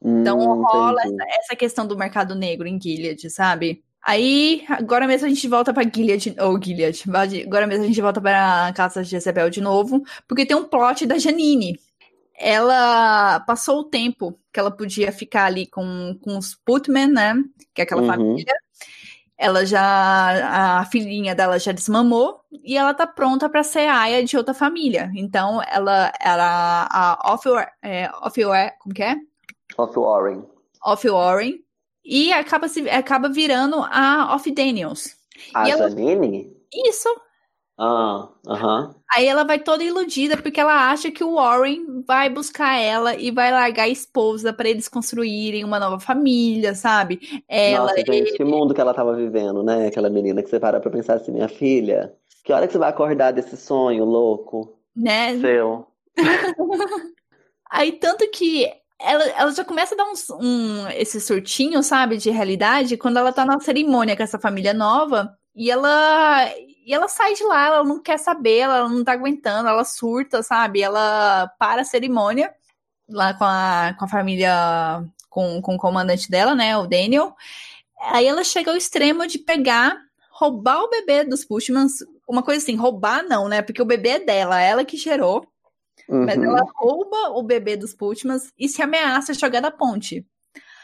então hum, rola essa, essa, questão do mercado negro em Gilead, sabe? Aí, agora mesmo a gente volta pra Gilead, ou Gilead, agora mesmo a gente volta pra casa de Jezebel de novo, porque tem um plot da Janine. Ela passou o tempo que ela podia ficar ali com, com os Putman, né, que é aquela uhum. família. Ela já, a filhinha dela já desmamou, e ela tá pronta para ser aia de outra família. Então, ela, ela a Off, é, Off, como que é? Off Warren. Off Warren, e acaba, se, acaba virando a Off Daniels. A e Janine? Ela... Isso. Ah, aham. Uh -huh. Aí ela vai toda iludida porque ela acha que o Warren vai buscar ela e vai largar a esposa para eles construírem uma nova família, sabe? Ela, Nossa, gente, ele... que mundo que ela tava vivendo, né? Aquela menina que você para pra pensar assim, minha filha, que hora que você vai acordar desse sonho louco? Né? Seu. Aí, tanto que ela, ela já começa a dar uns, um, esse surtinho, sabe, de realidade, quando ela tá na cerimônia com essa família nova, e ela e ela sai de lá, ela não quer saber, ela não tá aguentando, ela surta, sabe? Ela para a cerimônia lá com a, com a família, com, com o comandante dela, né, o Daniel. Aí ela chega ao extremo de pegar, roubar o bebê dos Pushmans, uma coisa assim, roubar não, né? Porque o bebê é dela, ela que gerou. Uhum. Mas ela rouba o bebê dos Putmans e se ameaça a jogar da ponte.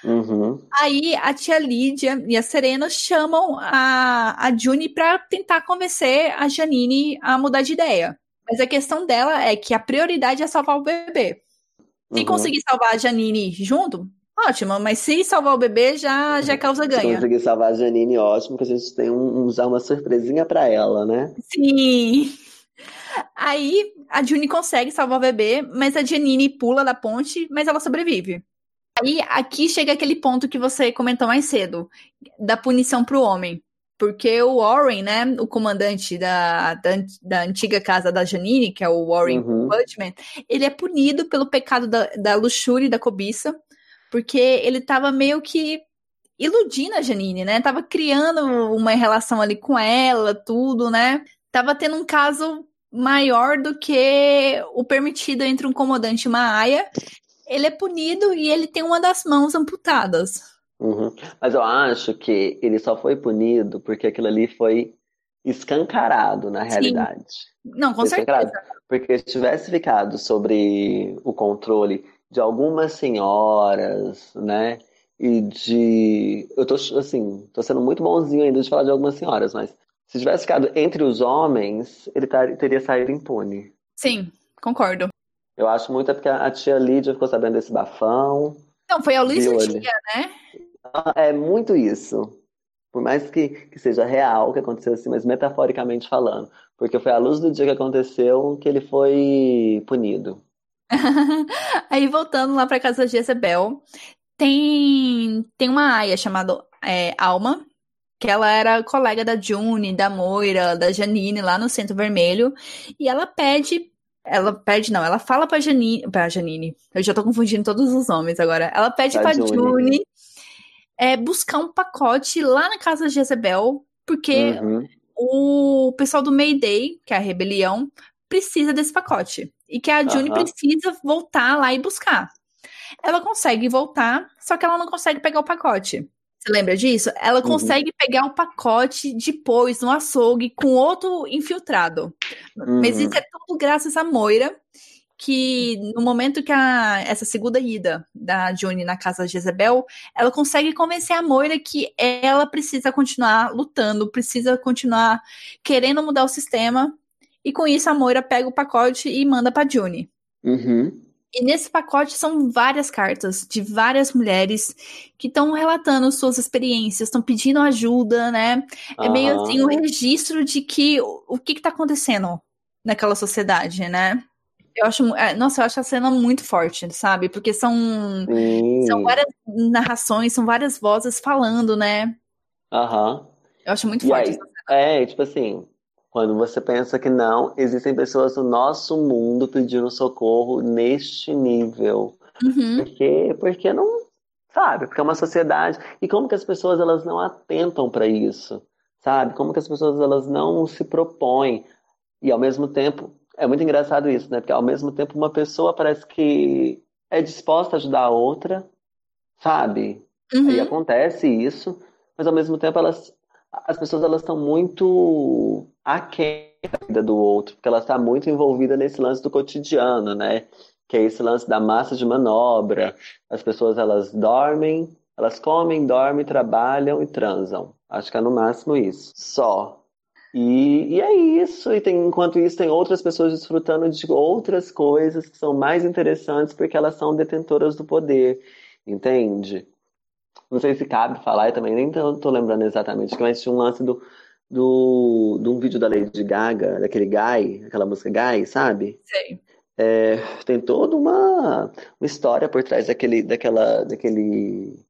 Uhum. Aí a tia Lídia e a Serena chamam a, a Juni para tentar convencer a Janine a mudar de ideia. Mas a questão dela é que a prioridade é salvar o bebê. Se uhum. conseguir salvar a Janine junto, ótimo, mas se salvar o bebê já, já é causa ganha. Se conseguir salvar a Janine, ótimo, que a gente tem um, um já uma surpresinha para ela, né? Sim. Aí a Juni consegue salvar o bebê, mas a Janine pula da ponte, mas ela sobrevive. Aí aqui chega aquele ponto que você comentou mais cedo, da punição pro homem. Porque o Warren, né, o comandante da, da, da antiga casa da Janine, que é o Warren uhum. Budman, ele é punido pelo pecado da, da luxúria e da cobiça, porque ele tava meio que iludindo a Janine, né? Tava criando uma relação ali com ela, tudo, né? Tava tendo um caso maior do que o permitido entre um comandante e uma aia. Ele é punido e ele tem uma das mãos amputadas. Uhum. Mas eu acho que ele só foi punido porque aquilo ali foi escancarado na realidade. Sim. Não, com certeza. Porque se tivesse ficado sobre o controle de algumas senhoras, né? E de. Eu tô, assim, tô sendo muito bonzinho ainda de falar de algumas senhoras, mas se tivesse ficado entre os homens, ele teria saído impune. Sim, concordo. Eu acho muito é porque a tia Lídia ficou sabendo desse bafão. Não, foi a luz do dia, né? É muito isso. Por mais que, que seja real o que aconteceu assim, mas metaforicamente falando. Porque foi a luz do dia que aconteceu que ele foi punido. Aí voltando lá pra casa de Jezebel, tem, tem uma aia chamada é, Alma, que ela era colega da June, da Moira, da Janine lá no Centro Vermelho, e ela pede ela pede, não, ela fala pra Janine, pra Janine, eu já tô confundindo todos os nomes agora. Ela pede pra, pra June, June é, buscar um pacote lá na casa de Jezebel, porque uhum. o pessoal do Mayday, que é a rebelião, precisa desse pacote. E que a June uhum. precisa voltar lá e buscar. Ela consegue voltar, só que ela não consegue pegar o pacote. Você lembra disso? Ela uhum. consegue pegar o pacote depois no açougue com outro infiltrado. Mas isso uhum. é tudo graças a Moira, que no momento que a, essa segunda ida da June na casa de Jezebel, ela consegue convencer a Moira que ela precisa continuar lutando, precisa continuar querendo mudar o sistema. E com isso a Moira pega o pacote e manda para June. Uhum. E nesse pacote são várias cartas de várias mulheres que estão relatando suas experiências, estão pedindo ajuda, né? É meio assim um registro de que o que está acontecendo naquela sociedade, né? Eu acho, é, nossa, eu acho a cena muito forte, sabe? Porque são, são várias narrações, são várias vozes falando, né? Aham. Eu acho muito e forte. Aí, é, tipo assim, quando você pensa que não, existem pessoas no nosso mundo pedindo socorro neste nível. Uhum. Porque, porque não, sabe? Porque é uma sociedade. E como que as pessoas elas não atentam para isso? Sabe? Como que as pessoas elas não se propõem? E ao mesmo tempo é muito engraçado isso, né? Porque ao mesmo tempo uma pessoa parece que é disposta a ajudar a outra, sabe? Uhum. E acontece isso, mas ao mesmo tempo elas, as pessoas elas estão muito aquém da vida do outro, porque ela está muito envolvida nesse lance do cotidiano, né? Que é esse lance da massa de manobra. As pessoas elas dormem, elas comem, dormem, trabalham e transam. Acho que é no máximo isso. Só. E, e, é isso. E tem, enquanto isso, tem outras pessoas desfrutando de outras coisas que são mais interessantes porque elas são detentoras do poder. Entende? Não sei se cabe falar, eu também nem tô, tô lembrando exatamente, mas tinha um lance do, do, de um vídeo da Lady Gaga, daquele Guy, aquela música Guy, sabe? Sei. É, tem toda uma, uma história por trás daquele, daquela, daquele,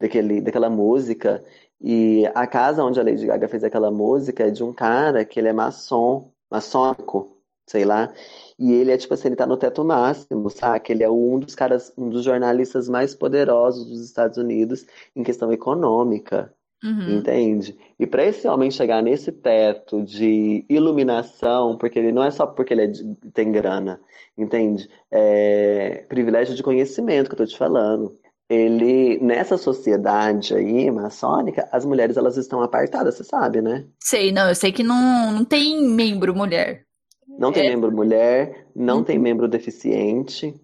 daquele, daquela música. E a casa onde a Lady Gaga fez aquela música é de um cara que ele é maçom, maçônico, sei lá. E ele é tipo assim, ele tá no teto máximo, sabe? Ele é um dos caras, um dos jornalistas mais poderosos dos Estados Unidos em questão econômica. Uhum. Entende? E para esse homem chegar nesse teto de iluminação, porque ele não é só porque ele é de, tem grana, entende? É privilégio de conhecimento que eu tô te falando ele nessa sociedade aí maçônica, as mulheres elas estão apartadas, você sabe, né? Sei, não, eu sei que não, não tem membro mulher. Não tem é... membro mulher, não uhum. tem membro deficiente.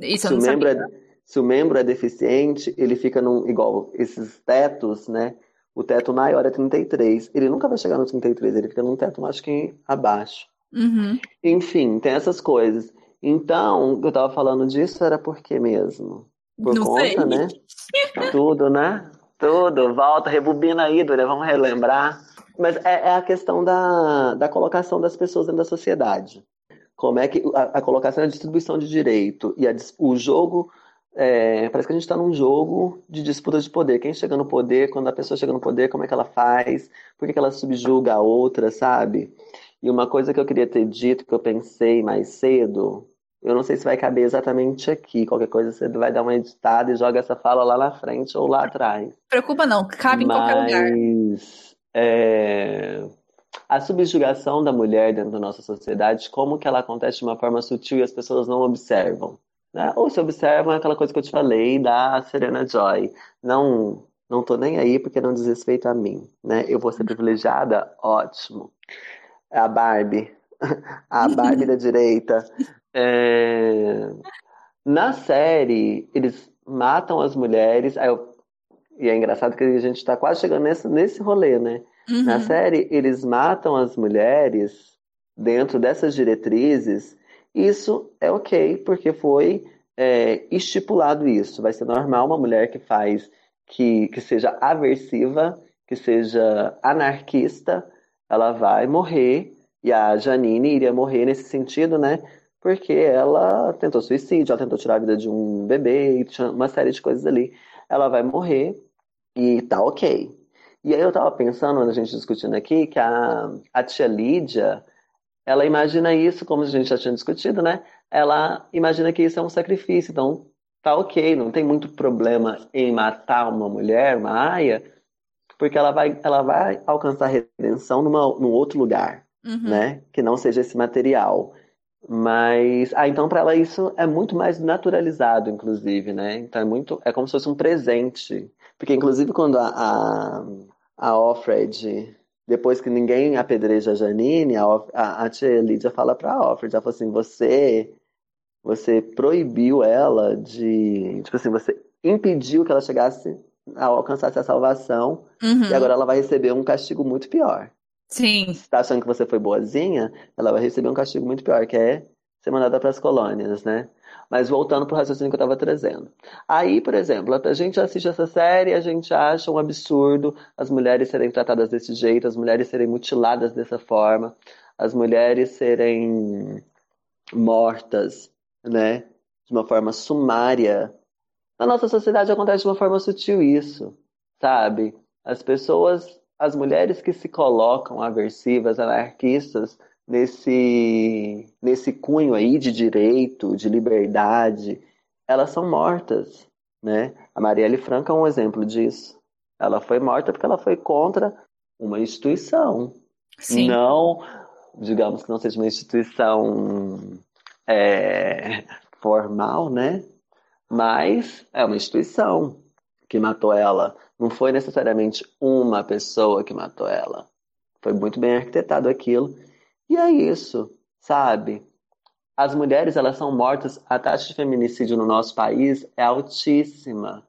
Isso se eu não o membro é, se o membro é deficiente, ele fica num igual esses tetos, né? O teto maior é 33. Ele nunca vai chegar no 33, ele fica num teto, acho que abaixo. Uhum. Enfim, tem essas coisas. Então, eu tava falando disso era por quê mesmo? Por não conta, sei. né? Tudo, né? Tudo. Volta, rebobina aí, Dura. Vamos relembrar. Mas é, é, a questão da, da colocação das pessoas dentro da sociedade. Como é que a, a colocação a distribuição de direito e a, o jogo. É, parece que a gente está num jogo de disputa de poder. Quem chega no poder, quando a pessoa chega no poder, como é que ela faz? Por que, que ela subjuga a outra, sabe? E uma coisa que eu queria ter dito, que eu pensei mais cedo, eu não sei se vai caber exatamente aqui. Qualquer coisa você vai dar uma editada e joga essa fala lá na frente ou lá atrás. Preocupa não, cabe em qualquer lugar. Mas é, a subjugação da mulher dentro da nossa sociedade, como que ela acontece de uma forma sutil e as pessoas não observam. Né? Ou se observam é aquela coisa que eu te falei da Serena Joy. Não, não tô nem aí porque não diz respeito a mim. Né? Eu vou ser privilegiada? Ótimo. A Barbie. A Barbie da direita. É... Na série, eles matam as mulheres. Eu e é engraçado que a gente está quase chegando nesse, nesse rolê, né? Uhum. Na série, eles matam as mulheres dentro dessas diretrizes. Isso é ok, porque foi é, estipulado isso. Vai ser normal uma mulher que faz, que, que seja aversiva, que seja anarquista, ela vai morrer. E a Janine iria morrer nesse sentido, né? Porque ela tentou suicídio, ela tentou tirar a vida de um bebê, e uma série de coisas ali. Ela vai morrer e tá ok. E aí eu tava pensando, a gente discutindo aqui, que a, a tia Lídia, ela imagina isso, como a gente já tinha discutido, né? Ela imagina que isso é um sacrifício, então tá ok, não tem muito problema em matar uma mulher, uma aia, porque ela vai, ela vai alcançar redenção numa, num outro lugar, uhum. né? Que não seja esse material. Mas, ah, então para ela isso é muito mais naturalizado, inclusive, né? Então é muito, é como se fosse um presente porque, inclusive, quando a, a, a Offred, depois que ninguém apedreja a Janine, a, a, a tia Lídia fala pra Offred, ela fala assim, você, você proibiu ela de... Tipo assim, você impediu que ela chegasse a alcançasse a salvação, uhum. e agora ela vai receber um castigo muito pior. Sim. Se tá achando que você foi boazinha, ela vai receber um castigo muito pior, que é ser mandada para as colônias, né? Mas voltando para o raciocínio que eu estava trazendo. Aí, por exemplo, a gente assiste essa série, a gente acha um absurdo as mulheres serem tratadas desse jeito, as mulheres serem mutiladas dessa forma, as mulheres serem mortas, né? De uma forma sumária. Na nossa sociedade acontece de uma forma sutil isso, sabe? As pessoas, as mulheres que se colocam aversivas, anarquistas, nesse, nesse cunho aí de direito, de liberdade, elas são mortas, né? A Marielle Franco é um exemplo disso. Ela foi morta porque ela foi contra uma instituição. Sim. Não, digamos que não seja uma instituição é, formal, né? Mas é uma instituição que matou ela. Não foi necessariamente uma pessoa que matou ela. Foi muito bem arquitetado aquilo. E é isso, sabe? As mulheres elas são mortas, a taxa de feminicídio no nosso país é altíssima.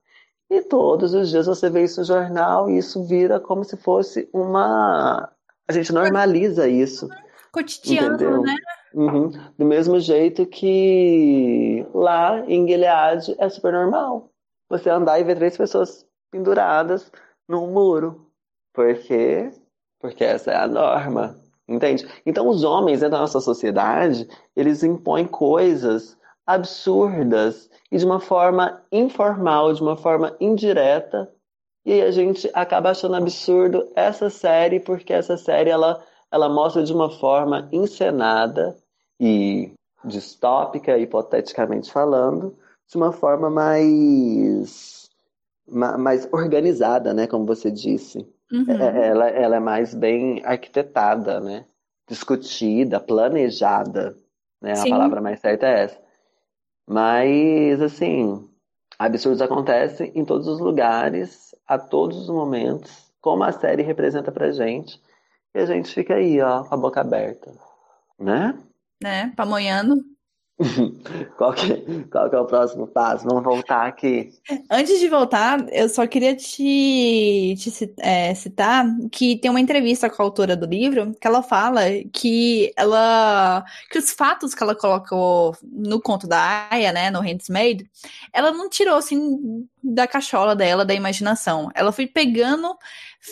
E todos os dias você vê isso no jornal e isso vira como se fosse uma. A gente normaliza isso. Cotidiano, entendeu? né? Uhum. Do mesmo jeito que lá em Gilead é super normal. Você andar e ver três pessoas penduradas num muro. Por quê? Porque essa é a norma. Entende? Então, os homens dentro da nossa sociedade, eles impõem coisas absurdas e de uma forma informal, de uma forma indireta. E a gente acaba achando absurdo essa série, porque essa série ela, ela mostra de uma forma encenada e distópica, hipoteticamente falando, de uma forma mais, mais organizada, né? Como você disse. Uhum. É, ela, ela é mais bem arquitetada, né? Discutida, planejada. Né? A palavra mais certa é essa. Mas, assim, absurdos acontecem em todos os lugares, a todos os momentos, como a série representa pra gente. E a gente fica aí, ó, com a boca aberta. Né? Né? Pamonhando. qual, que, qual que é o próximo passo? Vamos voltar aqui. Antes de voltar, eu só queria te, te é, citar que tem uma entrevista com a autora do livro que ela fala que ela que os fatos que ela colocou no conto da Aya, né, no Handmaid, ela não tirou assim da cachola dela, da imaginação. Ela foi pegando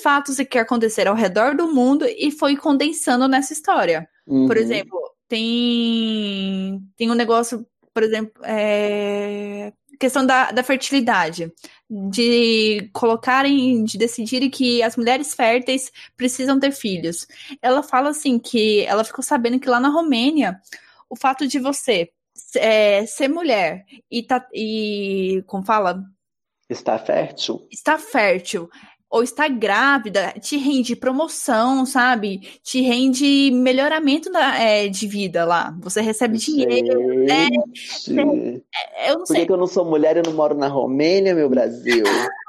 fatos que aconteceram ao redor do mundo e foi condensando nessa história. Uhum. Por exemplo, tem, tem um negócio, por exemplo, é, questão da, da fertilidade, de colocarem, de decidirem que as mulheres férteis precisam ter filhos. Ela fala assim que ela ficou sabendo que lá na Romênia, o fato de você é, ser mulher e, tá, e como fala? Está fértil. Está fértil ou está grávida, te rende promoção, sabe? Te rende melhoramento da, é, de vida lá. Você recebe dinheiro, né? É, eu não Por sei. que eu não sou mulher e não moro na Romênia, meu Brasil?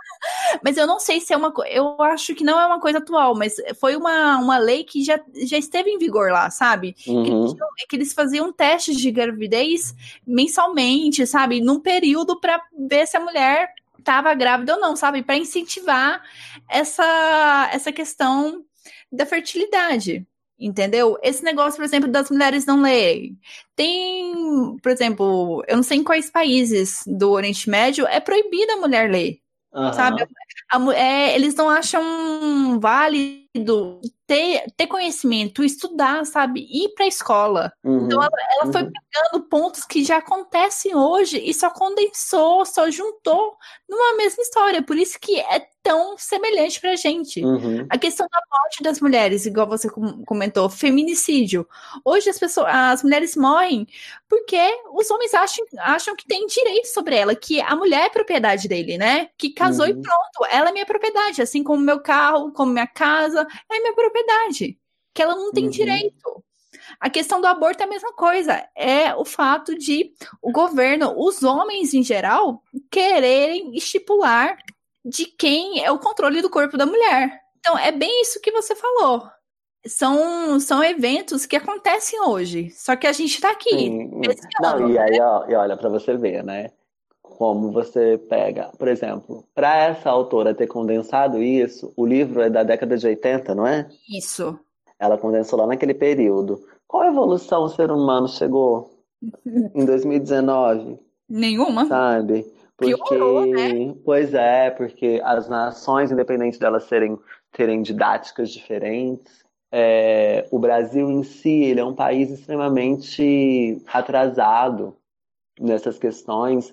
mas eu não sei se é uma coisa. Eu acho que não é uma coisa atual, mas foi uma, uma lei que já, já esteve em vigor lá, sabe? Uhum. Que, eles, que, eles faziam testes de gravidez mensalmente, sabe? Num período para ver se a mulher estava grávida ou não, sabe? Para incentivar essa, essa questão da fertilidade. Entendeu? Esse negócio, por exemplo, das mulheres não lerem. Tem, por exemplo, eu não sei em quais países do Oriente Médio é proibida a mulher ler. Uhum. Sabe? A, é, eles não acham válido ter, ter conhecimento, estudar, sabe? Ir para a escola. Uhum. Então ela, ela uhum. foi pegando pontos que já acontecem hoje e só condensou, só juntou numa mesma história. Por isso que é tão semelhante pra gente. Uhum. A questão da morte das mulheres, igual você comentou, feminicídio. Hoje as pessoas, as mulheres morrem porque os homens acham, acham que tem direito sobre ela, que a mulher é propriedade dele, né? Que casou uhum. e pronto, ela é minha propriedade, assim como meu carro, como minha casa, é minha propriedade. Que ela não tem uhum. direito. A questão do aborto é a mesma coisa. É o fato de o governo, os homens em geral, quererem estipular de quem é o controle do corpo da mulher. Então, é bem isso que você falou. São, são eventos que acontecem hoje, só que a gente está aqui. Não, e aí, ó, e olha, para você ver, né? Como você pega, por exemplo, para essa autora ter condensado isso, o livro é da década de 80, não é? Isso. Ela condensou lá naquele período. Qual evolução o ser humano chegou em 2019? Nenhuma. Sabe? Porque, Piorou, né? Pois é, porque as nações, independente delas serem, terem didáticas diferentes, é, o Brasil em si ele é um país extremamente atrasado nessas questões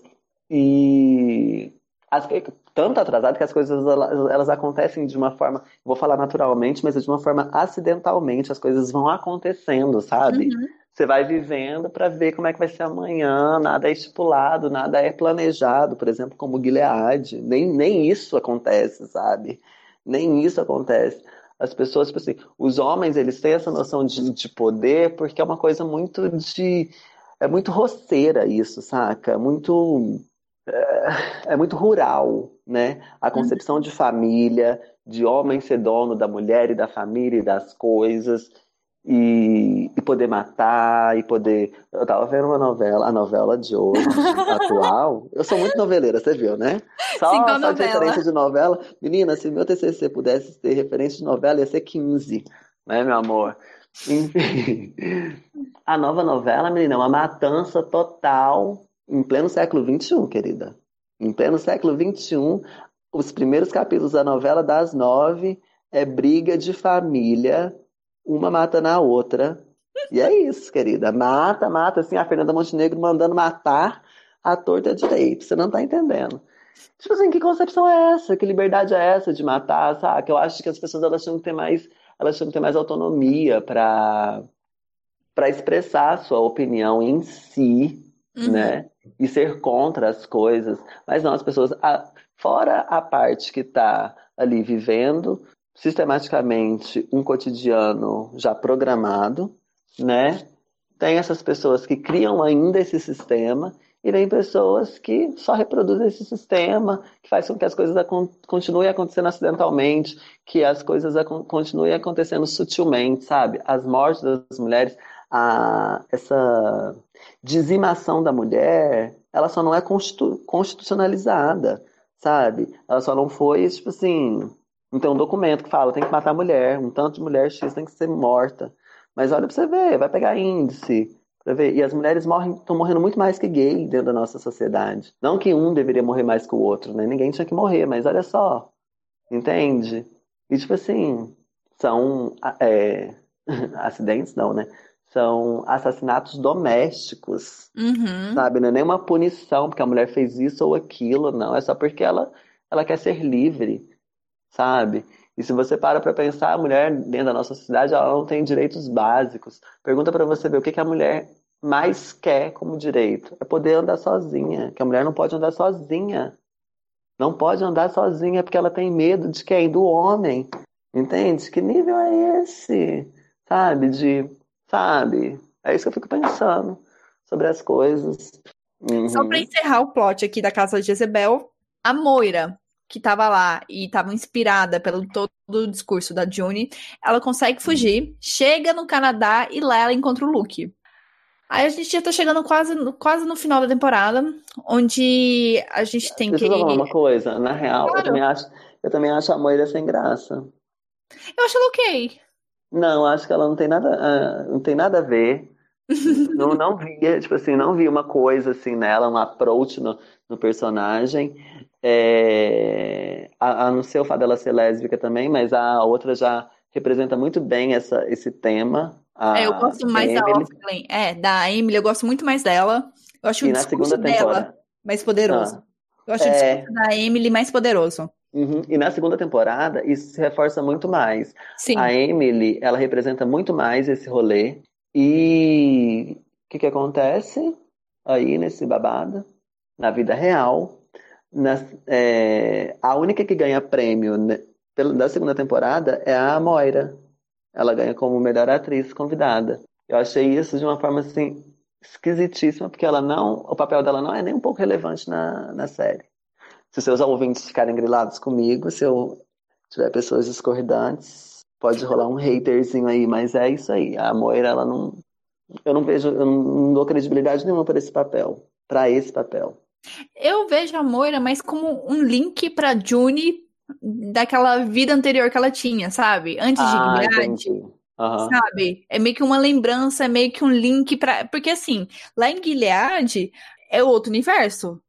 e as, tanto atrasado que as coisas elas, elas, acontecem de uma forma, vou falar naturalmente, mas de uma forma acidentalmente, as coisas vão acontecendo, sabe? Uhum. Você vai vivendo para ver como é que vai ser amanhã, nada é estipulado, nada é planejado, por exemplo, como Gilead. Nem, nem isso acontece, sabe? Nem isso acontece. As pessoas, tipo assim, os homens, eles têm essa noção de, de poder porque é uma coisa muito de. É muito roceira isso, saca? Muito. É, é muito rural, né? A concepção de família, de homem ser dono da mulher e da família e das coisas e, e, poder matar, e poder. Eu tava vendo uma novela, a novela de hoje, atual. Eu sou muito noveleira, você viu, né? Só, Sim, só de referência de novela. Menina, se meu TCC pudesse ter referência de novela, ia ser 15, né, meu amor? Enfim. A nova novela, menina, é uma matança total em pleno século XXI, querida. Em pleno século XXI, os primeiros capítulos da novela das nove é briga de família uma mata na outra. E é isso, querida. Mata, mata, assim, a Fernanda Montenegro mandando matar a torta direito. Você não tá entendendo. Tipo assim, que concepção é essa? Que liberdade é essa de matar, sabe? Que eu acho que as pessoas elas tinham que ter mais, elas tinham que ter mais autonomia para para expressar a sua opinião em si, uhum. né? E ser contra as coisas. Mas não, as pessoas, a, fora a parte que tá ali vivendo, sistematicamente um cotidiano já programado, né? Tem essas pessoas que criam ainda esse sistema e tem pessoas que só reproduzem esse sistema, que faz com que as coisas continuem acontecendo acidentalmente, que as coisas continuem acontecendo sutilmente, sabe? As mortes das mulheres, a, essa, dizimação da mulher, ela só não é constitu constitucionalizada, sabe? Ela só não foi, tipo assim, não tem um documento que fala tem que matar a mulher, um tanto de mulher X tem que ser morta. Mas olha pra você ver, vai pegar índice, pra ver. E as mulheres morrem, estão morrendo muito mais que gay dentro da nossa sociedade. Não que um deveria morrer mais que o outro, né? Ninguém tinha que morrer, mas olha só, entende? E tipo assim, são é, acidentes não, né? São assassinatos domésticos, Uhum. sabe? Não é nenhuma punição porque a mulher fez isso ou aquilo, não. É só porque ela, ela quer ser livre, sabe? E se você para pra pensar, a mulher dentro da nossa sociedade, ela não tem direitos básicos. Pergunta pra você ver o que que a mulher mais quer como direito. É poder andar sozinha, que a mulher não pode andar sozinha. Não pode andar sozinha porque ela tem medo de quem? Do homem. Entende? Que nível é esse? Sabe? De, sabe? É isso que eu fico pensando sobre as coisas. Só Uhum. pra encerrar o plot aqui da casa de Jezebel, a Moira, que tava lá e tava inspirada pelo todo o discurso da June, ela consegue fugir, chega no Canadá e lá ela encontra o Luke. Aí a gente já tá chegando quase, no- quase no final da temporada, onde a gente tem Deixa que. eu falar uma coisa. Na real, eu Claro. também acho, eu também acho a Moira sem graça. Eu acho ela ok. Não, acho que ela não tem nada, ah, não tem nada a ver. Não, não via, tipo assim, não vi uma coisa assim nela, um approach no, no personagem. É, a, a não ser o fato dela ser lésbica também, mas a outra já representa muito bem essa, esse tema. A É, eu gosto mais da Emily. É, da Emily, eu gosto muito mais dela. Eu acho E o discurso dela temporada. mais poderoso. Ah, Eu acho o é. discurso da Emily mais poderoso. Uhum. E na segunda temporada, isso se reforça muito mais. Sim. A Emily, ela representa muito mais esse rolê. E o que que acontece aí nesse babado? Na vida real, na- é, a única que ganha prêmio né, pelo- da segunda temporada é a Moira. Ela ganha como melhor atriz convidada. Eu achei isso de uma forma assim esquisitíssima, porque ela não, o papel dela não é nem um pouco relevante na, na série. Se seus ouvintes ficarem grilados comigo, se eu tiver pessoas discordantes, pode rolar um haterzinho aí, mas é isso aí. A Moira, ela não. Eu não vejo, eu não dou credibilidade nenhuma para esse papel, para esse papel. Eu vejo a Moira mais como um link pra June daquela vida anterior que ela tinha, sabe? Antes de Ah, Gilead, entendi. Aham. sabe? É meio que uma lembrança, é meio que um link pra. Porque assim, lá em Gilead é outro universo.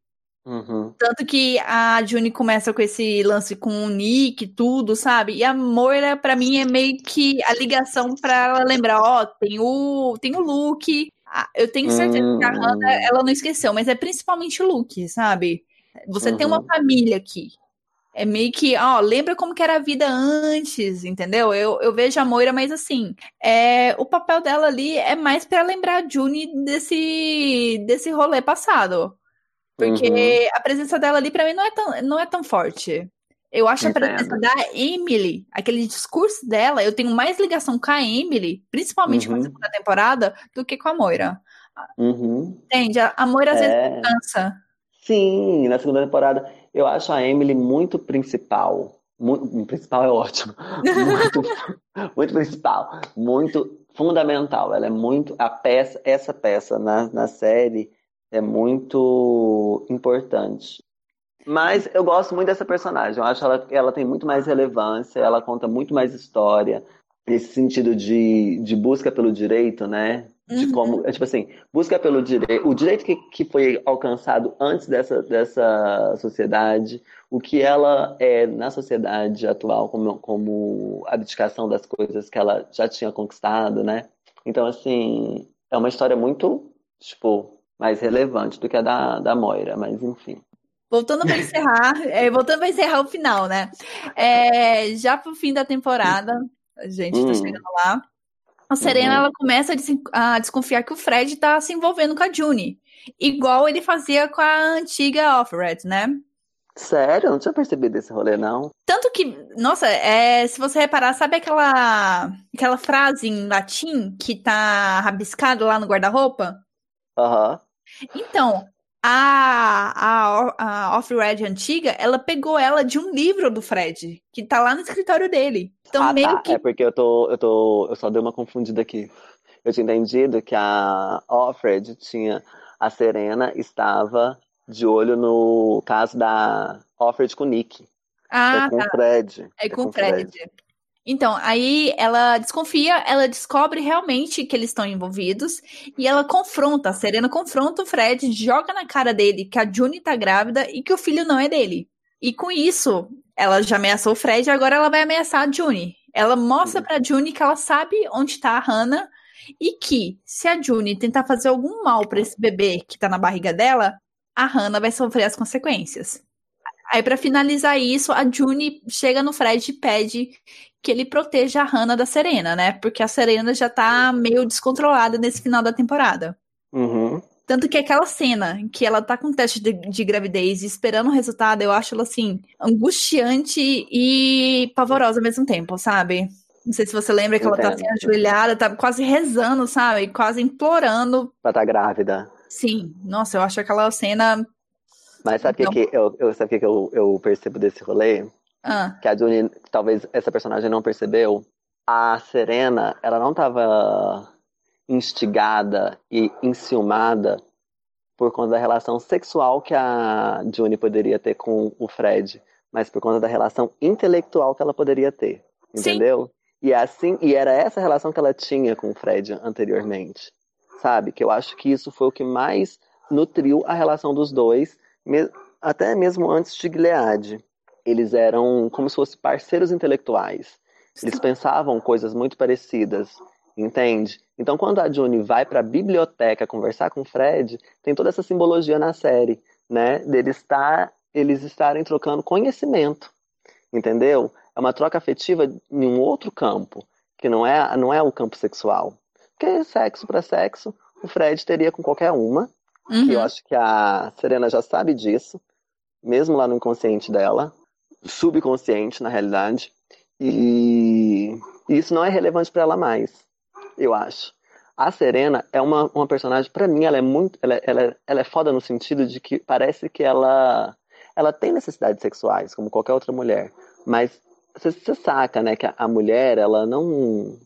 Uhum. Tanto que a June começa com esse lance com o Nick tudo, sabe? E a Moira, pra mim, é meio que a ligação pra ela lembrar, ó, tem o, tem o Luke. Ah, Eu tenho certeza que a Hannah, Hum, ela não esqueceu, mas é principalmente o Luke, sabe? Você tem uma uhum. família aqui. É meio que, ó, lembra como que era a vida antes, entendeu? Eu, eu vejo a Moira, mas assim, é, o papel dela ali é mais pra lembrar a June desse, desse rolê passado. Porque Uhum. a presença dela ali pra mim não é tão, não é tão forte. Eu acho a presença Entendo. da Emily, aquele discurso dela, eu tenho mais ligação com a Emily, principalmente com a Uhum. segunda temporada, do que com a Moira. Uhum. Entende? A, a Moira às vezes É. cansa. Sim, na segunda temporada eu acho a Emily muito principal. Muito, principal é ótimo. Muito, muito principal, muito fundamental. Ela é muito a peça, essa peça na, na série é muito importante. Mas eu gosto muito dessa personagem. Eu acho ela, ela tem muito mais relevância, ela conta muito mais história, nesse sentido de, de busca pelo direito, né? De Uhum. como, é tipo assim, busca pelo direito, o direito que, que foi alcançado antes dessa, dessa sociedade, o que ela é na sociedade atual, como, como abdicação das coisas que ela já tinha conquistado, né? Então, assim, é uma história muito, tipo, mais relevante do que a da, da Moira, mas enfim. Voltando para encerrar, é, voltando para encerrar o final, né? É, já pro fim da temporada, a gente tá Hum. chegando lá. A Serena Uhum. ela começa a, des- a desconfiar que o Fred tá se envolvendo com a June, igual ele fazia com a antiga Offred, né? Sério? Eu não tinha percebido esse rolê, não. Tanto que, nossa, é, se você reparar, sabe aquela aquela frase em latim que tá rabiscada lá no guarda-roupa? Aham. Então, a, a, a Off-Red antiga, ela pegou ela de um livro do Fred, que tá lá no escritório dele. Então, Ah, meio tá. que. É porque eu tô, eu tô, eu só dei uma confundida aqui. eu tinha entendido que a Offred tinha. A Serena estava de olho no caso da Offred com o Nick. Ah, é com tá. o Fred. É com o Fred. Então, aí ela desconfia, ela descobre realmente que eles estão envolvidos e ela confronta, a Serena confronta o Fred, joga na cara dele que a June tá grávida e que o filho não é dele. E com isso, ela já ameaçou o Fred agora ela vai ameaçar a June. Ela mostra pra June que ela sabe onde tá a Hannah e que se a June tentar fazer algum mal para esse bebê que tá na barriga dela, a Hannah vai sofrer as consequências. Aí, para finalizar isso, a June chega no Fred e pede que ele proteja a Hannah da Serena, né? Porque a Serena já tá meio descontrolada nesse final da temporada. Uhum. Tanto que aquela cena que ela tá com teste de, de gravidez e esperando o resultado, eu acho ela assim, angustiante e pavorosa ao mesmo tempo, sabe? Não sei se você lembra que ela tá assim, ajoelhada, tá quase rezando, sabe? Quase implorando. Pra estar tá grávida. Sim, nossa, eu acho aquela cena. Mas sabe o então... que, que, eu, eu, sabe que, eu, eu percebo desse rolê? Ah. Que a Juni, talvez essa personagem não percebeu. A Serena, ela não tava instigada e enciumada por conta da relação sexual que a Juni poderia ter com o Fred, mas por conta da relação intelectual que ela poderia ter, entendeu? Sim. E é assim, e era essa relação que ela tinha com o Fred anteriormente, sabe? Que eu acho que isso foi o que mais nutriu a relação dos dois, até mesmo antes de Gilead. Eles eram como se fossem parceiros intelectuais. Eles pensavam coisas muito parecidas, entende? Então, quando a June vai para a biblioteca conversar com o Fred, tem toda essa simbologia na série, né? Dele estar, eles estarem trocando conhecimento, entendeu? É uma troca afetiva em um outro campo, que não é, não é o campo sexual. Porque sexo para sexo, o Fred teria com qualquer uma, uhum. que eu acho que a Serena já sabe disso, mesmo lá no inconsciente dela, subconsciente na realidade, e isso não é relevante para ela mais eu acho. A Serena é uma, uma personagem, para mim, ela é muito. Ela, ela, ela é foda no sentido de que parece que ela. Ela tem necessidades sexuais, como qualquer outra mulher. Mas você, você saca, né, que a, a mulher, ela não.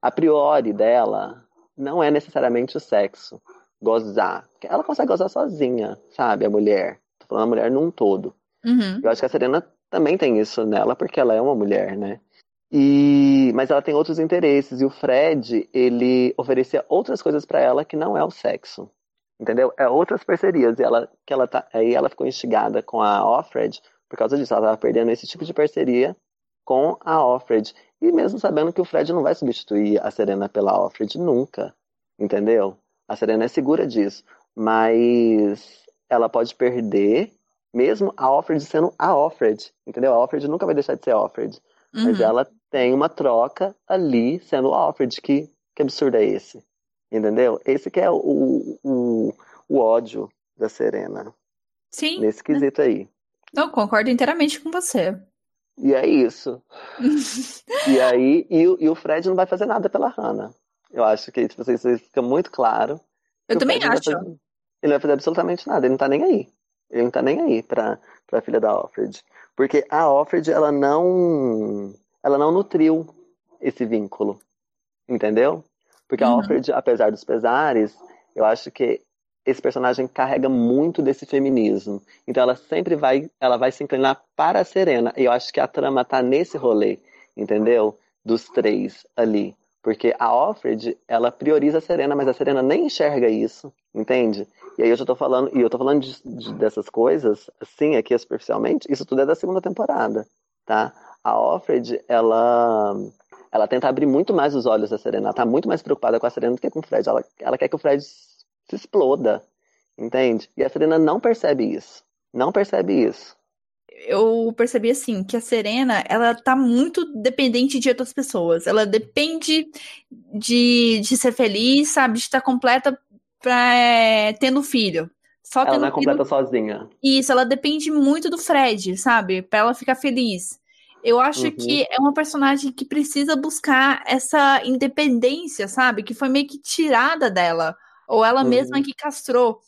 A priori dela não é necessariamente o sexo. Gozar. Ela consegue gozar sozinha, sabe? A mulher. Tô falando a mulher num todo. Uhum. Eu acho que a Serena também tem isso nela, porque ela é uma mulher, né? E, mas ela tem outros interesses e o Fred ele oferecia outras coisas para ela que não é o sexo, entendeu? É outras parcerias e ela que ela tá aí ela ficou instigada com a Offred por causa disso, ela estava perdendo esse tipo de parceria com a Offred e mesmo sabendo que o Fred não vai substituir a Serena pela Offred nunca, entendeu? A Serena é segura disso, mas ela pode perder mesmo a Offred sendo a Offred, entendeu? A Offred nunca vai deixar de ser Offred. Uhum. Mas ela tem uma troca ali sendo offered. Que, que absurdo é esse? Entendeu? Esse que é o, o, o ódio da Serena. Sim. Nesse quesito aí. Não, concordo inteiramente com você. E é isso. e aí, e, e, o Fred não vai fazer nada pela Hannah. Eu acho que tipo, isso fica muito claro. Eu também acho. Fazer, ele não vai fazer absolutamente nada, ele não tá nem aí. Ele não tá nem aí pra, pra filha da Offred. Porque a Offred, ela não, ela não nutriu esse vínculo, entendeu? Porque Uhum. a Offred, apesar dos pesares, eu acho que esse personagem carrega muito desse feminismo. Então ela sempre vai, ela vai se inclinar para a Serena. E eu acho que a trama tá nesse rolê, entendeu? Dos três ali. Porque a Offred, ela prioriza a Serena, mas a Serena nem enxerga isso, entende? E aí eu já tô falando, e eu tô falando de, de, dessas coisas, assim, aqui superficialmente, isso tudo é da segunda temporada, tá? A Offred, ela, ela tenta abrir muito mais os olhos da Serena, ela tá muito mais preocupada com a Serena do que com o Fred. Ela, ela quer que o Fred se exploda, entende? E a Serena não percebe isso, não percebe isso eu percebi assim que a Serena ela tá muito dependente de outras pessoas. Ela depende de, de ser feliz, sabe, de estar completa pra, é, tendo filho. Só ela tendo não é completa filho... sozinha. Isso, ela depende muito do Fred, sabe, para ela ficar feliz. Eu acho Uhum. que é uma personagem que precisa buscar essa independência, sabe, que foi meio que tirada dela, ou ela Uhum. mesma que castrou.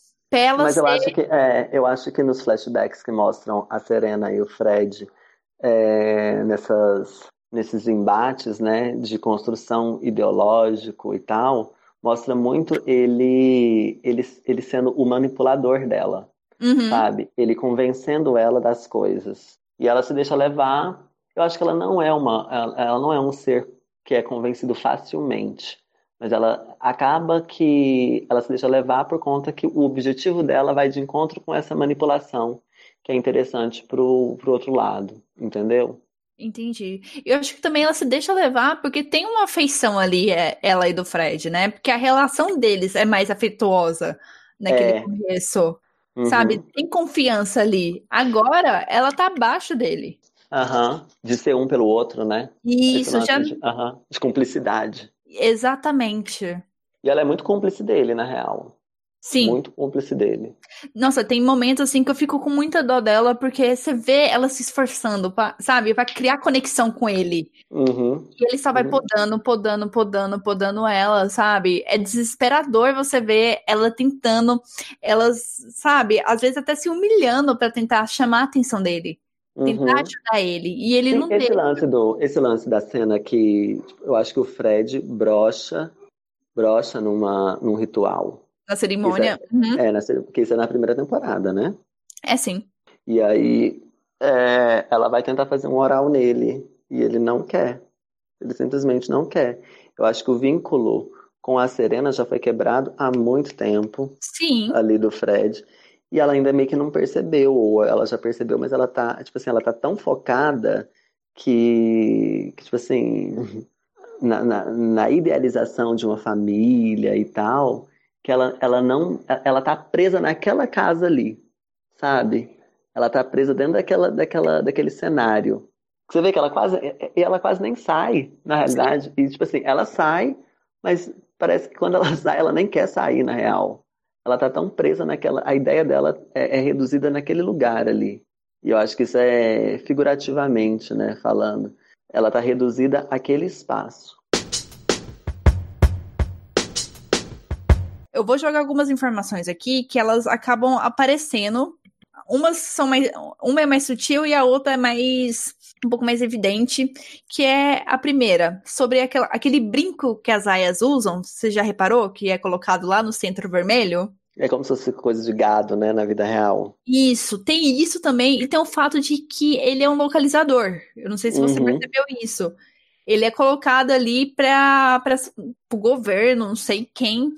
Mas eu acho que é, eu acho que nos flashbacks que mostram a Serena e o Fred é, nessas, nesses embates, né, de construção ideológico e tal, mostra muito ele, ele, ele sendo o manipulador dela, Uhum. sabe? Ele convencendo ela das coisas. E ela se deixa levar. Eu acho que ela não é uma, ela, ela não é um ser que é convencido facilmente. Mas ela acaba que ela se deixa levar por conta que o objetivo dela vai de encontro com essa manipulação, que é interessante pro, pro outro lado, entendeu? Entendi. Eu acho que também ela se deixa levar porque tem uma afeição ali, é, ela e do Fred, né? Porque a relação deles é mais afetuosa naquele É. começo, Uhum. sabe? Tem confiança ali. Agora ela tá abaixo dele. Aham. De ser um pelo outro, né? Isso já. de, aham, de cumplicidade. Exatamente. E ela é muito cúmplice dele, na real. Sim. Muito cúmplice dele. Nossa, tem momentos assim que eu fico com muita dó dela, porque você vê ela se esforçando, pra, sabe, pra criar conexão com ele. Uhum. E ele só vai Uhum. podando, podando, podando, podando ela, sabe? É desesperador você ver ela tentando, elas, sabe, às vezes até se humilhando pra tentar chamar a atenção dele, tentar Uhum. ajudar ele. E ele Sim, não esse deixa. lance do, esse lance da cena que tipo, eu acho que o Fred brocha, brocha numa, num ritual. Na cerimônia. Uhum. É, nessa, porque isso é na primeira temporada, né? É sim. E aí é, ela vai tentar fazer um oral nele e ele não quer. Ele simplesmente não quer. Eu acho que o vínculo com a Serena já foi quebrado há muito tempo Sim. ali do Fred. E ela ainda meio que não percebeu, ou ela já percebeu, mas ela tá, tipo assim, ela tá tão focada que, que tipo assim, na, na, na idealização de uma família e tal, que ela, ela não, ela tá presa naquela casa ali, sabe? Ela tá presa dentro daquela, daquela, daquele cenário. Você vê que ela quase, e ela quase nem sai, na realidade. E tipo assim, ela sai, mas parece que quando ela sai, ela nem quer sair, na real. Ela tá tão presa naquela, a ideia dela é, é reduzida naquele lugar ali. E eu acho que isso é figurativamente, né, falando. Ela tá reduzida àquele espaço. Eu vou jogar algumas informações aqui que elas acabam aparecendo. Umas são mais. Uma é mais sutil e a outra é mais. Um pouco mais evidente. Que é a primeira, sobre aquela, aquele brinco que as aias usam. Você já reparou? Que é colocado lá no centro vermelho? É como se fosse coisa de gado, né, na vida real. Isso, tem isso também, e tem o fato de que ele é um localizador. Eu não sei se você Uhum. percebeu isso. Ele é colocado ali para o governo, não sei quem,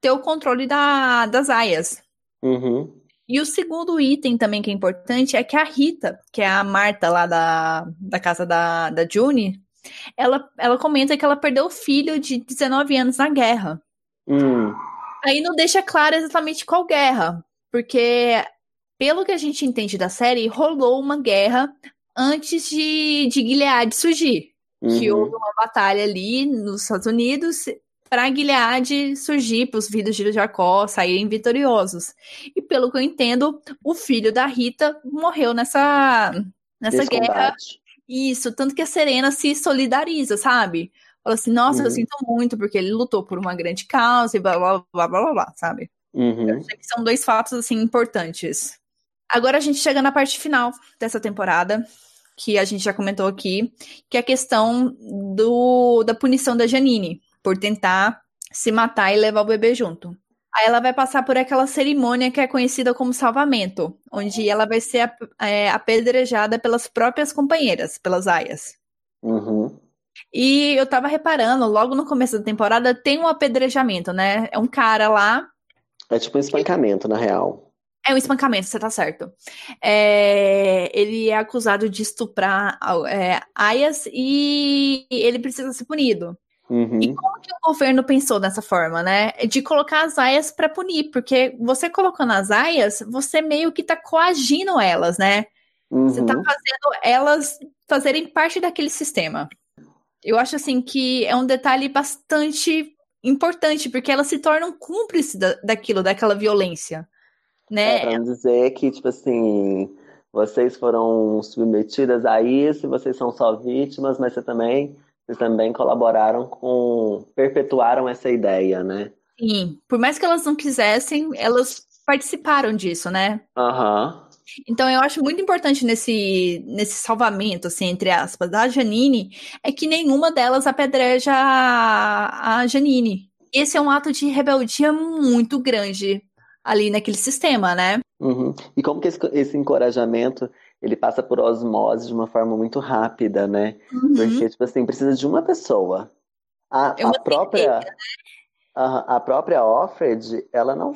ter o controle da, das aias. Uhum. E o segundo item também que é importante é que a Rita, que é a Marta lá da, da casa da, da June, ela, ela comenta que ela perdeu o filho de 19 anos na guerra. Hum. Aí não deixa claro exatamente qual guerra, porque pelo que a gente entende da série, rolou uma guerra antes de, de Gilead surgir. Que Uhum. houve uma batalha ali nos Estados Unidos para Gilead surgir, para os filhos de Jacó saírem vitoriosos. E pelo que eu entendo, o filho da Rita morreu nessa, nessa guerra. combate. Isso, tanto que a Serena se solidariza, sabe? Fala assim, nossa, eu Uhum. sinto muito, porque ele lutou por uma grande causa e blá blá blá blá blá, blá sabe? Uhum. Eu são dois fatos, assim, importantes. Agora a gente chega na parte final dessa temporada, que a gente já comentou aqui, que é a questão do, da punição da Janine, por tentar se matar e levar o bebê junto. Aí ela vai passar por aquela cerimônia que é conhecida como salvamento, onde ela vai ser é, apedrejada pelas próprias companheiras, pelas aias. Uhum. E eu tava reparando, logo no começo da temporada tem um apedrejamento, né? É um cara lá É tipo um espancamento, na real. É um espancamento, você tá certo. É, ele é acusado de estuprar é, aias e ele precisa ser punido. Uhum. E como que o governo pensou dessa forma, né? De colocar as aias para punir, porque você colocando as aias, você meio que tá coagindo elas, né? Você tá Uhum. fazendo elas fazerem parte daquele sistema. Eu acho assim que é um detalhe bastante importante, porque elas se tornam cúmplices da, daquilo, daquela violência, né? É, não dizer que, tipo assim, vocês foram submetidas a isso, vocês são só vítimas, mas você também, também colaboraram com, perpetuaram essa ideia, né? Sim, por mais que elas não quisessem, elas participaram disso, né? Aham. Então eu acho muito importante nesse, nesse salvamento, assim, entre aspas, da Janine, é que nenhuma delas apedreja a, a Janine. esse é um ato de rebeldia muito grande ali naquele sistema, né? Uhum. E como que esse, esse, encorajamento ele passa por osmose de uma forma muito rápida, né? Uhum. Porque, tipo assim, precisa de uma pessoa. A, é a própria. né? a, a própria Offred, ela não,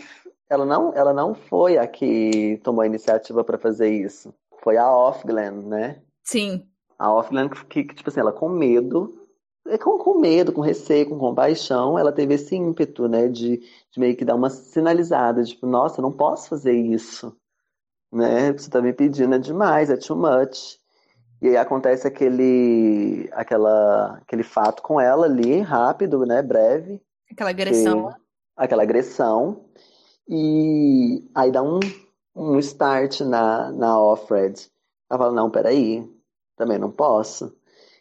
ela, não, ela não foi a que tomou a iniciativa para fazer isso. Foi a Offglen, né? Sim. A Offglen que, que, tipo assim, ela com medo é com, com medo, com receio, com compaixão, ela teve esse ímpeto, né, de, de meio que dar uma sinalizada, tipo, nossa, não posso fazer isso, né, você tá me pedindo, é demais, é too much. E aí acontece aquele, aquela, aquele fato com ela ali, rápido, né, breve. Aquela agressão. Que, aquela agressão. E aí dá um, um start na, na Offred. Ela fala, não, peraí, também não posso.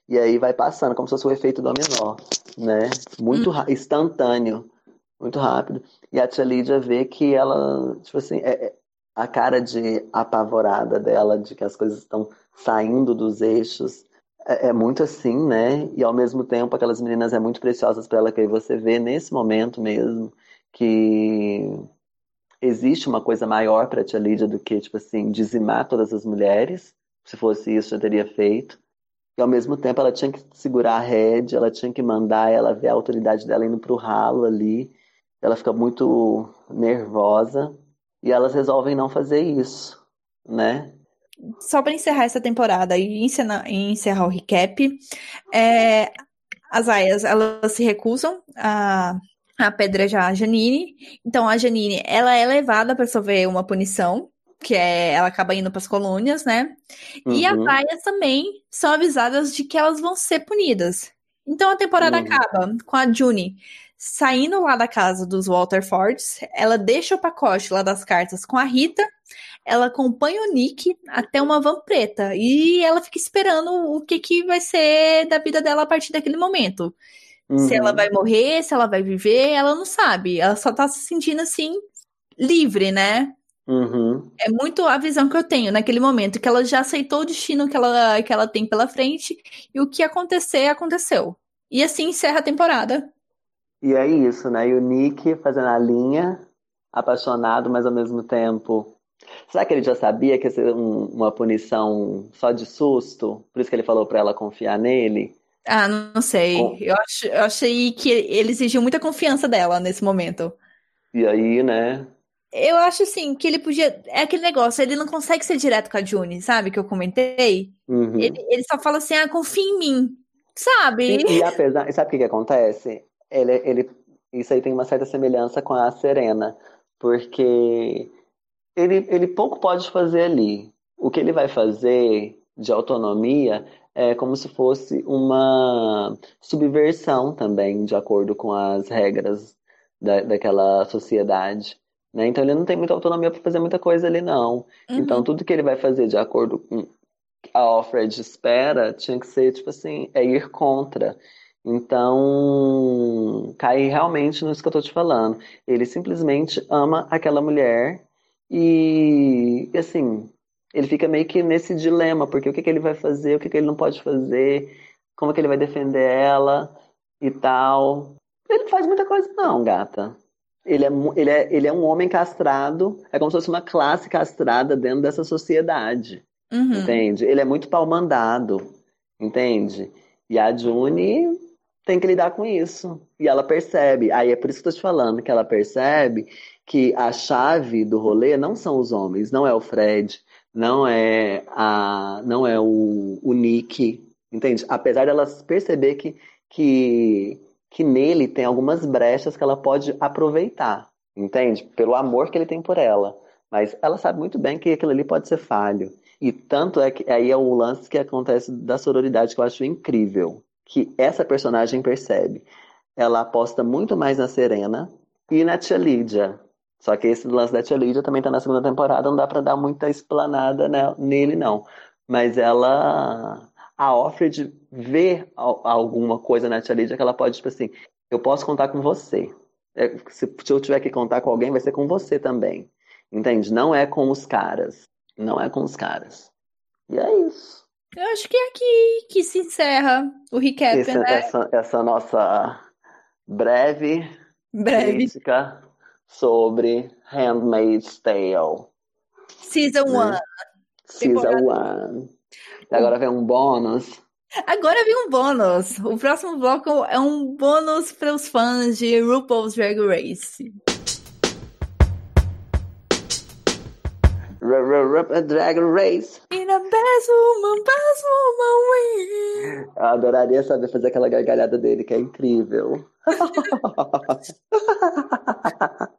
E aí vai passando, como se fosse o efeito dominó, né? Muito hum. instantâneo, muito rápido. E a tia Lídia vê que ela, tipo assim, é, é, a cara de apavorada dela, de que as coisas estão saindo dos eixos, é, é, muito assim, né? E ao mesmo tempo aquelas meninas é muito preciosas para ela, que aí você vê nesse momento mesmo que existe uma coisa maior para tia Lídia do que, tipo assim, dizimar todas as mulheres. Se fosse isso, já teria feito. E ao mesmo tempo ela tinha que segurar a rede, ela tinha que mandar ela ver a autoridade dela indo pro ralo ali. Ela fica muito nervosa e elas resolvem não fazer isso, né? Só para encerrar essa temporada e encerrar, encerrar o recap, é, as aias elas se recusam a, a apedrejar a Janine. Então a Janine ela é levada para sofrer uma punição que é ela acaba indo para as colônias, né? Uhum. E as uhum. aias também são avisadas de que elas vão ser punidas. Então a temporada uhum. acaba com a June saindo lá da casa dos Walterfords, ela deixa o pacote lá das cartas com a Rita, ela acompanha o Nick até uma van preta e ela fica esperando o que, que vai ser da vida dela a partir daquele momento. Uhum. Se ela uhum. vai morrer, se ela vai viver, ela não sabe. Ela só tá se sentindo assim livre, né? Uhum. É muito a visão que eu tenho naquele momento, que ela já aceitou o destino que ela, que ela tem pela frente, e o que acontecer, aconteceu. E assim encerra a temporada. E é isso, né? E o Nick fazendo a linha, apaixonado, mas ao mesmo tempo. Será que ele já sabia que ia ser um, uma punição só de susto? Por isso que ele falou para ela confiar nele? Ah, não sei. Com... Eu, ach, eu achei que ele exigiu muita confiança dela nesse momento. E aí, né? Eu acho assim que ele podia. É aquele negócio, ele não consegue ser direto com a June, sabe? Que eu comentei. Uhum. Ele, ele, só fala assim: ah, confia em mim. Sabe? E, e apesar. Sabe o que, que acontece? Ele, ele, isso aí tem uma certa semelhança com a Serena. Porque ele, ele pouco pode fazer ali. O que ele vai fazer de autonomia é como se fosse uma subversão também, de acordo com as regras da, daquela sociedade. Né? Então ele não tem muita autonomia para fazer muita coisa ali, não. Uhum. Então tudo que ele vai fazer de acordo com a Alfred espera tinha que ser, tipo assim, é ir contra. Então, cai realmente nisso que eu tô te falando. Ele simplesmente ama aquela mulher e, assim, ele fica meio que nesse dilema, porque o que, que ele vai fazer, o que, que ele não pode fazer, como que ele vai defender ela e tal. Ele não faz muita coisa, não, gata ele é, ele, é, ele é um homem castrado, é como se fosse uma classe castrada dentro dessa sociedade. Uhum. Entende? Ele é muito pau mandado, entende? E a June tem que lidar com isso. E ela percebe. Aí é por isso que eu tô te falando, que ela percebe que a chave do rolê não são os homens, não é o Fred, não é a não é o, o Nick, entende? Apesar dela perceber que, que que nele tem algumas brechas que ela pode aproveitar, entende? Pelo amor que ele tem por ela. Mas ela sabe muito bem que aquilo ali pode ser falho. E tanto é que aí é o lance que acontece da sororidade que eu acho incrível. Que essa personagem percebe. Ela aposta muito mais na Serena e na Tia Lídia. Só que esse lance da Tia Lídia também tá na segunda temporada, não dá para dar muita explanada né, nele, não. Mas ela a Offred vê alguma coisa na Tia Lídia que ela pode, tipo assim, eu posso contar com você. É, se eu tiver que contar com alguém, vai ser com você também. Entende? Não é com os caras. Não é com os caras. E é isso. Eu acho que é aqui que se encerra o recap, né? Essa, essa nossa breve Breve. crítica sobre Handmaid's Tale. Season 1. Né? Season 1. E agora vem um bônus. Agora vem um bônus. O próximo bloco é um bônus para os fãs de RuPaul's Drag Race. Drag Race. In a best woman, best woman win. Eu adoraria saber fazer aquela gargalhada dele, que é incrível.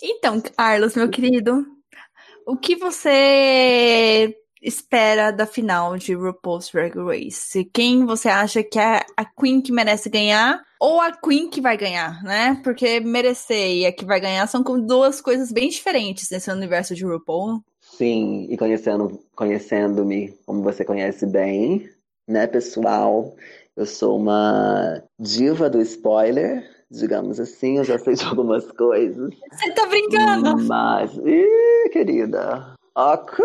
então, Carlos, meu querido, o que você espera da final de RuPaul's Drag Race? Quem você acha que é a Queen que merece ganhar ou a Queen que vai ganhar, né? Porque merecer e a que vai ganhar são duas coisas bem diferentes nesse universo de RuPaul. Sim, e conhecendo, conhecendo-me como você conhece bem, né, pessoal? Eu sou uma diva do spoiler, digamos assim, eu já sei de algumas coisas. Você tá brincando? Mas, ih, querida, ok.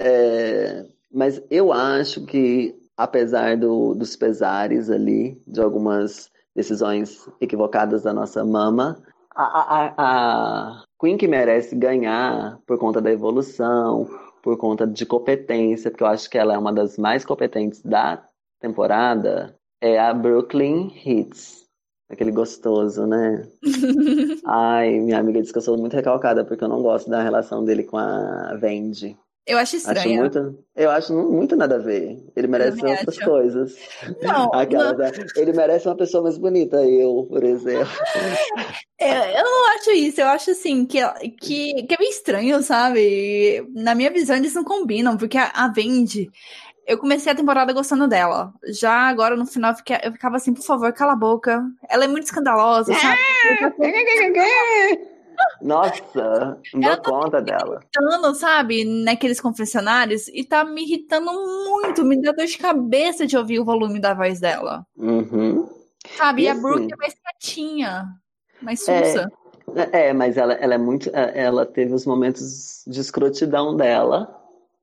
É, mas eu acho que, apesar do, dos pesares ali, de algumas decisões equivocadas da nossa mama, a, a, a Queen que merece ganhar por conta da evolução, por conta de competência, porque eu acho que ela é uma das mais competentes da temporada, é a Brooklyn Hits. Aquele gostoso, né? Ai, minha amiga disse que eu sou muito recalcada porque eu não gosto da relação dele com a Vendi. Eu acho estranho. Acho muito, eu acho muito nada a ver. Ele merece outras acho. coisas. Não, Aquela, não. Ele merece uma pessoa mais bonita, eu, por exemplo. Eu, eu não acho isso. Eu acho assim que, que, que é bem estranho, sabe? Na minha visão, eles não combinam, porque a, a Vendi. Eu comecei a temporada gostando dela. Já agora no final eu ficava assim, por favor, cala a boca. Ela é muito escandalosa, sabe? Nossa, não dou tá conta dela. Irritando, sabe, naqueles confessionários, e tá me irritando muito, me dá dor de cabeça de ouvir o volume da voz dela. Uhum. Sabe, e, e a assim, Brooke é mais quietinha, mais sussa. É, é, mas ela, ela é muito. É, ela teve os momentos de escrotidão dela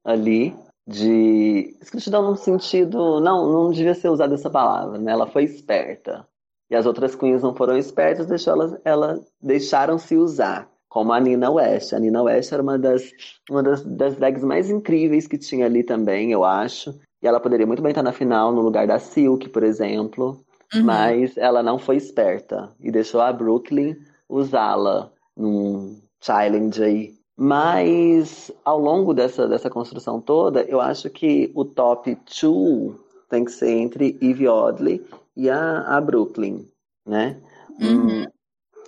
ali. De. Escrotidão no sentido. Não, não devia ser usada essa palavra, né? Ela foi esperta. E as outras queens não foram espertas, deixou elas, ela, deixaram se usar. Como a Nina West. A Nina West era uma das, uma das, das drags mais incríveis que tinha ali também, eu acho. E ela poderia muito bem estar na final, no lugar da Silk, por exemplo. Uhum. Mas ela não foi esperta. E deixou a Brooklyn usá-la num challenge aí. Mas ao longo dessa, dessa construção toda, eu acho que o top 2 tem que ser entre Eve Oddly e a, a Brooklyn, né? Uhum. Hum,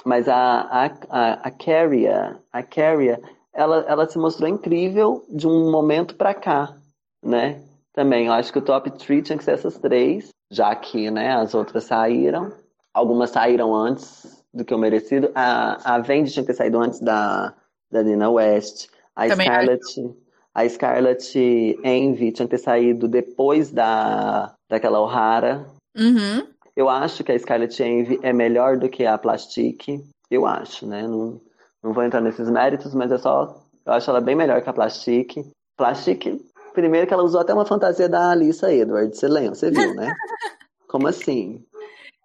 mas a, a, a, a Carrie, a Carrie, ela, ela se mostrou incrível de um momento para cá, né? Também, eu acho que o top 3 tinha que ser essas três, já que né, as outras saíram. Algumas saíram antes do que o merecido. A, a Vendi tinha que ter saído antes da, da Nina West. A Também Scarlett, a Scarlett Envy tinha que ter saído depois da, daquela O'Hara. Uhum. Eu acho que a Scarlett Envy é melhor do que a Plastic. Eu acho, né? Não, não vou entrar nesses méritos, mas é só. Eu acho ela bem melhor que a Plastic. Plastic, primeiro que ela usou até uma fantasia da Alissa Edwards. Você lembra? Você viu, né? Como assim?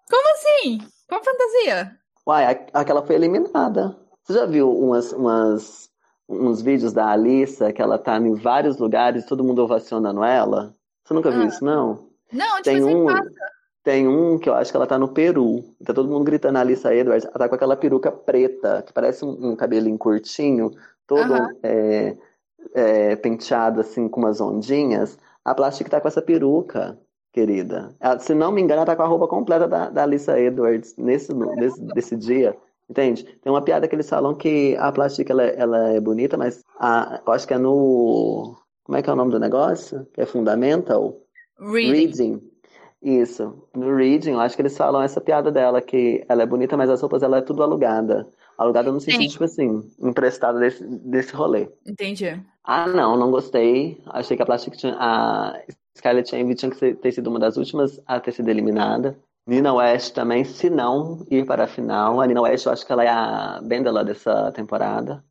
Como assim? Qual fantasia? Uai, aquela foi eliminada. Você já viu umas, umas, uns vídeos da Alissa que ela tá em vários lugares todo mundo ovacionando ela? Você nunca ah. viu isso, não? Não, tipo, tem um, tem um que eu acho que ela tá no Peru. Tá todo mundo gritando a Alissa Edwards. Ela tá com aquela peruca preta, que parece um, um cabelinho curtinho, todo uhum. é, é, penteado assim com umas ondinhas. A Plastic tá com essa peruca, querida. Ela, se não me engano, ela tá com a roupa completa da, da Alissa Edwards nesse, nesse, desse dia. Entende? Tem uma piada que eles falam que a Plastic ela, ela é bonita, mas a, eu acho que é no. Como é que é o nome do negócio? Que é Fundamental? Reading. Reading. Isso. No Reading, eu acho que eles falam essa piada dela, que ela é bonita, mas as roupas ela é tudo alugada. Alugada no sentido, Sim. tipo assim, emprestada desse, desse rolê. Entendi. Ah, não, não gostei. Achei que a Plastic tinha. A Scarlett Envy tinha que ter sido uma das últimas a ter sido eliminada. Nina West também, se não ir para a final. A Nina West, eu acho que ela é a Bendela dessa temporada.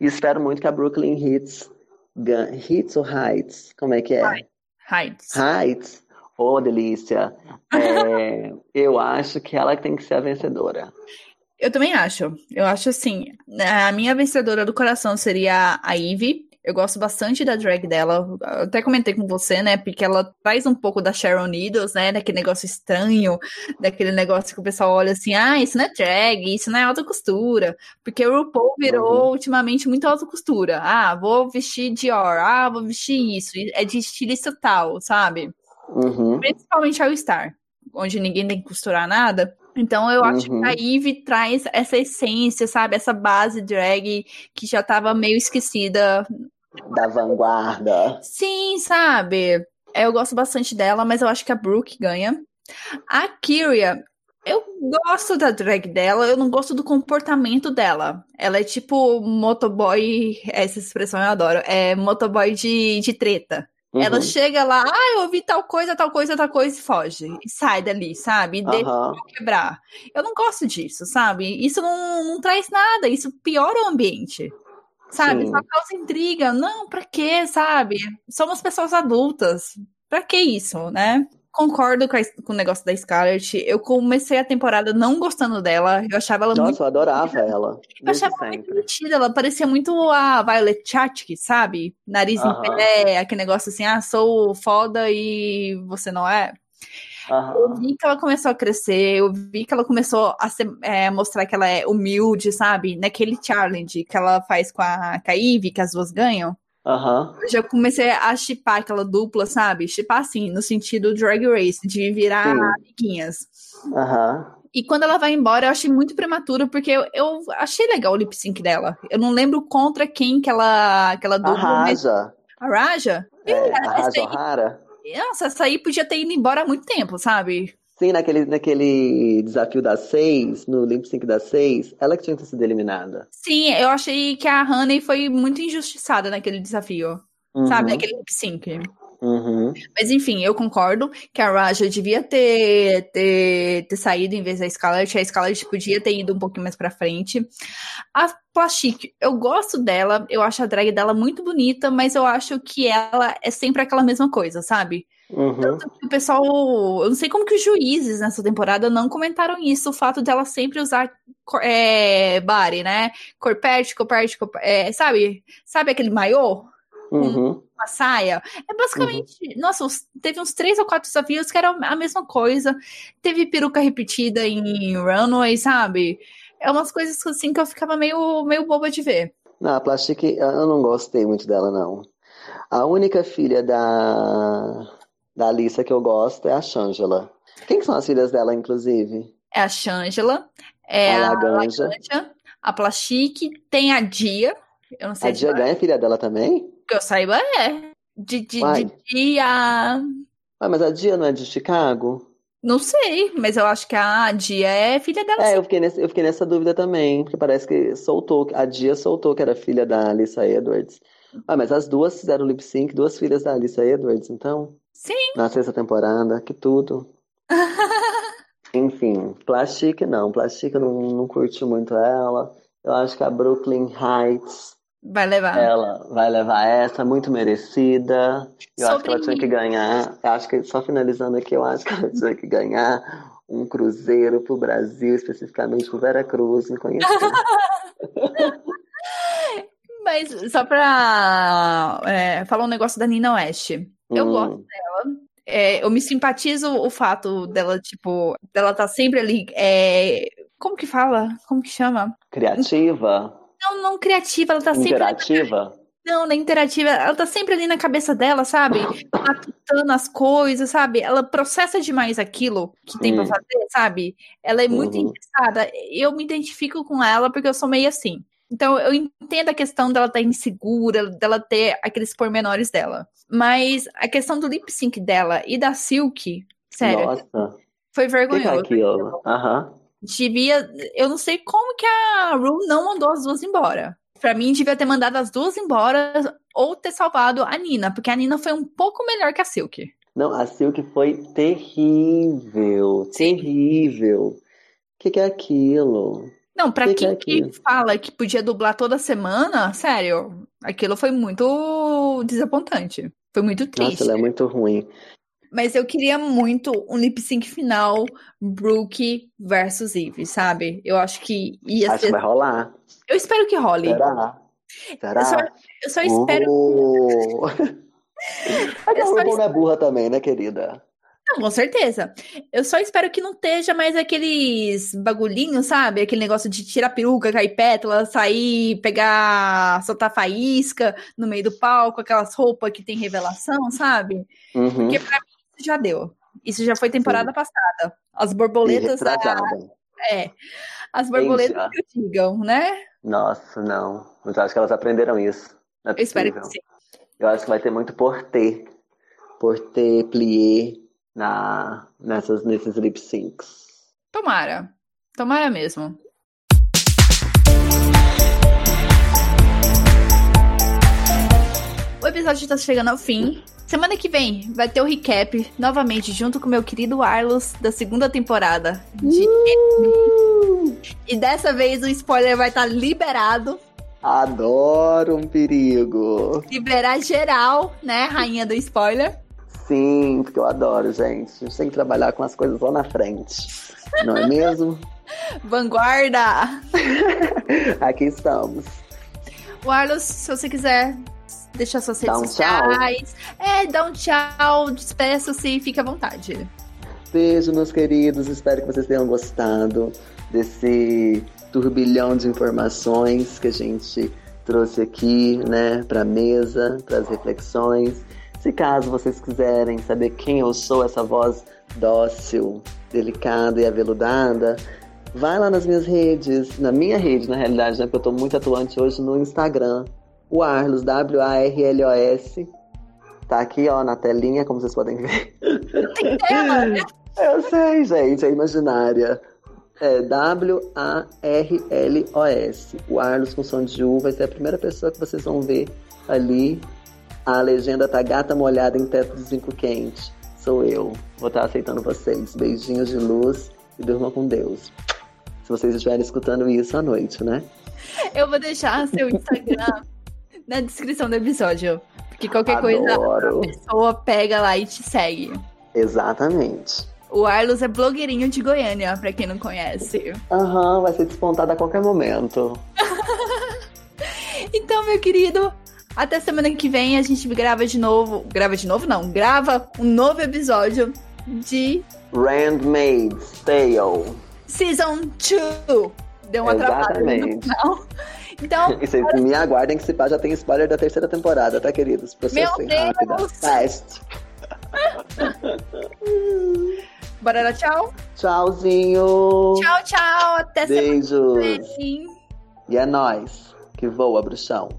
E espero muito que a Brooklyn Hits. Hits ou Heights? Como é que é? Heights. Heights Ô, oh, delícia. É, eu acho que ela tem que ser a vencedora. Eu também acho. Eu acho assim, a minha vencedora do coração seria a Ivy. Eu gosto bastante da drag dela. Eu até comentei com você, né? Porque ela traz um pouco da Sharon Needles, né? Daquele negócio estranho, daquele negócio que o pessoal olha assim: ah, isso não é drag, isso não é alta costura. Porque o RuPaul virou uhum. ultimamente muito alta costura. Ah, vou vestir Dior, ah, vou vestir isso. É de estilista tal, sabe? Uhum. Principalmente ao Star, onde ninguém tem que costurar nada. Então eu acho uhum. que a Eve traz essa essência, sabe? Essa base drag que já tava meio esquecida. Da vanguarda. Sim, sabe? Eu gosto bastante dela, mas eu acho que a Brooke ganha. A Kyria, eu gosto da drag dela, eu não gosto do comportamento dela. Ela é tipo motoboy, essa expressão eu adoro, é motoboy de, de treta. Uhum. Ela chega lá, ah, eu ouvi tal coisa, tal coisa, tal coisa e foge. E sai dali, sabe? E deixa uhum. quebrar. Eu não gosto disso, sabe? Isso não, não traz nada, isso piora o ambiente. Sabe? Sim. Só causa intriga. Não, pra quê, sabe? Somos pessoas adultas. Pra que isso, né? Concordo com, a, com, o negócio da Scarlett. Eu comecei a temporada não gostando dela. Eu achava ela Nossa, muito. Nossa, eu adorava ela. Eu achava sempre. muito mentira. Ela parecia muito a Violet Chachki, sabe? Nariz uh -huh. em pé, aquele negócio assim, ah, sou foda e você não é. Eu vi que ela começou a crescer, eu vi que ela começou a ser, é, mostrar que ela é humilde, sabe? Naquele challenge que ela faz com a, com a Ivy, que as duas ganham. Uhum. Eu já comecei a chipar aquela dupla, sabe? Chipar assim, no sentido drag race, de virar Sim. amiguinhas. Uhum. E quando ela vai embora, eu achei muito prematuro, porque eu, eu achei legal o lip sync dela. Eu não lembro contra quem que ela, que ela dupla. A Raja. A Raja? É, a Raja. Nossa, essa aí podia ter ido embora há muito tempo, sabe? Sim, naquele, naquele desafio das seis, no Lip Sync das seis, ela que tinha que ter sido eliminada. Sim, eu achei que a Honey foi muito injustiçada naquele desafio. Uhum. Sabe, naquele Lip Sync. Uhum. Mas enfim, eu concordo que a Raja devia ter, ter, ter saído em vez da Scarlett. A Scarlett podia ter ido um pouquinho mais pra frente. A Plastic, eu gosto dela, eu acho a drag dela muito bonita, mas eu acho que ela é sempre aquela mesma coisa, sabe? Uhum. O pessoal. Eu não sei como que os juízes nessa temporada não comentaram isso, o fato dela sempre usar é, body, né? Corpete, corpete, corpete é, sabe? Sabe aquele maiô? Uhum. Uma saia. É basicamente. Uhum. Nossa, teve uns três ou quatro desafios que eram a mesma coisa. Teve peruca repetida em runway, sabe? É umas coisas assim que eu ficava meio, meio boba de ver. Não, a Plastic, eu não gostei muito dela, não. A única filha da da Alissa que eu gosto é a Shangela. Quem são as filhas dela, inclusive? É a Shangela, é a, a Laganja, a Plastique, tem a Dia. Eu não sei a Dia ganha é filha dela também? Que eu saiba, é. De, de, de Dia. Mas a Dia não é de Chicago? Não sei, mas eu acho que a Dia é filha dela. É, eu fiquei, nesse, eu fiquei nessa dúvida também, porque parece que soltou, a Dia soltou que era filha da Alissa Edwards. Ah, mas as duas fizeram lip sync, duas filhas da Alissa Edwards, então. Sim. Na sexta temporada, que tudo. Enfim, Plastic não. Plastic não, não curti muito ela. Eu acho que a Brooklyn Heights. Vai levar. Ela vai levar essa, muito merecida. Eu Sobre acho que ela tinha que ganhar. Eu acho que, só finalizando aqui, eu acho que ela tinha que ganhar um cruzeiro pro Brasil, especificamente pro Vera Cruz, me conhecer. Mas só pra é, falar um negócio da Nina West. Eu hum. gosto dela. É, eu me simpatizo o fato dela, tipo, dela tá sempre ali. É, como que fala? Como que chama? Criativa? Não, não criativa, ela tá sempre. Interativa? Não, na interativa, ela tá sempre ali na cabeça dela, sabe? Matutando as coisas, sabe? Ela processa demais aquilo que tem pra fazer, sabe? Ela é muito uhum. interessada. Eu me identifico com ela porque eu sou meio assim. Então, eu entendo a questão dela estar tá insegura, dela ter aqueles pormenores dela. Mas a questão do lip sync dela e da Silk, sério, Nossa. foi vergonhoso. Que é aquilo? Aham. Devia. Eu não sei como que a Ru não mandou as duas embora. Pra mim, devia ter mandado as duas embora ou ter salvado a Nina, porque a Nina foi um pouco melhor que a Silk. Não, a Silk foi terrível. Terrível. O que, que é aquilo? Não, pra que quem que, que fala que podia dublar toda semana, sério, aquilo foi muito desapontante. Foi muito triste. Nossa, ela é muito ruim. Mas eu queria muito um lip sync final Brooke versus Eve, sabe? Eu acho que ia Acho ser. que vai rolar. Eu espero que role. Será? Será? Eu só, eu só espero. Uh. A Eu só é burra também, né, querida? Não, com certeza. Eu só espero que não esteja mais aqueles bagulhinhos, sabe? Aquele negócio de tirar peruca, cair pétala, sair, pegar, soltar faísca no meio do palco, aquelas roupas que tem revelação, sabe? Uhum. Porque pra mim isso já deu. Isso já foi temporada passada. As borboletas. E da-. É. As borboletas que eu digam, né? Nossa, não. Mas eu acho que elas aprenderam isso. É Eu espero que sim. Eu acho que vai ter muito portê. Portê, plié na, nessas, nesses lip syncs. Tomara. Tomara mesmo. O episódio está chegando ao fim. Semana que vem vai ter o recap, novamente, junto com meu querido Arlos, da segunda temporada de E dessa vez o spoiler vai estar liberado. Adoro um perigo. Liberar geral, né? Rainha do spoiler. Sim, porque eu adoro, gente. A gente tem que trabalhar com as coisas lá na frente. Não é mesmo? Vanguarda! Aqui estamos. O Arlos, se você quiser deixar suas redes um sociais. É, dá um tchau, despeça-se e fique à vontade. Beijo, meus queridos. Espero que vocês tenham gostado desse turbilhão de informações que a gente trouxe aqui, né, para mesa, para as reflexões. Se caso vocês quiserem saber quem eu sou, essa voz dócil, delicada e aveludada, vai lá nas minhas redes, na minha rede, na realidade, né, porque eu tô muito atuante hoje no Instagram, o Arlos, W-A-R-L-O-S. Tá aqui, ó, na telinha, como vocês podem ver. Tela, né? Eu sei, gente, é imaginária. É W-A-R-L-O-S. O Arlos com som de U vai ser a primeira pessoa que vocês vão ver ali. A legenda tá gata molhada em teto de zinco quente. Sou eu. Vou estar aceitando vocês. Beijinhos de luz e durma com Deus. Se vocês estiverem escutando isso à noite, né? Eu vou deixar seu Instagram na descrição do episódio. Porque qualquer coisa Adoro. a pessoa pega lá e te segue. Exatamente. O Arlos é blogueirinho de Goiânia, pra quem não conhece. Aham, vai ser despontado a qualquer momento. Então, meu querido, até semana que vem a gente grava de novo. Grava de novo, não. Grava um novo episódio de Handmaid's Tale. Season 2. Deu uma Exatamente. final. Então, E vocês me aguardem que se pá já tem spoiler da terceira temporada, tá, queridos? Processem Meu rápida. Deus! Fast. bora dar tchau? Tchauzinho. Tchau, tchau. Até semana Beijos. que vem. E é nóis. Que voa, bruxão.